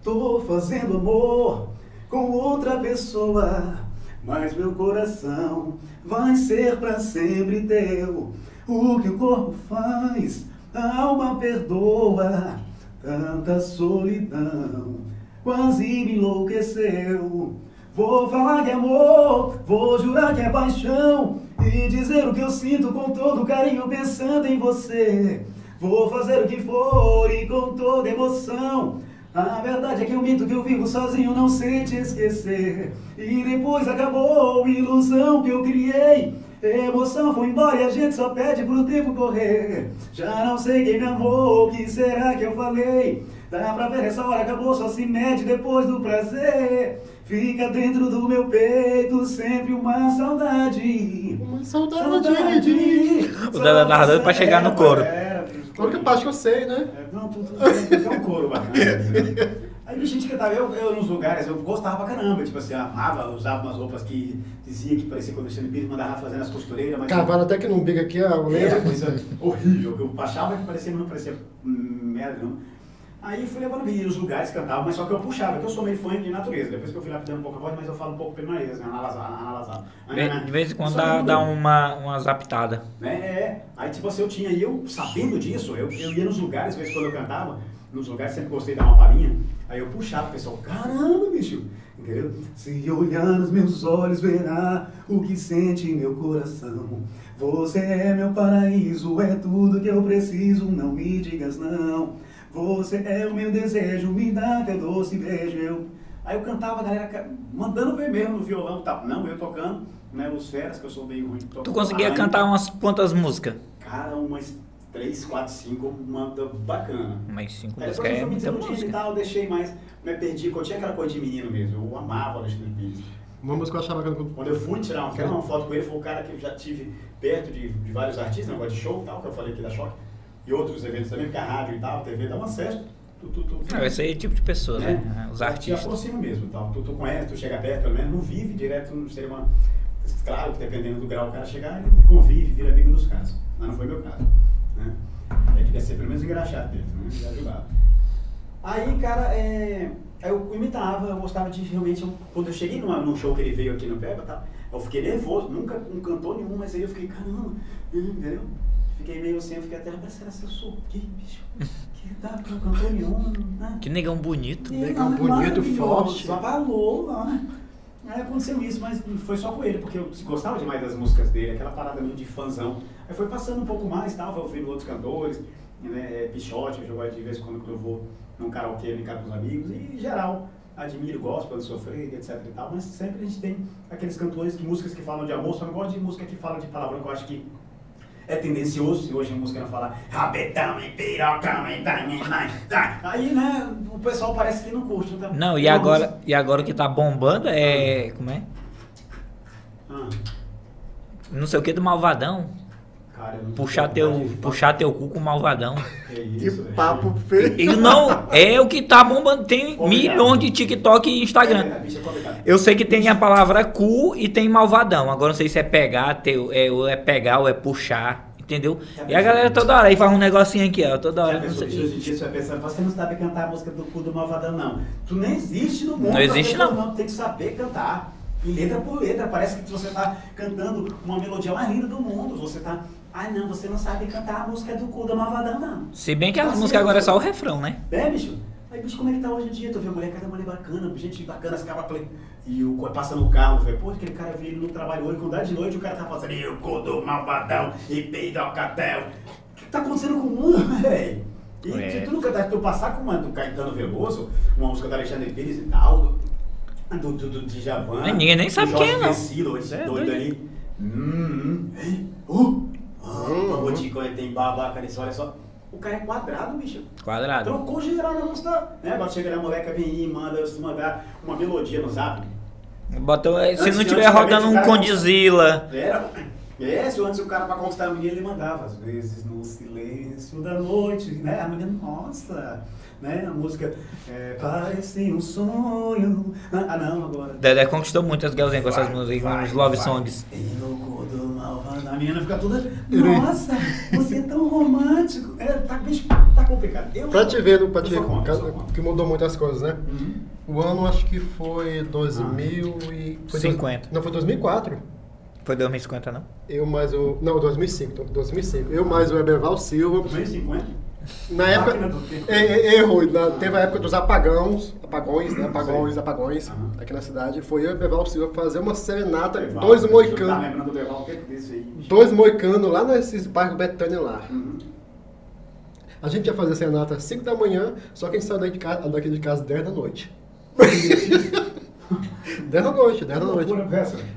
Tô fazendo amor com outra pessoa, mas meu coração vai ser pra sempre teu. O que o corpo faz, a alma perdoa. Tanta solidão quase me enlouqueceu. Vou falar que é amor, vou jurar que é paixão e dizer o que eu sinto com todo carinho pensando em você. Vou fazer o que for e com toda emoção. A verdade é que eu minto que eu vivo sozinho, não sei te esquecer. E depois acabou a ilusão que eu criei. Emoção foi embora e a gente só pede pro tempo correr. Já não sei quem me amou, o que será que eu falei? Dá pra ver essa hora acabou, só se mede depois do prazer. Fica dentro do meu peito sempre uma saudade. Uma saudade de. O tava doido pra chegar no coro. Era, A única parte que eu sei, né? é, não, tudo, tem um coro bacana. né? Aí gente cantava, eu, eu nos lugares, eu gostava pra caramba, tipo assim, amava, usava umas roupas que dizia que parecia que o Alexandre Pires mandava fazer nas costureiras, mas. Cavalo até que não biga aqui, a É, lembra? coisa horrível, que eu achava que parecia, mas não parecia hum, merda, não. Aí fui levando vídeo nos lugares, cantava, mas só que eu puxava, que eu sou meio fã de natureza. Depois que eu fui lapidando um pouco a voz, mas eu falo um pouco pelo nariz, né? Analasado. De, de vez em quando dá, dá uma, uma zaptada. Né? É, aí tipo assim, eu tinha, e eu sabendo disso, eu, eu ia nos lugares, às vezes quando eu cantava, nos lugares sempre gostei de dar uma palhinha, aí eu puxava o pessoal, caramba, bicho, entendeu? Se olhar nos meus olhos, verá o que sente meu coração. Você é meu paraíso, é tudo que eu preciso, não me digas não. Você é o meu desejo, me dá teu doce beijo. Eu... Aí eu cantava, a galera mandando ver mesmo no violão, tá? não, eu tocando, né, os feras, que eu sou meio ruim. Tu conseguia cantar umas quantas músicas? Cara, umas três, quatro, cinco, manda bacana. Mas cinco músicas é muita música. E tal, eu deixei mais, me perdi, eu tinha aquela coisa de menino mesmo, eu amava o Alexandre Pires. Uma música eu achava que Quando eu fui tirar uma, uma foto com ele, foi o cara que eu já tive perto de, de vários artistas, negócio de show e tal, que eu falei aqui da Choque e outros eventos também, porque a rádio e tal, a TV dá um acesso. Tu, tu, tu, tu, ah, esse aí é tipo de pessoa, né? né? Os artistas. Te aproxima mesmo, tal. Tu, tu conhece, tu chega perto, pelo menos não vive direto, não seria uma. Claro que dependendo do grau o cara chegar, ele convive, vira amigo dos caras. Mas não foi meu caso. Né? É que ser pelo menos engraxado dentro, né? Já ajudava. Aí, cara, é, eu imitava, eu gostava de realmente. Eu, quando eu cheguei numa, num show que ele veio aqui no Peba, tá, eu fiquei nervoso, nunca um cantor nenhum, mas aí eu fiquei, caramba, entendeu? Fiquei meio assim, eu fiquei até, mas será que eu sou quê, bicho? Que dá pra um cantor nenhum, né? Que negão bonito. Negão bonito, forte. Só falou, né? Aí aconteceu isso, mas foi só com ele, porque eu gostava demais das músicas dele, aquela parada meio de fãzão. Aí foi passando um pouco mais, tava ouvindo outros cantores, né, é, Pichote, eu jogo de vez em quando que eu vou num karaokê, casa com os amigos, e em geral, admiro, gosto quando sofrer, etc e tal, mas sempre a gente tem aqueles cantores, que, músicas que falam de amor, só não gosto de música que fala de palavrão, que eu acho que é tendencioso, se hoje a música não falar rabetão e pirocão e aí, né, o pessoal parece que não curte. Então, não, e agora, e agora o que tá bombando é, como é? Ah. Não sei o que do Malvadão. Cara, puxar teu, puxar teu cu com malvadão. Que, isso, que papo feio. E não, é o que tá bombando. Tem milhões de TikTok e Instagram. É, é eu sei que tem a palavra cu e tem malvadão. Agora não sei se é pegar, ter, é, ou é pegar ou é puxar. Entendeu? E a galera toda hora aí faz um negocinho aqui, ó. Toda hora. Não sei. Hoje em dia você vai pensar, você não sabe cantar a música do cu do malvadão, não. Tu nem existe no mundo. Não existe, não. não. Tem que saber cantar. E letra por letra. Parece que você está cantando uma melodia mais linda do mundo. Você está ah, não, você não sabe cantar a música do cu da Malvadão, não. Se bem que a música agora é só o refrão, né? É, bicho. Aí, bicho, como é que tá hoje em dia? Tu vê mulher, cada mulher bacana, gente bacana, as caras play. E o passa no carro, velho. Pô, aquele cara veio no trabalho hoje, quando dá de noite, o cara tá passando. E o cu do malvadão, e peidocatel. O que tá acontecendo com o mundo, velho? E é. se tu nunca tá, tu passar com uma do Caetano Veloso, uma música do Alexandre Pires e tal, do, do, do Djavan. Ninguém nem sabe quem é, não. Esse é, doido, doido ali. Hum, hum. Uh, ah, o Tico tem babaca nisso, olha só. O cara é quadrado, bicho. Quadrado. Trocou geral na música. Né? Agora chega a moleca, vem e manda, mandar uma melodia no zap. Botou, se não tiver rodando um Condizila. Era. É, se antes o cara pra conquistar a menina, ele mandava. Às vezes no silêncio da noite, né? A menina, nossa né? A música é, Parece um sonho. Ah, não, agora. Dedé conquistou muitas girlzinhas com essas músicas, os love vai. songs. E no. A menina fica toda. Nossa, você é tão romântico. É, tá, tá complicado. Eu, pra te ver, pra te ver que mudou muitas coisas, né? Uhum. O ano acho que foi 2000 ah. e. Foi 50. Dois, não, foi 2004. Foi 2050, não? Eu mais o. Não, 2005. 2005. Eu mais o Eberval Silva. 2050? Na época. É, errou. Na, teve a época dos apagões, apagões, né? Apagões, apagões, uhum. aqui na cidade. Foi eu e o Beval Silva fazer uma serenata, Beval, dois moicanos. Tá lembrando do Beval, o que é desse aí? Dois moicanos lá nesses bairros Betânia lá. Uhum. A gente ia fazer a serenata às 5 da manhã, só que a gente saiu daqui de casa, daqui de casa 10 da noite. 10 da noite, 10 da noite.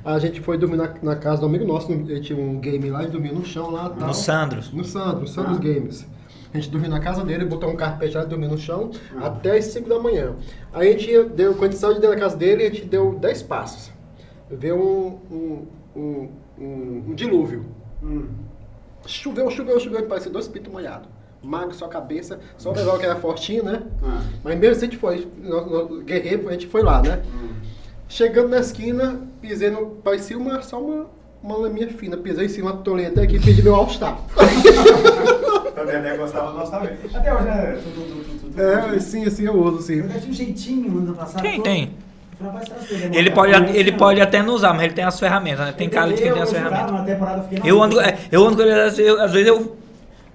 A gente foi dormir na, na, casa do amigo nosso, ele tinha um game lá, e dormia no chão lá. No Sandros. No Sandros, Sandros ah. Games. A gente dormiu na casa dele, botou um carpete lá, dormiu no chão, ah. até as 5 da manhã. Aí a gente deu, quando a gente saiu de dentro da casa dele, a gente deu 10 passos. Veio um, um, um, um, dilúvio. Hum. Choveu, choveu, choveu, parecia dois pitos molhados. Magro, só a cabeça, só o pessoal que era fortinho, né? Ah. Mas mesmo assim a gente foi, nós, nós, guerreiro, a gente foi lá, né? Hum. Chegando na esquina, pisei no. Parecia uma, só uma uma laminha fina. Pisei em cima, atolei até aqui e pedi meu All-Star. O Dedé gostava do nosso também. Até hoje, né? Tudo, tudo, tudo, tudo. É, sim, assim eu uso, sim. Dedé tinha um jeitinho no ano passado. Quem todo. tem? Eu Dedé Ele pode, ele pode até não usar, mas ele tem as ferramentas, né? Tem cara de quem tem as Eu, eu ferramentas. Eu Eu ando, é, eu ando com ele, às vezes- às vezes eu.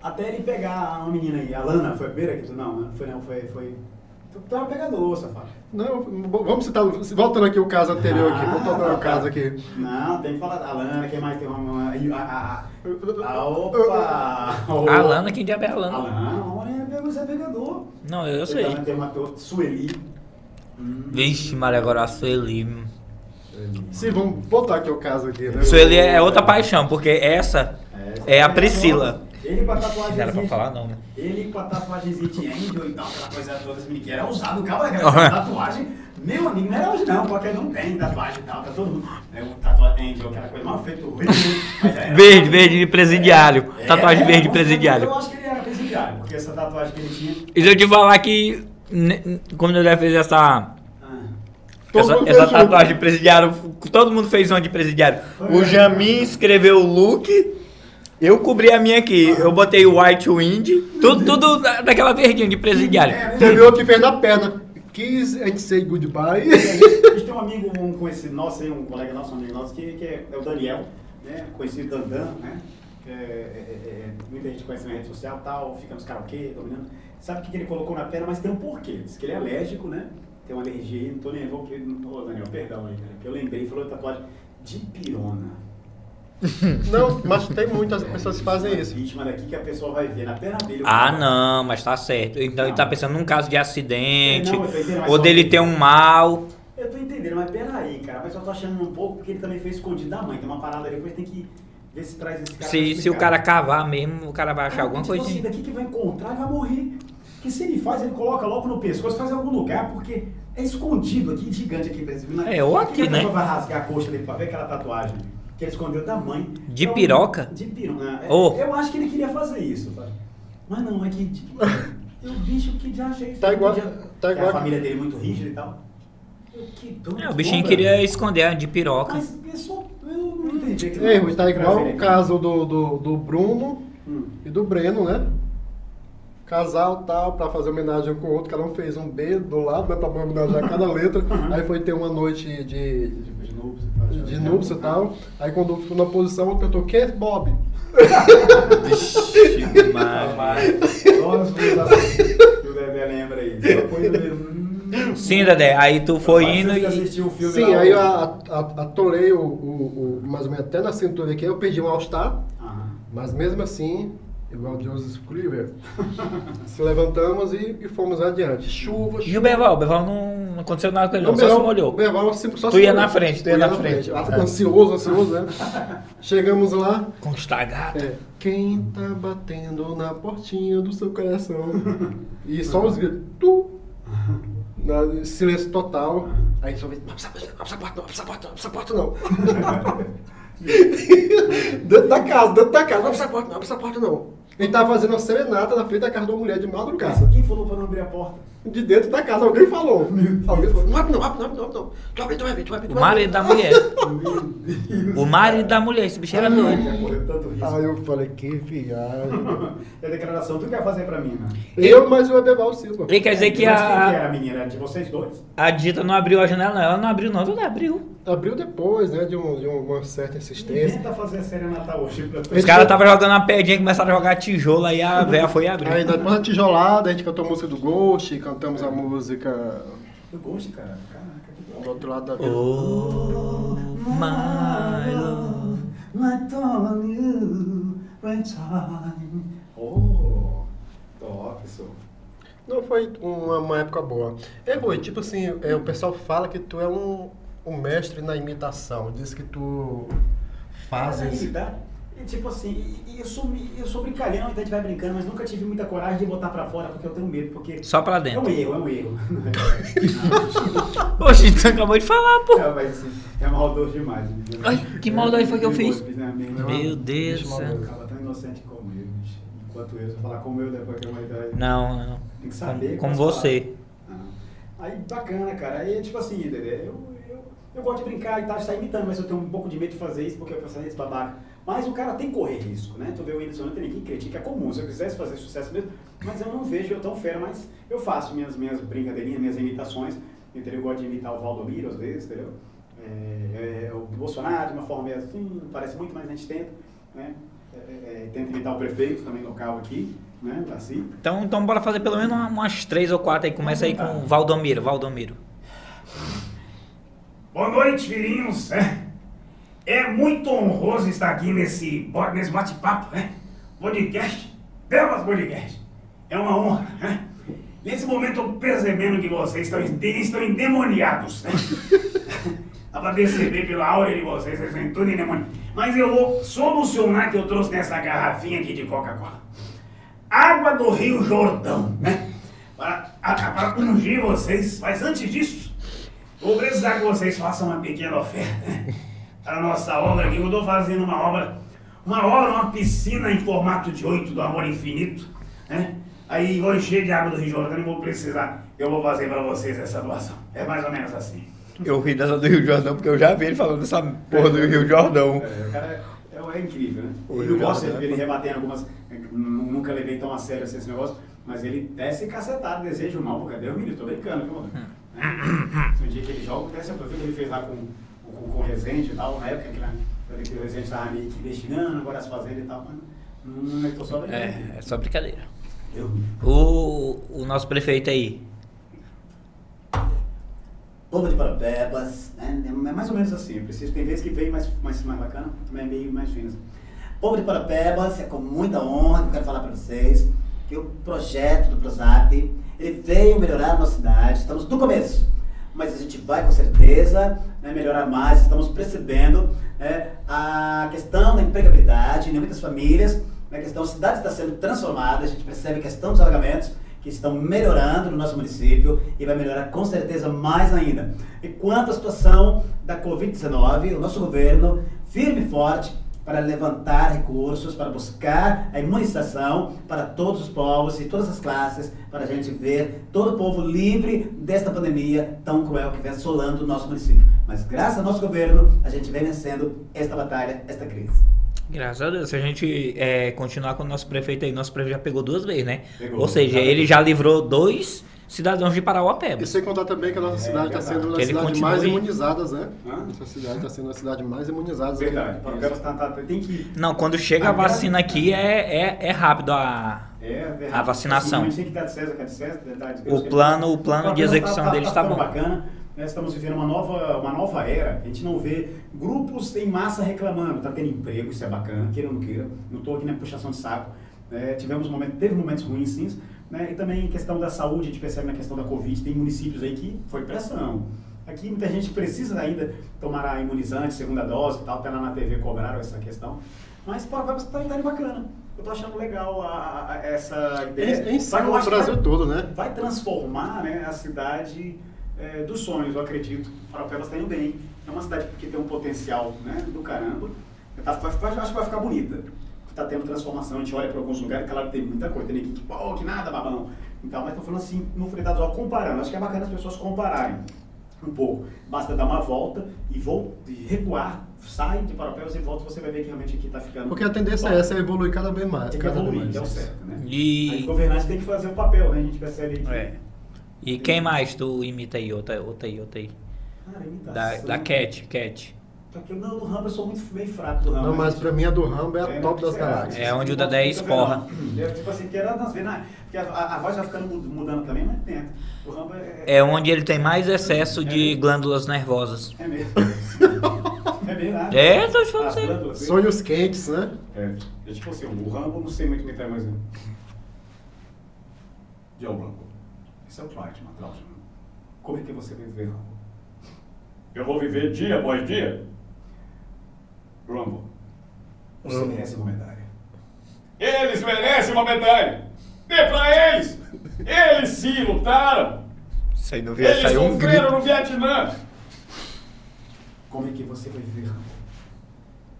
Até ele pegar uma menina aí, a Lana, foi a primeira que tu. Não, não foi não, foi. foi... Tu é uma pegador, safado. Não, vamos citar, voltando aqui o caso anterior aqui, vamos voltar o caso aqui. Não, tem que falar da Lana, quem mais tem uma. uma a, a, a, a, opa! A Lana, quem diabo é a A Lana? Lana, homem, você é pegador. Não, eu sei. tem uma Sueli. Hum. Vixe, Maria, agora a Sueli. Sim, vamos voltar aqui o caso aqui, né? Sueli é é outra paixão, porque essa é a Priscila. Ele com a tatuagem. Não era pra falar, não, né? Ele com a tatuagemzinha de Angel e tal, aquela coisa toda, esse menino que era usado, o cara aquela tatuagem. Meu amigo, não era hoje não, qualquer um tem tatuagem e tal, tá todo mundo. É um tatuagem Angel, aquela coisa mal feita, ruim, Verde, verde de presidiário. É, Tatuagem é, verde de presidiário. Eu acho que ele era presidiário, porque essa tatuagem que ele tinha. E se eu te falar que, como ele fez essa, Ah, essa, essa tatuagem de presidiário, todo mundo fez uma de presidiário. O Jamin escreveu o look, eu cobri a minha aqui. Eu botei o White Wind, tudo, tudo da- daquela verdinha de presidiário. Teve outro que fez na perna. Kiss and say goodbye. A gente tem um amigo um conhecido nosso, aí, um colega nosso, um amigo nosso, que, que é, é o Daniel, né? Conhecido Dandan, né? Que é, é- é- é- muita gente conhece na rede social e tal, fica nos karaokê, dominando. Sabe o que, que ele colocou na perna, mas tem um porquê. Diz que ele é alérgico, né? Tem uma alergia, não tô nem vou Daniel, perdão aí, cara, que eu lembrei, falou de tatuagem de pirona. Não, mas tem muitas pessoas que fazem isso. Vítima daqui que a pessoa vai ver na perna dele. Ah, não, mas tá certo. Então ele tá pensando num caso de acidente, É, não, ou dele ter um mal. Eu tô entendendo, mas peraí, cara, mas eu tô achando um pouco porque ele também fez escondido da mãe. Tem uma parada ali, depois tem que ver se traz esse cara. Se, se o cara cavar mesmo, o cara vai achar Cara, alguma tipo assim, coisinha. daqui que vai encontrar, vai morrer. Que se ele faz, ele coloca logo no pescoço, faz em algum lugar, porque é escondido aqui, gigante aqui, Brasil. É, ou aqui, que a né? pessoa vai rasgar a coxa dele pra ver aquela tatuagem que ele escondeu da mãe. De Então, piroca? De piroca. né? É. Eu acho que ele queria fazer isso, tá? Mas não, é que. tipo, eu bicho que já achei isso. Tá igual- Que tá igual A que- família dele é muito rígida e tal. Eu, que doido, É, o bichinho bom, queria velho. esconder a de piroca. Mas eu só. Eu não entendi. Ei, tá igual o caso do, do, do Bruno Hum. e do Breno, né? Casal tal, pra fazer homenagem um com o outro, cada um fez um B do lado, né? Pra homenagear cada letra. Aí foi ter uma noite de, De núpcias e tal. de núpcia e tal. Aí quando ficou na posição, quem é esse Bob? Vixe, Maria. Rapaz, todas as coisas que o Dedé lembra aí. Sim, Dedé, aí tu foi indo e. filme Sim, aí eu atolei o, o- o- mais ou menos até na cintura aqui, eu perdi um All-Star, mas mesmo assim, igual o Joseph Cleaver, se levantamos e, e fomos adiante. Chuva, E o chuva. Beval? O Beval não não aconteceu nada com ele, não, só se Beval- molhou. Beval se- só Tu se ia molhou. na frente, tu ia Eu na frente. Ah, Ansioso, ansioso, né? Chegamos lá, Conquistar gato. é, quem tá batendo na portinha do seu coração? E só os gritos, tu, na- silêncio total. Aí só vem, não precisa porta, não precisa porta, não precisa porta, não. dentro da casa, dentro da casa, não precisa porta, não precisa porta, não. Ele tava fazendo uma serenata na frente da casa de uma mulher de madrugada. Quem falou pra não abrir a porta? De dentro da casa, alguém falou. Alguém falou, não abre não, abre não, abre não, abre não. Tu abre, tu vai ver, tu vai ver. tu O marido da mulher. O marido da mulher, esse bicho era doido. Aí eu falei, que viagem. E a declaração, tu quer fazer pra mim, né? Eu, mas o Ebeval Silva. Ele quer dizer que Mas quem que a, era a menina? Era de vocês dois? a Dita não abriu a janela, não. Ela não abriu, não. Ela abriu. Abriu depois, né, de, um- de uma certa insistência. Inventa fazer a série Natal hoje pra. Os caras estavam jogando uma pedinha e começaram a jogar tijolo, aí a véia foi abrir. Aí depois da tijolada, a gente cantou a música do Ghost, cantamos a música Eu gosto, cara. Caraca, que bom. do outro lado da vida. Oh, my love. On you, right time. Oh, top, isso. Não foi uma, uma época boa. É, Rui, tipo assim, é, o pessoal fala que tu é um, um mestre na imitação. Diz que tu fazes. Aí, tá? E, tipo assim, e- e eu sou, eu sou brincalhão, então a gente vai brincando, mas nunca tive muita coragem de botar pra fora porque eu tenho medo, porque Só pra é um dentro. erro, é um erro. Oxe, tu acabou de falar, pô. é, mas assim, é maldoso demais. né? Ai, que maldade foi que eu fiz? Né, amigo? Meu Deus do céu. Acaba tão inocente como eu, bicho. Enquanto eu, se eu falar como eu depois que a humanidade. Não, não. Tem que saber. Como, como você. Ah. Aí bacana, cara. Aí tipo assim, Dedé, eu, eu, gosto de brincar e tal, estar imitando, mas eu tenho um pouco de medo de fazer isso porque eu faço esse babaca. Mas o cara tem que correr risco, né? Tu vê o Whindersson, não tem ninguém que critica, é comum. Se eu quisesse fazer sucesso mesmo, mas eu não vejo eu tão fera, mas eu faço minhas, minhas brincadeirinhas, minhas imitações. Entendeu? Eu gosto de imitar o Valdomiro às vezes, entendeu? É, é, o Bolsonaro de uma forma meio assim, parece muito, mas a gente tenta, né? É, é, tenta imitar o prefeito também local aqui, né? Assim. Então, então bora fazer pelo menos umas três ou quatro aí. Começa aí com o Valdomiro, Valdomiro. Boa noite, filhinhos. É, é muito honroso estar aqui nesse, nesse bate-papo, né? Podcast, Delas Podcast. É uma honra, né? Nesse momento eu percebendo que vocês estão, estão endemoniados, né? Dá pra perceber pela aura de vocês, vocês estão tudo endemoniados. Mas eu vou solucionar que eu trouxe nessa garrafinha aqui de Coca-Cola. Água do Rio Jordão, né? Para, para ungir vocês. Mas antes disso, vou precisar que vocês façam uma pequena oferta né? para a nossa obra aqui. Eu estou fazendo uma obra, uma obra, uma piscina em formato de oito do amor infinito, né? Aí vou encher de água do Rio Jordão e vou precisar. Eu vou fazer para vocês essa doação. É mais ou menos assim. Eu ri dessa do Rio Jordão porque eu já vi ele falando dessa porra do Rio Jordão. É, o cara é, é, incrível, né? O eu gosto de ver ele rebatendo algumas. Nunca levei tão a sério assim, esse negócio, mas ele desce cacetado, desejo mal, porque Deus me livre, tô brincando, viu, mano? É. Um dia que ele joga, desce, eu vi que ele fez lá com, com, com o Resende e tal, na época que, né, que o Resende tava meio que destinando, agora as fazendas e tal, mas não, não, tô só brincando. É, é só brincadeira. O, o nosso prefeito aí. Povo de Parapebas, né? É mais ou menos assim. Eu preciso, tem vezes que vem mais, mais, mais bacana, também é meio mais fino. Povo de Parapebas, é com muita honra que eu quero falar para vocês que o projeto do Prozap, ele veio melhorar a nossa cidade. Estamos no começo, mas a gente vai com certeza né, melhorar mais. Estamos percebendo né, a questão da empregabilidade em muitas famílias a questão, a cidade está sendo transformada, a gente percebe a questão dos alagamentos que estão melhorando no nosso município e vai melhorar com certeza mais ainda. E quanto à situação da Covid-19, o nosso governo, firme e forte, para levantar recursos, para buscar a imunização para todos os povos e todas as classes, para a gente ver todo o povo livre desta pandemia tão cruel que vem assolando o nosso município. Mas graças ao nosso governo, a gente vem vencendo esta batalha, esta crise. Graças a Deus. Se a gente é, continuar com o nosso prefeito aí, nosso prefeito já pegou duas vezes, né? Pegou. Ou seja, ele já livrou dois cidadãos de Parauapebas. E sem contar também que a nossa É, cidade está verdade. sendo uma das cidades continue- mais imunizadas, né? Hã? Nossa cidade está sendo uma cidade mais imunizada. Verdade, Parapebas tá, tá, tem que Não, quando chega a vacina aqui é, é, é rápido a, É, verdade. A vacinação. Assim, a é verdade. O plano, o plano de execução tá- deles tá tá bom. bacana. Nós estamos vivendo uma nova, uma nova era. A gente não vê grupos em massa reclamando. Tá tendo emprego, isso é bacana, queira ou não queira. Não estou aqui na puxação de saco. É, tivemos momentos, teve momentos ruins, sim. Né? E também em questão da saúde, a gente percebe na questão da Covid, tem municípios aí que foi pressão. Aqui muita gente precisa ainda tomar a imunizante, segunda dose e tal, até lá na TV cobraram essa questão. Mas pô, vai estar tá, bacana. Eu tô achando legal a, a- essa ideia. Acho do que Brasil vai- todo, né? vai transformar né, a cidade é, dos sonhos, eu acredito. Parapebas está indo bem. É uma cidade que tem um potencial né, do caramba. Tá, vai- acho que vai ficar bonita. Está tendo transformação, a gente olha para alguns lugares, claro que tem muita coisa, tem ninguém que, pô, que nada, babão. Então, mas estou falando assim, no fretado, ó, comparando. Acho que é bacana as pessoas compararem um pouco. Basta dar uma volta e, vol e recuar, sai de Parapebas e volta, você vai ver que realmente aqui está ficando. Porque a tendência top. é essa, é evoluir cada vez mais. Tem que cada vez evoluir, mais. que é o certo, né? E- Aí, governantes tem que fazer o papel, né? A gente percebe aqui. É. E quem mais tu imita aí? Outra, outra aí, outra aí. Cara, imitação. Da, da Cat, Cat. Porque não, do Rambo eu sou muito bem fraco do Rambo. Não, mas gente. pra mim a do Rambo é a É, top das é, galáxias. É onde o Dedé fica esporra. vendo, não. É, tipo assim, querendo às vezes, né? Porque a, a, voz vai ficando mud- mudando também, mas tenta. O Rambo é. É onde ele tem mais excesso de glândulas nervosas. É mesmo. é verdade. É, tô te falando sério. Sonhos quentes, né? É, é tipo assim, o Rambo eu não sei muito imitar mais não. Joe Rambo. Esse é o Clyde, Matraus. Como é que você vai viver, Rambo? Eu vou viver dia após dia. Rambo. Você merece uma medalha. Eles merecem uma medalha. Dê pra eles. Eles sim lutaram. Isso aí não Eles sofreram no Vietnã. Como é que você vai viver, Rambo?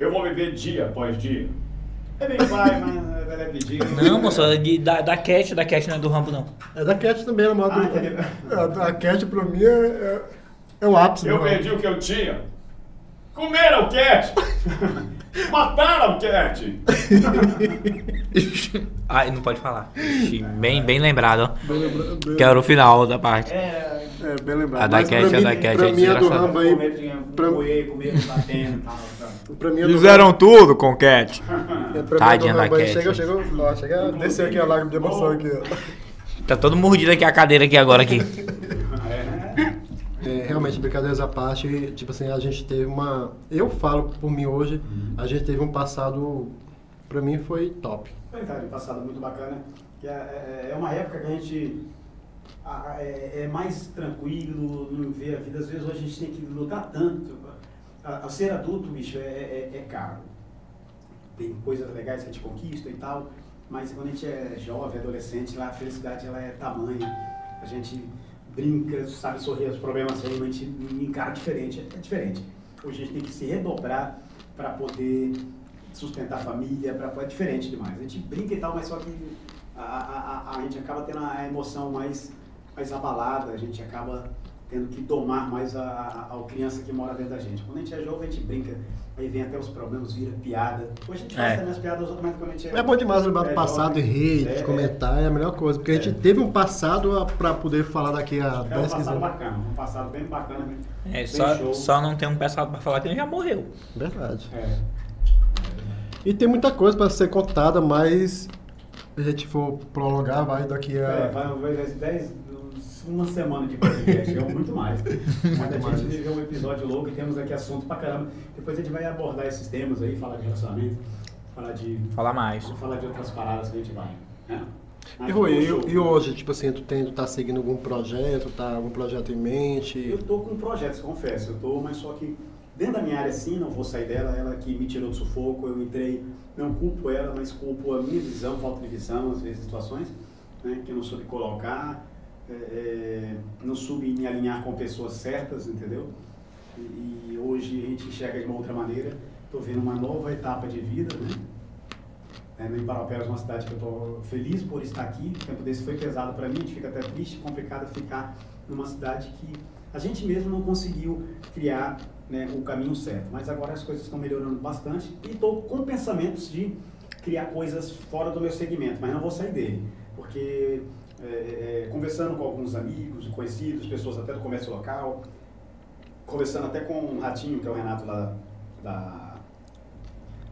Eu vou viver dia após dia. É bem pai, mas ela é pedir. Não, moço, é da, da Cat, da Cat não é do Rambo, não. É da Cat também, a moda. Ah, entendeu. a, a Cat pra mim é, é- É o ápice, Eu né? perdi o que eu tinha. Comeram o cat. Mataram o cat. Ai, não pode falar. Ixi, Bem, bem lembrado, ó. Bem lembrado. Que era o final da parte. É, É, bem lembrado. A da Mas Cat, pra a mim- da Cat Pra é mim, a do desgraçada. Rambo aí... comer, pra- comer, comer, batendo e tal. tal. Pra mim, a do Fizeram tudo com Cat. Rambo- é, pra mim, a do Tadinha da Rambo aí Cat. Chega, chegou... Ó, chega... Desceu aqui a lágrima de emoção aqui, ó. Tá todo mordido aqui a cadeira aqui agora aqui. É? É, realmente, brincadeiras à parte, tipo assim, a gente teve uma. Eu falo por mim hoje, a gente teve um passado, pra mim foi top. Verdade, um passado muito bacana. Que é, é- é uma época que a gente é, é mais tranquilo, não vê a vida. Às vezes hoje a gente tem que lutar tanto. A, a ser adulto, bicho, é, é, é caro. Tem coisas legais que a gente conquista e tal, mas quando a gente é jovem, adolescente, lá a felicidade ela é tamanha. A gente brinca, sabe sorrir, os problemas gente encara diferente. É diferente. Hoje a gente tem que se redobrar para poder sustentar a família, pra, é diferente demais. A gente brinca e tal, mas só que a, a, a, a gente acaba tendo a emoção mais, mais abalada, a gente acaba tendo que domar mais a, a, a criança que mora dentro da gente. Quando a gente é jovem, a gente brinca, aí vem até os problemas, vira piada. Hoje a gente faz É. também as piadas, mas quando a gente é... É bom demais lembrar do é passado e rir, é, de comentar, é a melhor coisa. Porque a gente teve um passado a- pra poder falar daqui a É, é um 10, 15 passado anos. bacana, um passado bem bacana. bem- É, bem só, show. só não tem um passado pra falar que ele já morreu. Verdade. É. E tem muita coisa pra ser contada, mas se a gente for prolongar, vai daqui a. É, vai vai das 10, uma semana de podcast, é muito mais. Mas a mais. gente viveu um episódio louco e temos aqui assunto pra caramba. Depois a gente vai abordar esses temas aí, falar de relacionamento, falar de, Falar mais. falar de outras paradas que a gente vai. Né? E, Rui, e, e hoje, tipo assim, tu, tem, tu tá seguindo algum projeto, tá algum projeto em mente? Eu tô com projetos, confesso. Eu tô, mas só que dentro da minha área sim, não vou sair dela. Ela que me tirou do sufoco, eu entrei, não culpo ela, mas culpo a minha visão, falta de visão, às vezes situações, né, que eu não soube colocar, é, é, não soube me alinhar com pessoas certas, entendeu? E, e hoje a gente enxerga de uma outra maneira. Estou vendo uma nova etapa de vida, né? É, em Paropéus é uma cidade que eu estou feliz por estar aqui. O tempo desse foi pesado para mim, a gente fica até triste, complicado ficar numa cidade que a gente mesmo não conseguiu criar né, o caminho certo. Mas agora as coisas estão melhorando bastante e estou com pensamentos de criar coisas fora do meu segmento, mas não vou sair dele, porque é, é, conversando com alguns amigos e conhecidos, pessoas até do comércio local, conversando até com o Ratinho, que é o Renato lá da,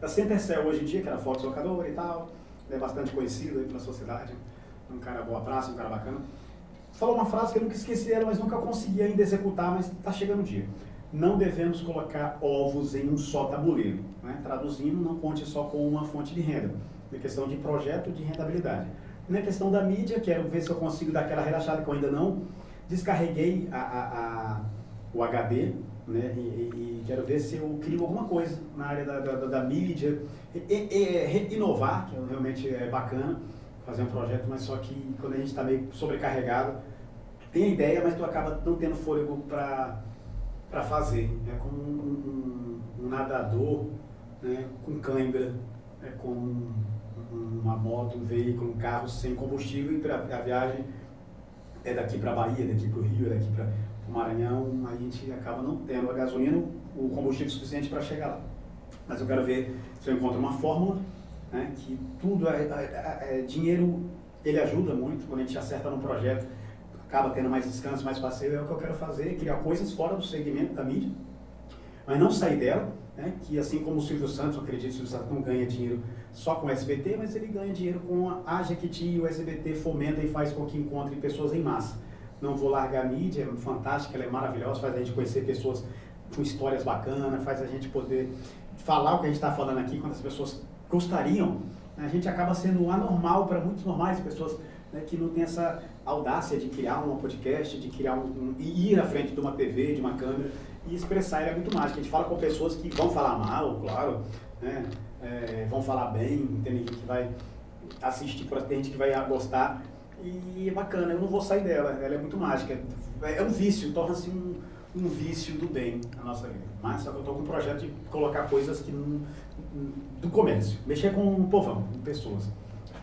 da Centercell hoje em dia, que era Fox locador e tal, ele é bastante conhecido aí pela sociedade, um cara boa praça, um cara bacana. Falou uma frase que eu nunca esqueci ela, mas nunca consegui ainda executar, mas está chegando o dia. Não devemos colocar ovos em um só tabuleiro. Né? Traduzindo, não conte só com uma fonte de renda. É questão de projeto de rentabilidade. Na questão da mídia, quero ver se eu consigo dar aquela relaxada que eu ainda não. Descarreguei a, a- a- o HD, né? E, e- e quero ver se eu crio alguma coisa na área da, da, da- mídia. E, inovar, que realmente é bacana, fazer um projeto, mas só que quando a gente está meio sobrecarregado, tem a ideia, mas tu acaba não tendo fôlego para fazer. É como um, um- um nadador né, com cãibra, é com um- uma moto, um veículo, um carro sem combustível e pra, a viagem é daqui para Bahia, daqui para o Rio, é daqui para o Maranhão, a gente acaba não tendo a gasolina, o combustível suficiente para chegar lá. Mas eu quero ver se eu encontro uma fórmula, né, que tudo é, é- é- dinheiro, ele ajuda muito quando a gente acerta num projeto, acaba tendo mais descanso, mais passeio, é o que eu quero fazer, criar coisas fora do segmento da mídia, mas não sair dela, né, que assim como o Silvio Santos, eu acredito que o Silvio Santos não ganha dinheiro só com o SBT, mas ele ganha dinheiro com a, Jequiti e o SBT fomenta e faz com que encontre pessoas em massa. Não vou largar a mídia, é fantástica, ela é maravilhosa, faz a gente conhecer pessoas com histórias bacanas, faz a gente poder falar o que a gente está falando aqui quando as pessoas gostariam. né, A gente acaba sendo anormal para muitos normais, pessoas né, que não têm essa audácia de criar um podcast, de criar um, um- ir à frente de uma TV, de uma câmera e expressar. Ele é muito mágico. A gente fala com pessoas que vão falar mal, claro, né, é, vão falar bem, tem gente que vai assistir, tem gente que vai gostar. E é bacana, eu não vou sair dela, ela é muito mágica. É um vício, torna-se um, um vício do bem na nossa vida. Mas só que eu estou com um projeto de colocar coisas que não, do comércio, mexer com o povão, com pessoas.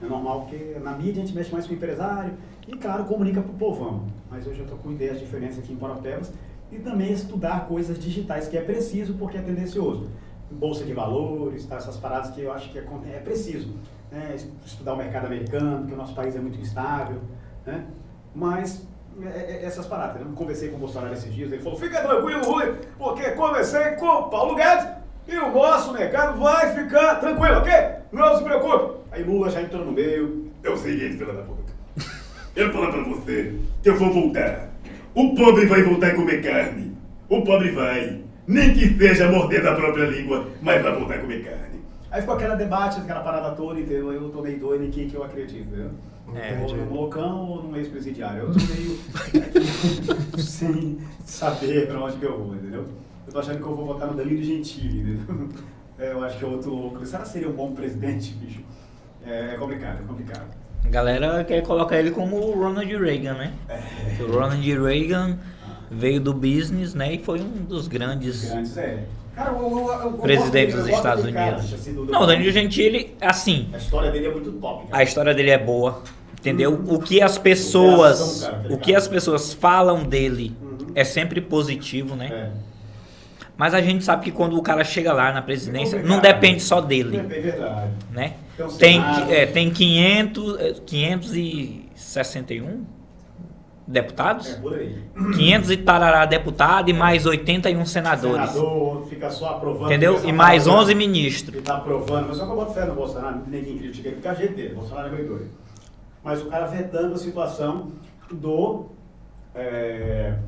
É normal porque na mídia a gente mexe mais com o empresário e, claro, comunica para o povão. Mas hoje eu estou com ideias diferentes aqui em Porapebas e também estudar coisas digitais, que é preciso porque é tendencioso. Bolsa de valores, tá, essas paradas que eu acho que é, é preciso. Né? Estudar o mercado americano, porque o nosso país é muito instável. Né? Mas é, é, essas paradas. Eu conversei com o Bolsonaro esses dias, ele falou, fica tranquilo, Rui, porque conversei com o Paulo Guedes e o nosso mercado vai ficar tranquilo, ok? Não se preocupe. Aí Lula já entrou no meio. É o seguinte, filha da puta. Eu falo pra você que eu vou voltar. O pobre vai voltar a comer carne. O pobre vai. Nem que seja morder a própria língua, mas vai voltar a comer carne. Aí ficou aquele debate, aquela parada toda, entendeu? Eu tomei doido em quem que eu acredito, entendeu? É, ou no Mocão ou no ex-presidiário. Eu tô meio sem saber pra onde que eu vou, entendeu? Eu tô achando que eu vou votar no Danilo Gentili, entendeu? É, eu acho que é outro louco. Será que seria um bom presidente, bicho? É, é complicado, é complicado. A galera quer colocar ele como o Ronald Reagan, né? É. O Ronald Reagan veio do business, né? E foi um dos grandes, grandes é. Cara, eu, eu, eu, presidentes dos Estados Unidos. Assim, do, não, o Danilo Gentili, assim. A história dele é muito top. Cara. A história dele é boa, entendeu? Uhum. O que as pessoas, cara, tá o que as pessoas falam dele uhum. é sempre positivo, né? É. Mas a gente sabe que quando o cara chega lá na presidência, não depende só dele. É verdade. Né? Tem, é, tem 500, 561 deputados? É, por aí. 500 e tarará deputado e mais 81 senadores. Senador fica só aprovando. Entendeu? E mais 11 ministros. Ele tá aprovando. Mas só que eu boto fé no Bolsonaro, ninguém critica ele, porque a gente dele. Bolsonaro é meio doido. Mas o cara vetando a situação do, é,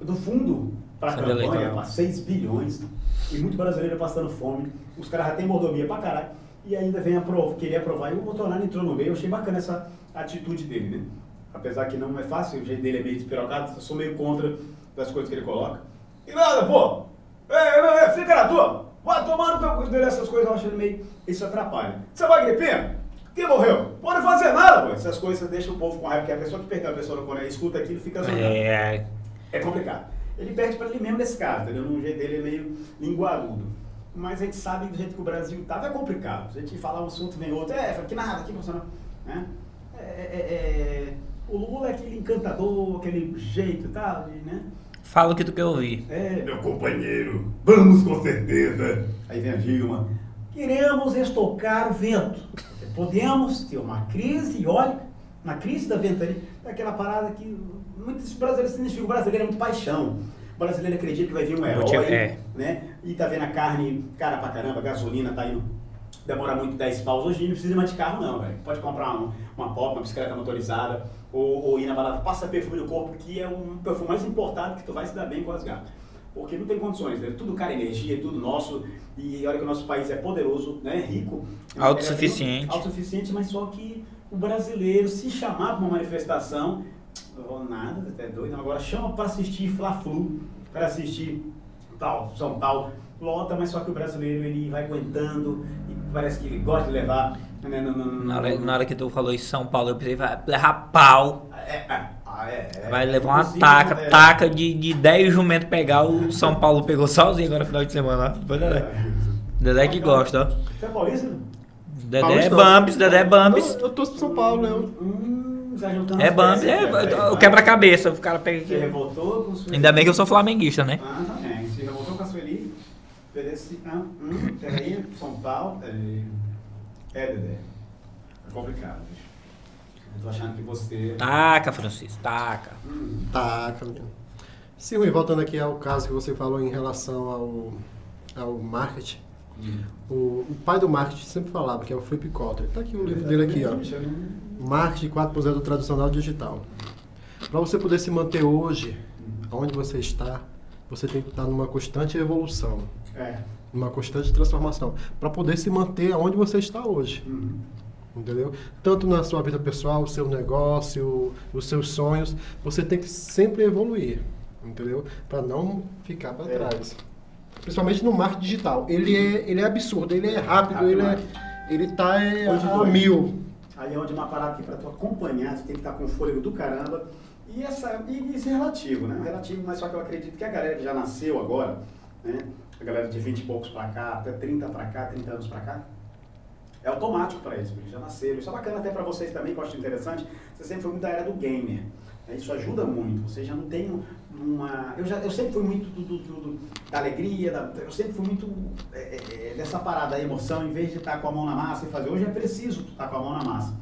do fundo para a campanha, para 6 bilhões. E muito brasileiro passando fome. Os caras já têm mordomia pra caralho. E ainda vem aprov querer aprovar. E o Bolsonaro entrou no meio. Eu achei bacana essa atitude dele, né? apesar que não é fácil, o jeito dele é meio despirocado, eu sou meio contra das coisas que ele coloca. E nada, pô! É, é, fica na tua! Vai tomar no teu cu essas coisas, eu acho meio. Isso atrapalha. Você vai gripinha? Quem morreu? Pode fazer nada, pô. Essas coisas deixam o povo com raiva, porque a pessoa que perdeu a pessoa quando escuta aquilo fica zoando. É. É complicado. Ele perde para ele mesmo nesse caso, entendeu? No jeito dele é meio linguarudo. Mas a gente sabe do jeito que o Brasil tá, é complicado. A gente fala um assunto, vem outro. É, que nada, que funciona. Né? É, é, é o Lula é aquele encantador, aquele jeito e tal, né? Fala o que tu quer ouvir. É. Meu companheiro, vamos com certeza. Aí vem a Dilma. Queremos estocar o vento. Podemos ter uma crise eólica, uma crise da ventania, aquela parada que muitos brasileiros significam. O brasileiro é muito paixão. O brasileiro acredita que vai vir um herói, é. né? E tá vendo a carne cara pra caramba, a gasolina tá indo demora muito 10 paus. Hoje não precisa mais de carro, não, velho. Pode comprar uma, uma pop, uma bicicleta motorizada, ou, ou ir na balada, passa perfume no corpo, que é um perfume mais importante que tu vai se dar bem com as gatas. Porque não tem condições, né? Tudo cara energia, tudo nosso. E olha que o nosso país é poderoso, né? rico. Autossuficiente. É, autossuficiente, mas só que o brasileiro, se chamar para uma manifestação, oh, nada, até doido. Agora chama para assistir Fla-Flu, para assistir tal, São Paulo lota, mas só que o brasileiro ele vai aguentando e parece que ele gosta de levar. Né, no, no, na, hora, na hora que tu falou em São Paulo, eu pensei, vai levar pau. É, é, ah, é, é, vai levar uma taca, é. taca de, de 10 jumentos pegar, o São Paulo pegou sozinho agora no final de semana. Foi Dedé. É. Dedé que gosta, ó. Você é paulista? Dedé é Bambis, Dedé é Bambis. Eu, eu tô pro São Paulo, eu. Hum, é Bambis, é, é, o quebra-cabeça, o cara pega aqui. Você revoltou com Ainda bem que eu sou flamenguista, né? Ah, também. Você revoltou com a Sueli? Oferece. Ah, hum, peraí, São Paulo. É, é Dedé. É complicado, bicho. Eu tô achando que você. Taca, Francisco, taca. Hum. Taca, Sim, Rui, voltando aqui ao caso que você falou em relação ao, ao marketing. Hum. O, o, pai do marketing sempre falava, que é o Flip Kotler. Tá aqui o livro dele aqui, ó. Marketing 4.0 do tradicional digital. Para você poder se manter hoje, onde você está, você tem que estar numa constante evolução. É. Uma constante transformação. Para poder se manter onde você está hoje. Uhum. Entendeu? Tanto na sua vida pessoal, o seu negócio, os seus sonhos, você tem que sempre evoluir. Entendeu? Para não ficar para é. trás. Principalmente no marketing digital. Ele é, ele é absurdo, ele é rápido, ele é, ele tá é, a mil. Aí é onde uma parada que para tu acompanhar, tu tem que estar com o fôlego do caramba. E, essa, e isso é relativo, né? Relativo, mas só que eu acredito que a galera que já nasceu agora, né? a galera de 20 e poucos para cá, até 30 para cá, 30 anos para cá, é automático para eles, porque já nasceram. Isso é bacana até para vocês também, que eu acho interessante. Você sempre foi muito da era do gamer. Isso ajuda muito. Você já não tem uma. Eu, já, eu sempre fui muito do, do, do, da alegria, da, eu sempre fui muito é, é, é dessa parada, da emoção, em vez de estar com a mão na massa e fazer. Hoje é preciso tu estar com a mão na massa.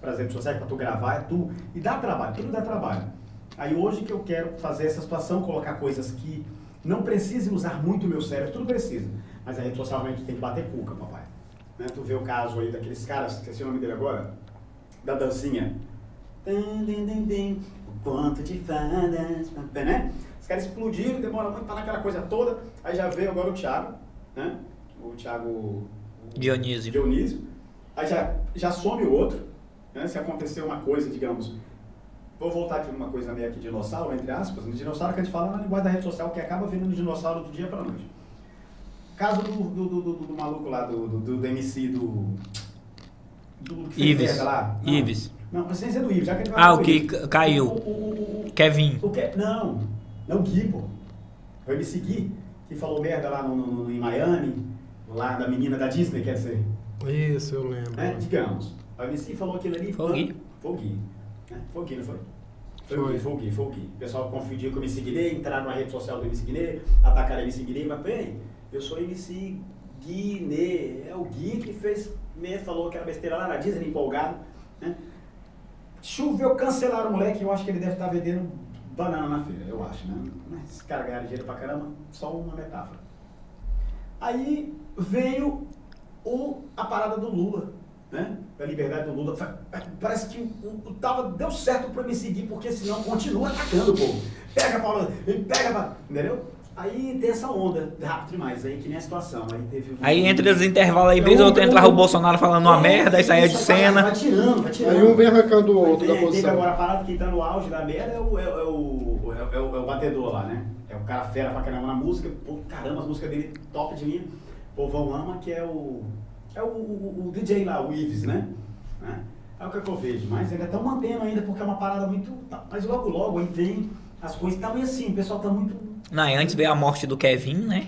Por exemplo, você para tu gravar, é tu. E dá trabalho, tudo dá trabalho. Aí hoje que eu quero fazer essa situação, colocar coisas que não precisem usar muito o meu cérebro, tudo precisa. Mas a rede social realmente tem que bater cuca, papai. Né? Tu vê o caso aí daqueles caras, esqueci o nome dele agora, da dancinha. Quanto de fadas, né? Os caras explodiram, demora muito para aquela coisa toda. Aí já veio agora o Thiago, né? O Thiago Dionísio. Dionísio. Aí já, já some o outro. Né? Se acontecer uma coisa, digamos, Vou voltar aqui uma coisa meio aqui dinossauro, entre aspas. No dinossauro que a gente fala na linguagem da rede social, que acaba virando dinossauro do dia para noite. Caso do, do, do, do, do maluco lá, do, do, do MC do. do que Ives. Lá. Ives. Não, não sei se é do Ives, já que ele vai Ah, o que caiu. O, o, o, Kevin. O que, não, não o Gui, pô. O MC Gui, que falou merda lá no, no, no, em Miami, lá da menina da Disney, quer dizer. Isso, eu lembro. É, digamos. O MC falou aquilo ali. Foi o Gui. Foi o Gui. Né? Foi o Gui, não foi? Foi, foi. foi o Gui, foi o Gui. O pessoal confundiu com o MC Guiné, entraram na rede social do MC Guiné, atacaram o MC Guiné, mas bem, eu sou MC Guiné. É o Gui que fez, me falou que era besteira lá na Disney, empolgado. Né? Choveu, cancelaram o moleque, eu acho que ele deve estar vendendo banana na feira, eu acho, né? Esse cara ganharam dinheiro pra caramba, só uma metáfora. Aí veio o, a parada do Lula né? da liberdade do Lula. Parece que o, o, tava, deu certo para me seguir, porque senão continua atacando o povo. Pega, Paulo, pega, entendeu? Aí tem essa onda, rápido demais, aí que nem a situação. Aí, teve aí entre os intervalos aí, vez ou outra entrava o Bolsonaro falando uma é, merda, aí saía de cena. Vai tirando, vai tirando. Aí um vem arrancando o outro da posição. Teve agora a parada que tá no auge da merda é o, é, é, o, é, o, é o batedor lá, né? É o cara fera pra caramba na música. Pô, caramba, as músicas dele top de mim. O povão ama, que é o é o, o, o DJ lá, o Ives, né? né? É o que, eu vejo, mas ainda estão mantendo ainda porque é uma parada muito. Mas logo logo aí vem as coisas. Tá meio assim, o pessoal tá muito. Não, antes veio a morte do Kevin, né?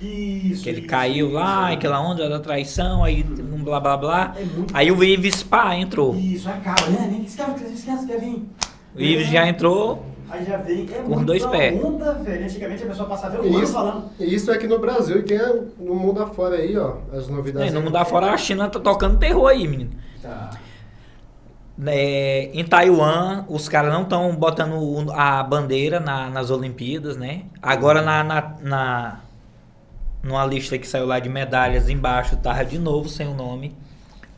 Isso. Que ele isso, caiu isso, lá, isso, aquela onda da traição, aí um blá blá blá. É aí o Ives pá entrou. Isso, acaba, né? Nem esquece, esquece Kevin. O Ives já entrou. Aí já vem. É com dois pés. Onda, velho. Antigamente a pessoa passava o isso, falando. Isso é aqui no Brasil e tem no mundo afora aí, ó, as novidades. É, no mundo afora a China tá tocando terror aí, menino. Tá. É, em Taiwan, os caras não estão botando a bandeira na, nas Olimpíadas, né? Agora na, na, na numa lista que saiu lá de medalhas embaixo, tava de novo sem o nome.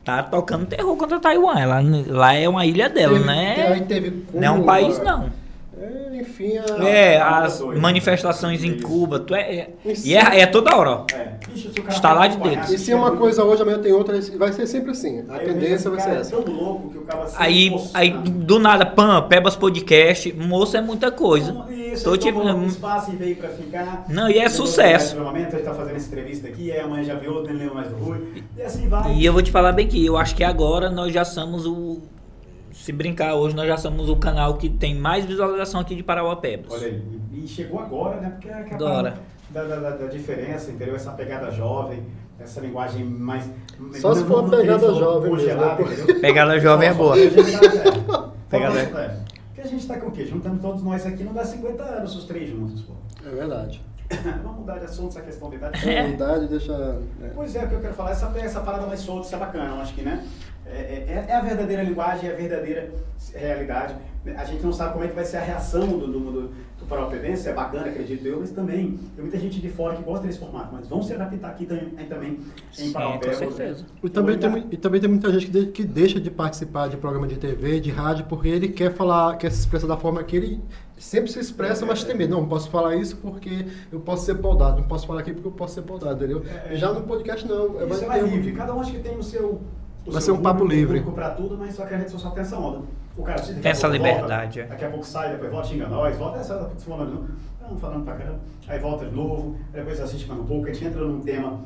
Tá tocando terror contra Taiwan. Ela, lá é uma ilha dela, teve, né? Aí teve não é um país, não. É, enfim, a... É, as manifestações em Cuba, tu é, é e é, é, toda hora, ó. É. Está lá de dentro. E se é uma coisa hoje, amanhã tem outra, vai ser sempre assim. A tendência vai ser essa. aí, aí, do nada, pam, Pebas Podcast, moço é muita coisa. Isso, Tô te... um espaço e veio pra ficar. Não, e é sucesso. Momento, a gente tá fazendo essa entrevista aqui, aí amanhã já vê outro, nem mais do Rui. E assim vai. E eu vou te falar bem que eu acho que agora nós já somos o se brincar, hoje nós já somos o canal que tem mais visualização aqui de Parauapebas. Olha aí, e chegou agora, né? Porque é capaz da, da, da, diferença, entendeu? Essa pegada jovem, essa linguagem mais... Só se for pegada jovem congelada, mesmo. Pegada jovem é boa. Pegada... É. Porque a gente tá com o quê? Juntando todos nós aqui, não dá 50 anos os três juntos, pô. É verdade. Vamos mudar de assunto, essa questão da idade. É. idade deixa... É. Pois é, o que eu quero falar, essa, essa parada mais solta, isso é bacana, eu acho que, né? É, é, é, a verdadeira linguagem, é a verdadeira realidade. A gente não sabe como é que vai ser a reação do, do, do, do parauapebense, é bacana, acredito eu, mas também tem muita gente de fora que gosta desse formato, mas vão se adaptar aqui também, também em Parauapé. Com certeza. E também, tem, e também tem muita gente que, de, que deixa de participar de programa de TV, de rádio, porque ele quer falar, quer se expressar da forma que ele sempre se expressa, mas tem medo. Não, não posso falar isso porque eu posso ser podado. Não posso falar aqui porque eu posso ser podado, entendeu? É, Já no podcast não. É mais, é mais livre. Cada um acho que tem o seu Vai ser um papo livre. para tudo, mas só que a rede social tem essa onda. O cara tem essa liberdade. Volta, daqui a pouco sai, depois volta, xinga nós, volta, essa falando, não, falando pra caramba. Aí volta de novo, depois assiste mais um pouco, a gente entra num tema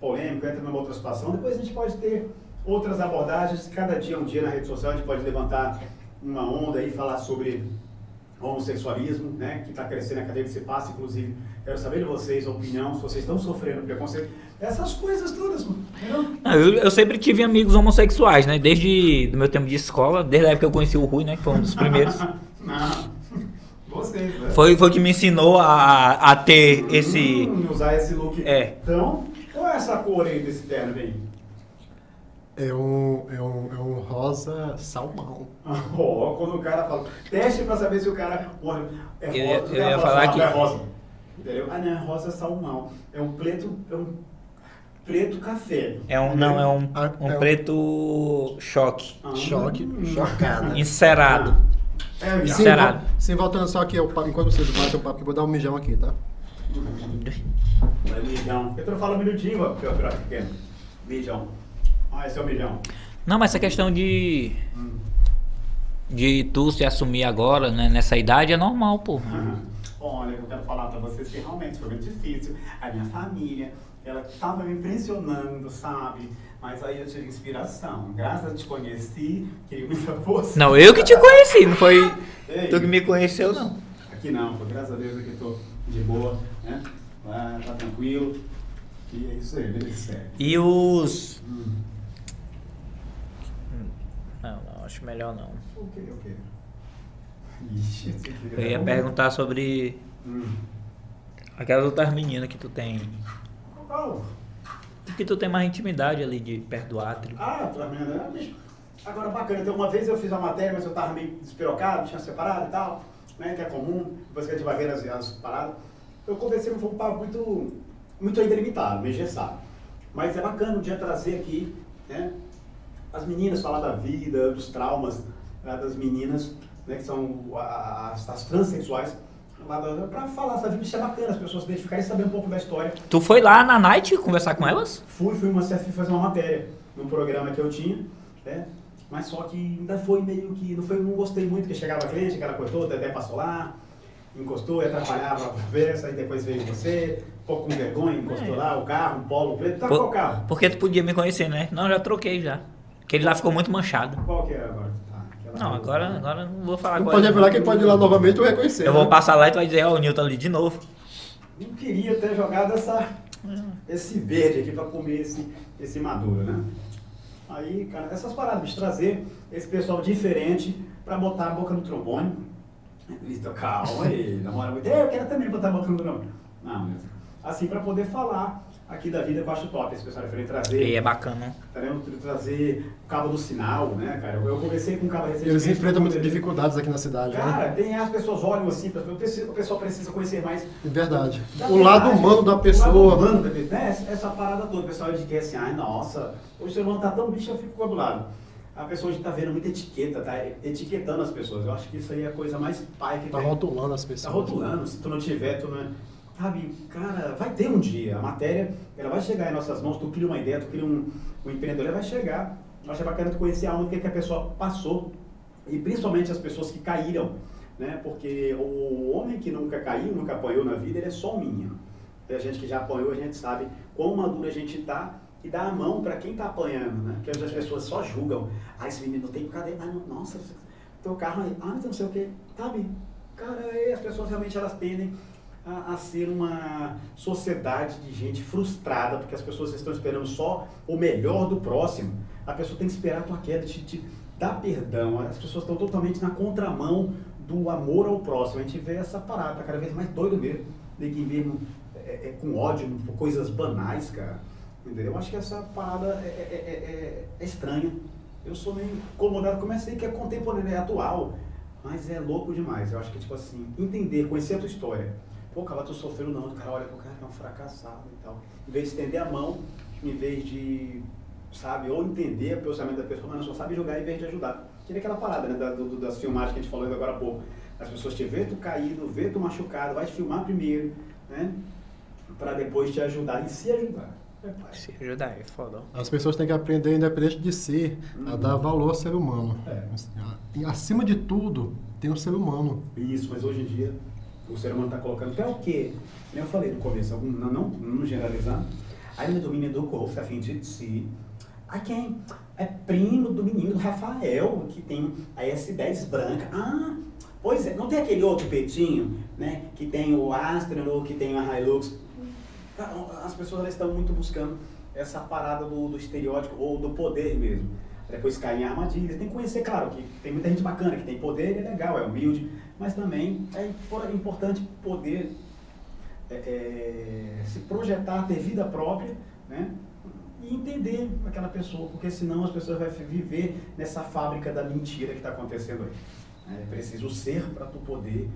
polêmico, entra numa outra situação, depois a gente pode ter outras abordagens, cada dia um dia na rede social a gente pode levantar uma onda e falar sobre homossexualismo, né, que está crescendo a cadeia que se passa, inclusive. Quero saber de vocês a opinião, se vocês estão sofrendo preconceito. Essas coisas todas, mano. Não, eu, eu, sempre tive amigos homossexuais, né? Desde o meu tempo de escola, desde a época que eu conheci o Rui, né? Que foi um dos primeiros. vocês, né? Foi, foi que me ensinou a, a ter esse. Hum, usar esse look. É. Então, qual é essa cor aí desse terno, bem? É um, é um, é um rosa salmão. Ó, quando o cara fala, teste pra saber se o cara porra, é rosa. Eu cara eu ia fala falar assim, que- "Ah, não é rosa. Entendeu? Ah, não, é rosa salmão. É um preto, é um preto café. É um, não, é um, Ah, um é um- preto choque. Ah, Choque, hum. chocada. Encerado. É. Encerado. sim, voltando só aqui, eu enquanto vocês batem o papo, eu vou dar um mijão aqui, tá? É mijão. Eu tô falando minutinho, ó, pior, pior, pequeno. Mijão. Ah, esse é o mijão. Não, mas essa questão de. Hum. De tu se assumir agora, né, nessa idade, é normal, pô. Olha, eu quero falar pra vocês que realmente foi muito difícil. A minha família, ela tava me impressionando, sabe? Mas aí eu tive inspiração. Graças a te conheci, queria muita força. Não, eu que te conheci, não foi Ei. tu que me conheceu, não. Aqui não, pô, graças a Deus aqui tô de boa, né? Lá, tá tranquilo. E é isso aí, beleza, sério. E os. Hum. Não, não, acho melhor não. O que, o que? Ixi, Eu ia é perguntar sobre Hum. aquelas outras meninas que tu tem. Qual? Que tu tem mais intimidade ali de perto do átrio. Ah, pra mim, né? Agora, bacana. Então, uma vez eu fiz uma matéria, mas eu tava meio despirocado, tinha separado e tal, né? Que é comum, depois que vai ver as, as paradas. Eu conversei, mas foi um papo muito, muito ainda limitado, meio engessado. Mas é bacana um dia trazer aqui, né? As meninas falar da vida, dos traumas né, das meninas, né? Que são as, as transexuais. Pra falar essa vida, isso é bacana, as pessoas se identificarem e saber um pouco da história. Tu foi lá na night conversar com elas? Fui, fui uma fui fazer uma matéria num programa que eu tinha, né? Mas só que ainda foi meio que. Não, foi, não gostei muito, porque chegava cliente, aquela coisa toda, até passou lá, encostou, e atrapalhava a conversa, aí depois veio você, um pouco com vergonha, encostou É. lá, o carro, um polo preto. Tá Por- qual carro? Porque tu podia me conhecer, né? Não, já troquei já. Aquele lá ficou muito manchado. Qual que é agora? Não, agora, agora não vou falar Não agora. pode revelar quem pode ir lá novamente ou reconhecer. Eu né? vou passar lá e tu vai dizer, ó, o Newton ali de novo. Não queria ter jogado essa, esse verde aqui pra comer esse, esse maduro, né? Aí, cara, essas paradas, bicho, trazer esse pessoal diferente pra botar a boca no trombone. Estão, calma aí, namora muito. Eu quero também botar a boca no trombone. Não, mas assim, pra poder falar aqui da vida que eu acho top, esse pessoal diferente trazer. E é bacana. Tá vendo? Trazer o cabo do sinal, né, cara? Eu, eu conversei com um cabo recentemente. Eles enfrentam muitas dificuldades aqui na cidade, Cara, né? tem, as pessoas olham assim, o pessoal- o precisa conhecer mais É verdade. da O lado verdade, humano da O lado pessoa. humano da pessoa. Né? Essa, parada toda, o pessoal de que assim, ai nossa, hoje o ser humano tá tão bicho, eu fico cabulado. A pessoa hoje tá vendo muita etiqueta, tá etiquetando as pessoas. Eu acho que isso aí é a coisa mais pai que Tá tem. rotulando as Tá pessoas. rotulando, se tu não tiver, tu não é. Sabe, cara, vai ter um dia. A matéria, ela vai chegar em nossas mãos, tu cria uma ideia, tu cria um, um empreendedor, ela vai chegar. Eu acho bacana tu conhecer a alma que, a pessoa passou. E principalmente as pessoas que caíram. Né? Porque o homem que nunca caiu, nunca apanhou na vida, ele é só menino. E a gente que já apanhou, a gente sabe quão maduro a gente tá e dá a mão para quem tá apanhando, né? Porque as pessoas só julgam. Ah, esse menino tem cadê? Ah, nossa, teu carro aí, ah, não sei o que, sabe? Cara, as pessoas realmente elas tendem a, a ser uma sociedade de gente frustrada, porque as pessoas estão esperando só o melhor do próximo. A pessoa tem que esperar a tua queda, te, te dar perdão. As pessoas estão totalmente na contramão do amor ao próximo. A gente vê essa parada, cada vez mais doido mesmo. Ninguém mesmo é, é, com ódio por coisas banais, cara. Entendeu? Eu acho que essa parada é, é- é- é- é estranha. Eu sou meio incomodado, comecei que é contemporâneo, é atual, mas é louco demais. Eu acho que, tipo assim, entender, conhecer a tua história. Pô, cara, tu sofreu não, o cara olha pro cara que é um fracassado e tal. Em vez de estender a mão, em vez de, sabe, ou entender o pensamento da pessoa, mas não só sabe julgar em vez de ajudar. Que nem aquela parada, né, da- do- das filmagens que a gente falou agora há pouco. As pessoas te vê tu caído, vê tu machucado, vai te filmar primeiro, né, pra depois te ajudar e se ajudar. É, pai. Se ajudar, é foda. ó. As pessoas têm que aprender, independente de si, a Uhum. dar valor ao ser humano. É. E acima de tudo, tem o ser humano. Isso, mas hoje em dia o ser humano está colocando até o quê? Eu falei no começo, algum, não, não, não generalizando. Aí no domínio do golfe, a fim de si. A quem? É primo do menino do Rafael, que tem a S10 branca. Ah, pois é, não tem aquele outro petinho, né? Que tem o Astra, ou que tem a Hilux. Cara, As pessoas estão muito buscando essa parada do, do estereótipo ou do poder mesmo. Depois cair em armadilhas. Tem que conhecer, claro, que tem muita gente bacana, que tem poder, é legal, é humilde, mas também é impor- importante poder é, é, se projetar, ter vida própria, né? E entender aquela pessoa, porque senão as pessoas vão viver nessa fábrica da mentira que está acontecendo aí. É preciso ser para tu poder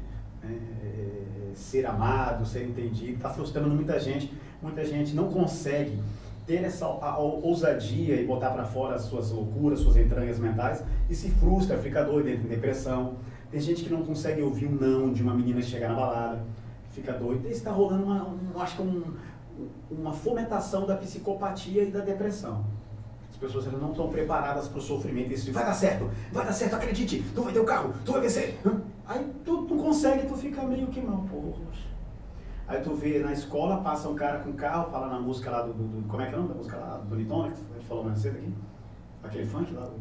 né, é, ser amado, ser entendido. Está frustrando muita gente. Muita gente não consegue ter essa ousadia e botar para fora as suas loucuras, suas entranhas mentais e se frustra, fica doido, entra em depressão. Tem gente que não consegue ouvir um não de uma menina chegar na balada, fica doido. Está rolando uma, um, acho que um, uma fomentação da psicopatia e da depressão. As pessoas elas não estão preparadas para o sofrimento. Isso vai dar certo, vai dar certo, acredite, tu vai ter o carro, tu vai vencer. Aí tu não consegue, tu fica meio que mal, poxa. Aí tu vê na escola, passa um cara com carro, fala na música lá do, do- do- como é que é o nome da música lá, do Bonitona, que a gente falou mais cedo aqui. Aquele funk lá do...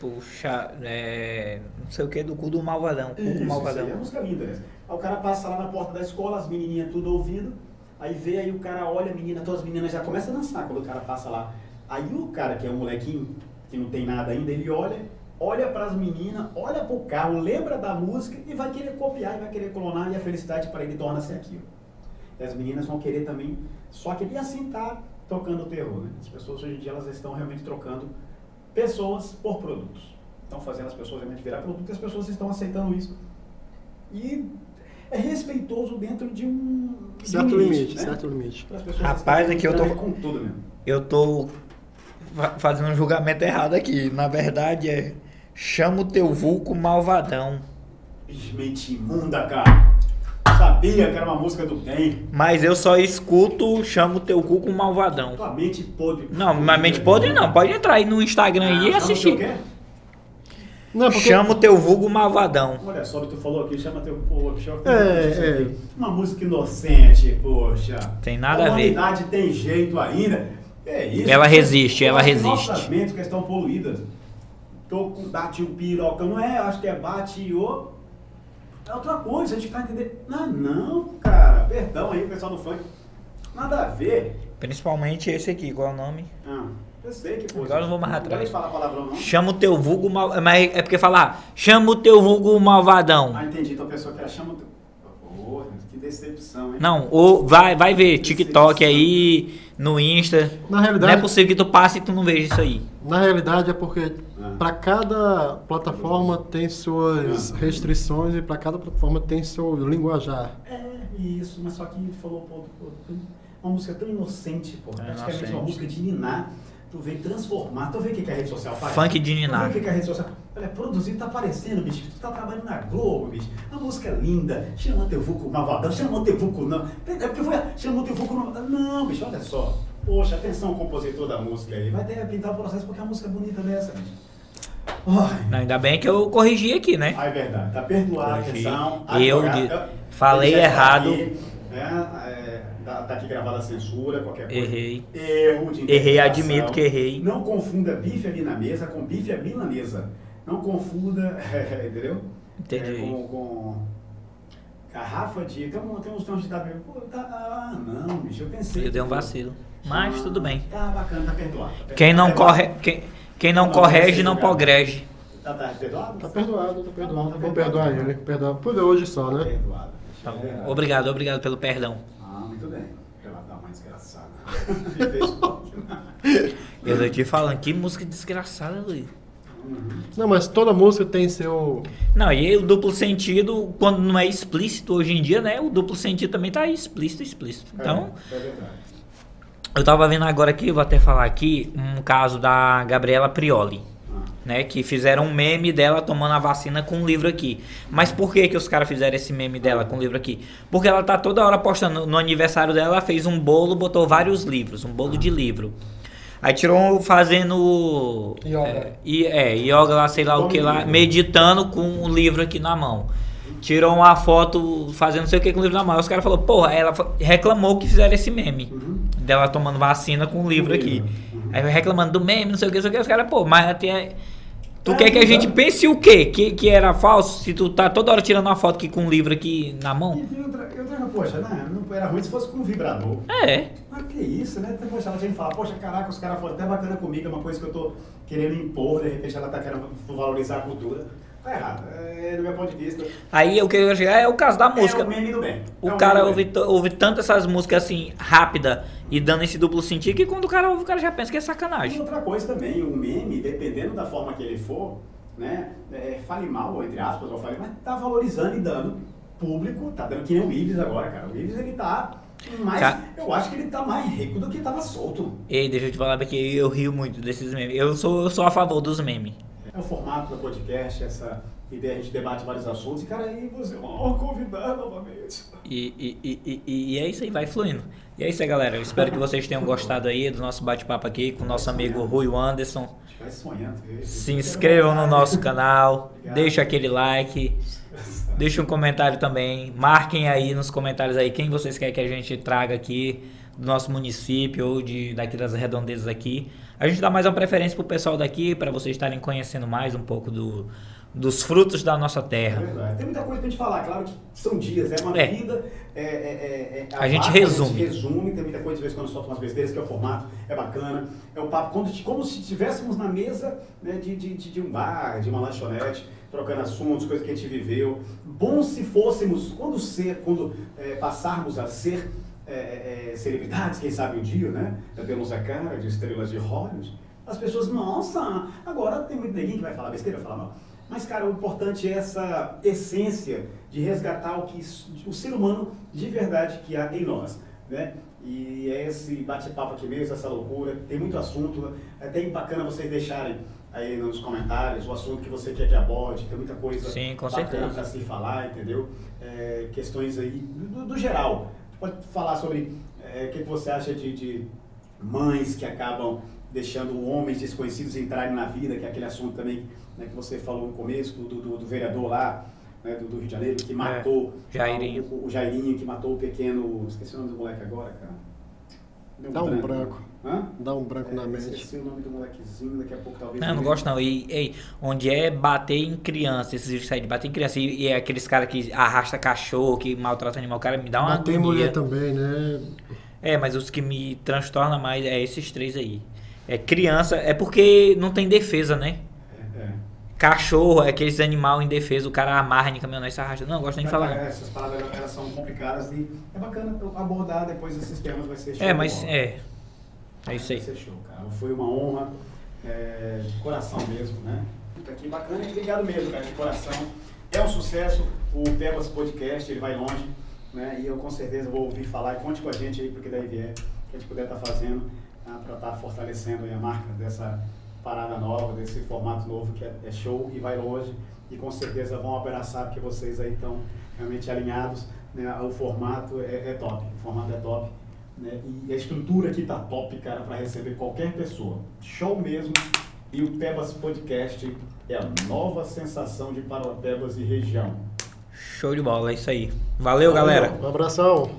Puxa, é. Não sei o que do cu do malvadão. Cu Isso, do isso malvadão. aí é música linda, né? Aí o cara passa lá na porta da escola, as menininhas tudo ouvindo, aí vê, aí o cara olha a menina, todas as meninas já começam a dançar quando o cara passa lá. Aí o cara, que é um molequinho, que não tem nada ainda, ele olha, olha para as meninas, olha pro carro, lembra da música e vai querer copiar, e vai querer clonar, e a felicidade para ele torna-se aquilo. E as meninas vão querer também, só que ele assim tá tocando o terror, né? As pessoas hoje em dia, elas estão realmente trocando pessoas por produtos. Estão fazendo as pessoas realmente virar produto e as pessoas estão aceitando isso. E é respeitoso dentro de um, de um Certo limite, né? certo limite. Rapaz, estão aqui eu tô- com tudo mesmo. Eu tô fa- fazendo um julgamento errado aqui. Na verdade é. Chama o teu vulco malvadão. Mente imunda, cara. Sabia que era uma música do bem. Mas eu só escuto chama o teu cu com malvadão. Tua mente podre. Não, mas mente podre não. Pode entrar aí no Instagram aí e Ah, chama o assistir. Não, porque... Chama o teu vulgo malvadão. Olha só o que tu falou aqui, chama teu pô, choque. É, é. Uma música inocente, poxa. Tem nada a ver. humanidade tem jeito ainda. É isso. Ela resiste, Eu ela resiste. Nossas mentes que estão poluídas. Tô com bate o piroca, não é? Acho que é bate o. É outra coisa, a gente tá entendendo. Não, não, cara. Perdão aí, pessoal do funk. Nada a ver. Principalmente esse aqui, qual é o nome? Ah, eu sei que pô. Agora eu não vou mais Não atrás. falar palavrão, não. Chama o teu vulgo mal... Mas é porque falar, chama o teu vulgo malvadão. Ah, entendi. Então a pessoa que ela chama. o teu- Porra, que decepção, hein? Não, ou vai, vai ver TikTok aí, no Insta. Na Não é realidade, possível que tu passe e tu não veja isso aí. na realidade é porque Ah. para cada plataforma tem suas Ah. restrições e para cada plataforma tem seu linguajar. É, isso, mas só que falou, pô, pô, uma música tão inocente, pô. É praticamente inocente. uma música de ninar. Tu vem transformar, tu vê o que, que a rede social faz? Funk de ninar. Tu vê o que, que a rede social Olha, produzir tá aparecendo, bicho. Tu tá trabalhando na Globo, bicho. A música é linda. Chama teu vulco malvadão, chama teu vulco não. É porque foi, chama teu vulco não. Não, bicho, olha só. Poxa, atenção, compositor da música aí. Vai ter que pintar o processo porque a música é bonita dessa, bicho. Não, ainda bem que eu corrigi aqui, né? ah, é verdade. Tá perdoado, Corrigi. atenção. Eu Advogado, de- falei errado. aqui, né? É, tá, tá aqui gravada a censura, qualquer coisa. Errei. Erro de Errei, admito que errei. Não confunda bife ali na mesa com bife à milanesa. Não confunda, entendeu? Entendi. É, com, com garrafa de... Tem, uns tons de tabela. Pô, tá, ah, não, bicho, eu pensei... Eu dei um vacilo. Mas tudo bem. Tá bacana, tá perdoado. Tá Quem não perdoado. corre, quem, quem não Não, correge você, não progrege. Tá, tá perdoado? Tá perdoado, tá perdoado. Tá Vou perdoado. perdoar ele. Perdoar por hoje só, Tá né? perdoado. Tá É bom. Obrigado, obrigado pelo perdão. Ah, muito bem. Pela da mãe desgraçada. Eu tô te falando, que música desgraçada, Luiz. Não, mas toda música tem seu. Não, e o duplo sentido, quando não é explícito hoje em dia, né? O duplo sentido também tá explícito, explícito. Então, É, é verdade. Eu tava vendo agora aqui, vou até falar aqui, um caso da Gabriela Prioli. Ah, né, que fizeram um meme dela tomando a vacina com um livro aqui. Mas por que que os caras fizeram esse meme dela com o livro aqui? Porque ela tá toda hora postando, no aniversário dela, ela fez um bolo, botou vários livros, um bolo de livro. Aí tirou fazendo Yoga. É, é, yoga lá, sei lá o que lá, meditando com o livro aqui na mão. Tirou uma foto fazendo não sei o que com o livro na mão. Os caras falaram, porra, ela reclamou que fizeram esse meme. Uhum. Dela tomando vacina com o livro aqui. Uhum. Aí reclamando do meme, não sei o que, não sei o que. Os caras, pô, mas até. Tu É, quer que a não gente pense o quê? Que, que era falso? Se tu tá toda hora tirando uma foto aqui com um livro aqui na E mão? outra, e outra poxa, né, não era ruim se fosse com um vibrador. É. Mas que isso, né? Poxa, ela tinha que falar, poxa, caraca, os caras foram até bacana comigo, é uma coisa que eu tô querendo impor, de repente ela tá querendo valorizar a cultura. Tá errado, é do meu ponto de vista. Aí o que eu ia chegar é o caso da música. É o meme do bem. O É cara ouve, ouve tanto essas músicas assim, rápida e dando esse duplo sentido, que quando o cara ouve, o cara já pensa que é E sacanagem. outra coisa também, o meme, dependendo da forma que ele for, né, é, fale mal, entre aspas, ou fale, mas tá valorizando e dando público, tá dando que nem o Ives agora, cara. O Ives, ele tá mais, Ca- eu acho que ele tá mais rico do que tava solto. Ei, deixa eu te falar porque eu rio muito desses memes. Eu sou, eu sou a favor dos memes. É o formato do podcast, essa ideia, a gente debate vários assuntos, e cara, aí você é uma convidar novamente. E, e, e, e, e é isso aí, vai fluindo. E é isso aí, galera. Eu espero que vocês tenham gostado aí do nosso bate-papo aqui com o nosso amigo Rui Anderson. Vai sonhando. viu? Se inscrevam no nosso canal, deixa aquele like, deixa um comentário também, marquem aí nos comentários aí quem vocês querem que a gente traga aqui do nosso município ou de daqui das redondezas aqui. A gente dá mais uma preferência pro pessoal daqui para vocês estarem conhecendo mais um pouco do, dos frutos da nossa É terra. verdade. Tem muita coisa pra gente falar, claro que são dias, é uma É. vida. É, é, é, é- A gente resume. A gente resume, tem muita coisa de vez em quando solta umas besteiras, que é o formato, é bacana. É o papo, como, como se estivéssemos na mesa né, de, de, de, um bar, de uma lanchonete, trocando assuntos, coisas que a gente viveu. Bom se fôssemos, quando ser, quando é, passarmos a ser é, é, é, celebridades, quem sabe um dia, né? Já temos a cara de estrelas de Hollywood. As pessoas, nossa, agora tem muito neguinho que vai falar besteira, vai falar mal. Mas, cara, o importante é essa essência de resgatar o que o ser humano de verdade que há em nós, né? E é esse bate-papo aqui mesmo, essa loucura. Tem muito assunto. É até bacana vocês deixarem aí nos comentários o assunto que você quer que aborde. Tem muita coisa Sim, bacana para se falar, entendeu? É, questões aí do, do geral. Pode falar sobre é, o que que você acha de, de mães que acabam deixando homens desconhecidos entrarem na vida, que é aquele assunto também né, que você falou no começo, do, do, do vereador lá, né, do, do Rio de Janeiro, que matou É, Jairinho. O, o Jairinho, que matou o pequeno. Esqueci o nome do moleque agora, cara. Deu Dá um branco. Hã? Dá um branco na É, mente. Esqueci o nome do molequezinho, daqui a pouco talvez. Não, eu não gosto não. E, ei, onde é bater em criança, esses vídeos que saem de bater em criança, e, e é aqueles caras que arrasta cachorro, que maltrata animal, cara, me dá uma Mas tem agonia. mulher também, né? É, mas os que me transtornam mais é esses três aí. É criança, é porque não tem defesa, né? É, é. Cachorro, é aqueles animal indefeso, o cara amarra em caminhonete e se arrasta. Não, eu gosto nem de falar. é, Essas palavras elas são complicadas e é bacana abordar depois esses temas, vai ser show. É, mas é. É isso aí. Vai ser show, cara. Foi uma honra, é, de coração mesmo, né? Puta que bacana e obrigado mesmo, cara, de coração. É um sucesso, o Pebas Podcast, ele vai longe, né? E eu com certeza vou ouvir falar e conte com a gente aí, porque daí vier, que a gente puder estar fazendo, tá? para estar fortalecendo aí a marca dessa parada nova, desse formato novo que é, é show e vai longe. E com certeza vão abraçar, porque vocês aí estão realmente alinhados, né? O formato é, é top, o formato é top. Né? E a estrutura aqui tá top, cara, para receber qualquer pessoa. Show mesmo. E o Pebas Podcast é a nova sensação de Parauapebas e região. Show de bola, é isso aí. Valeu, galera. Um abração.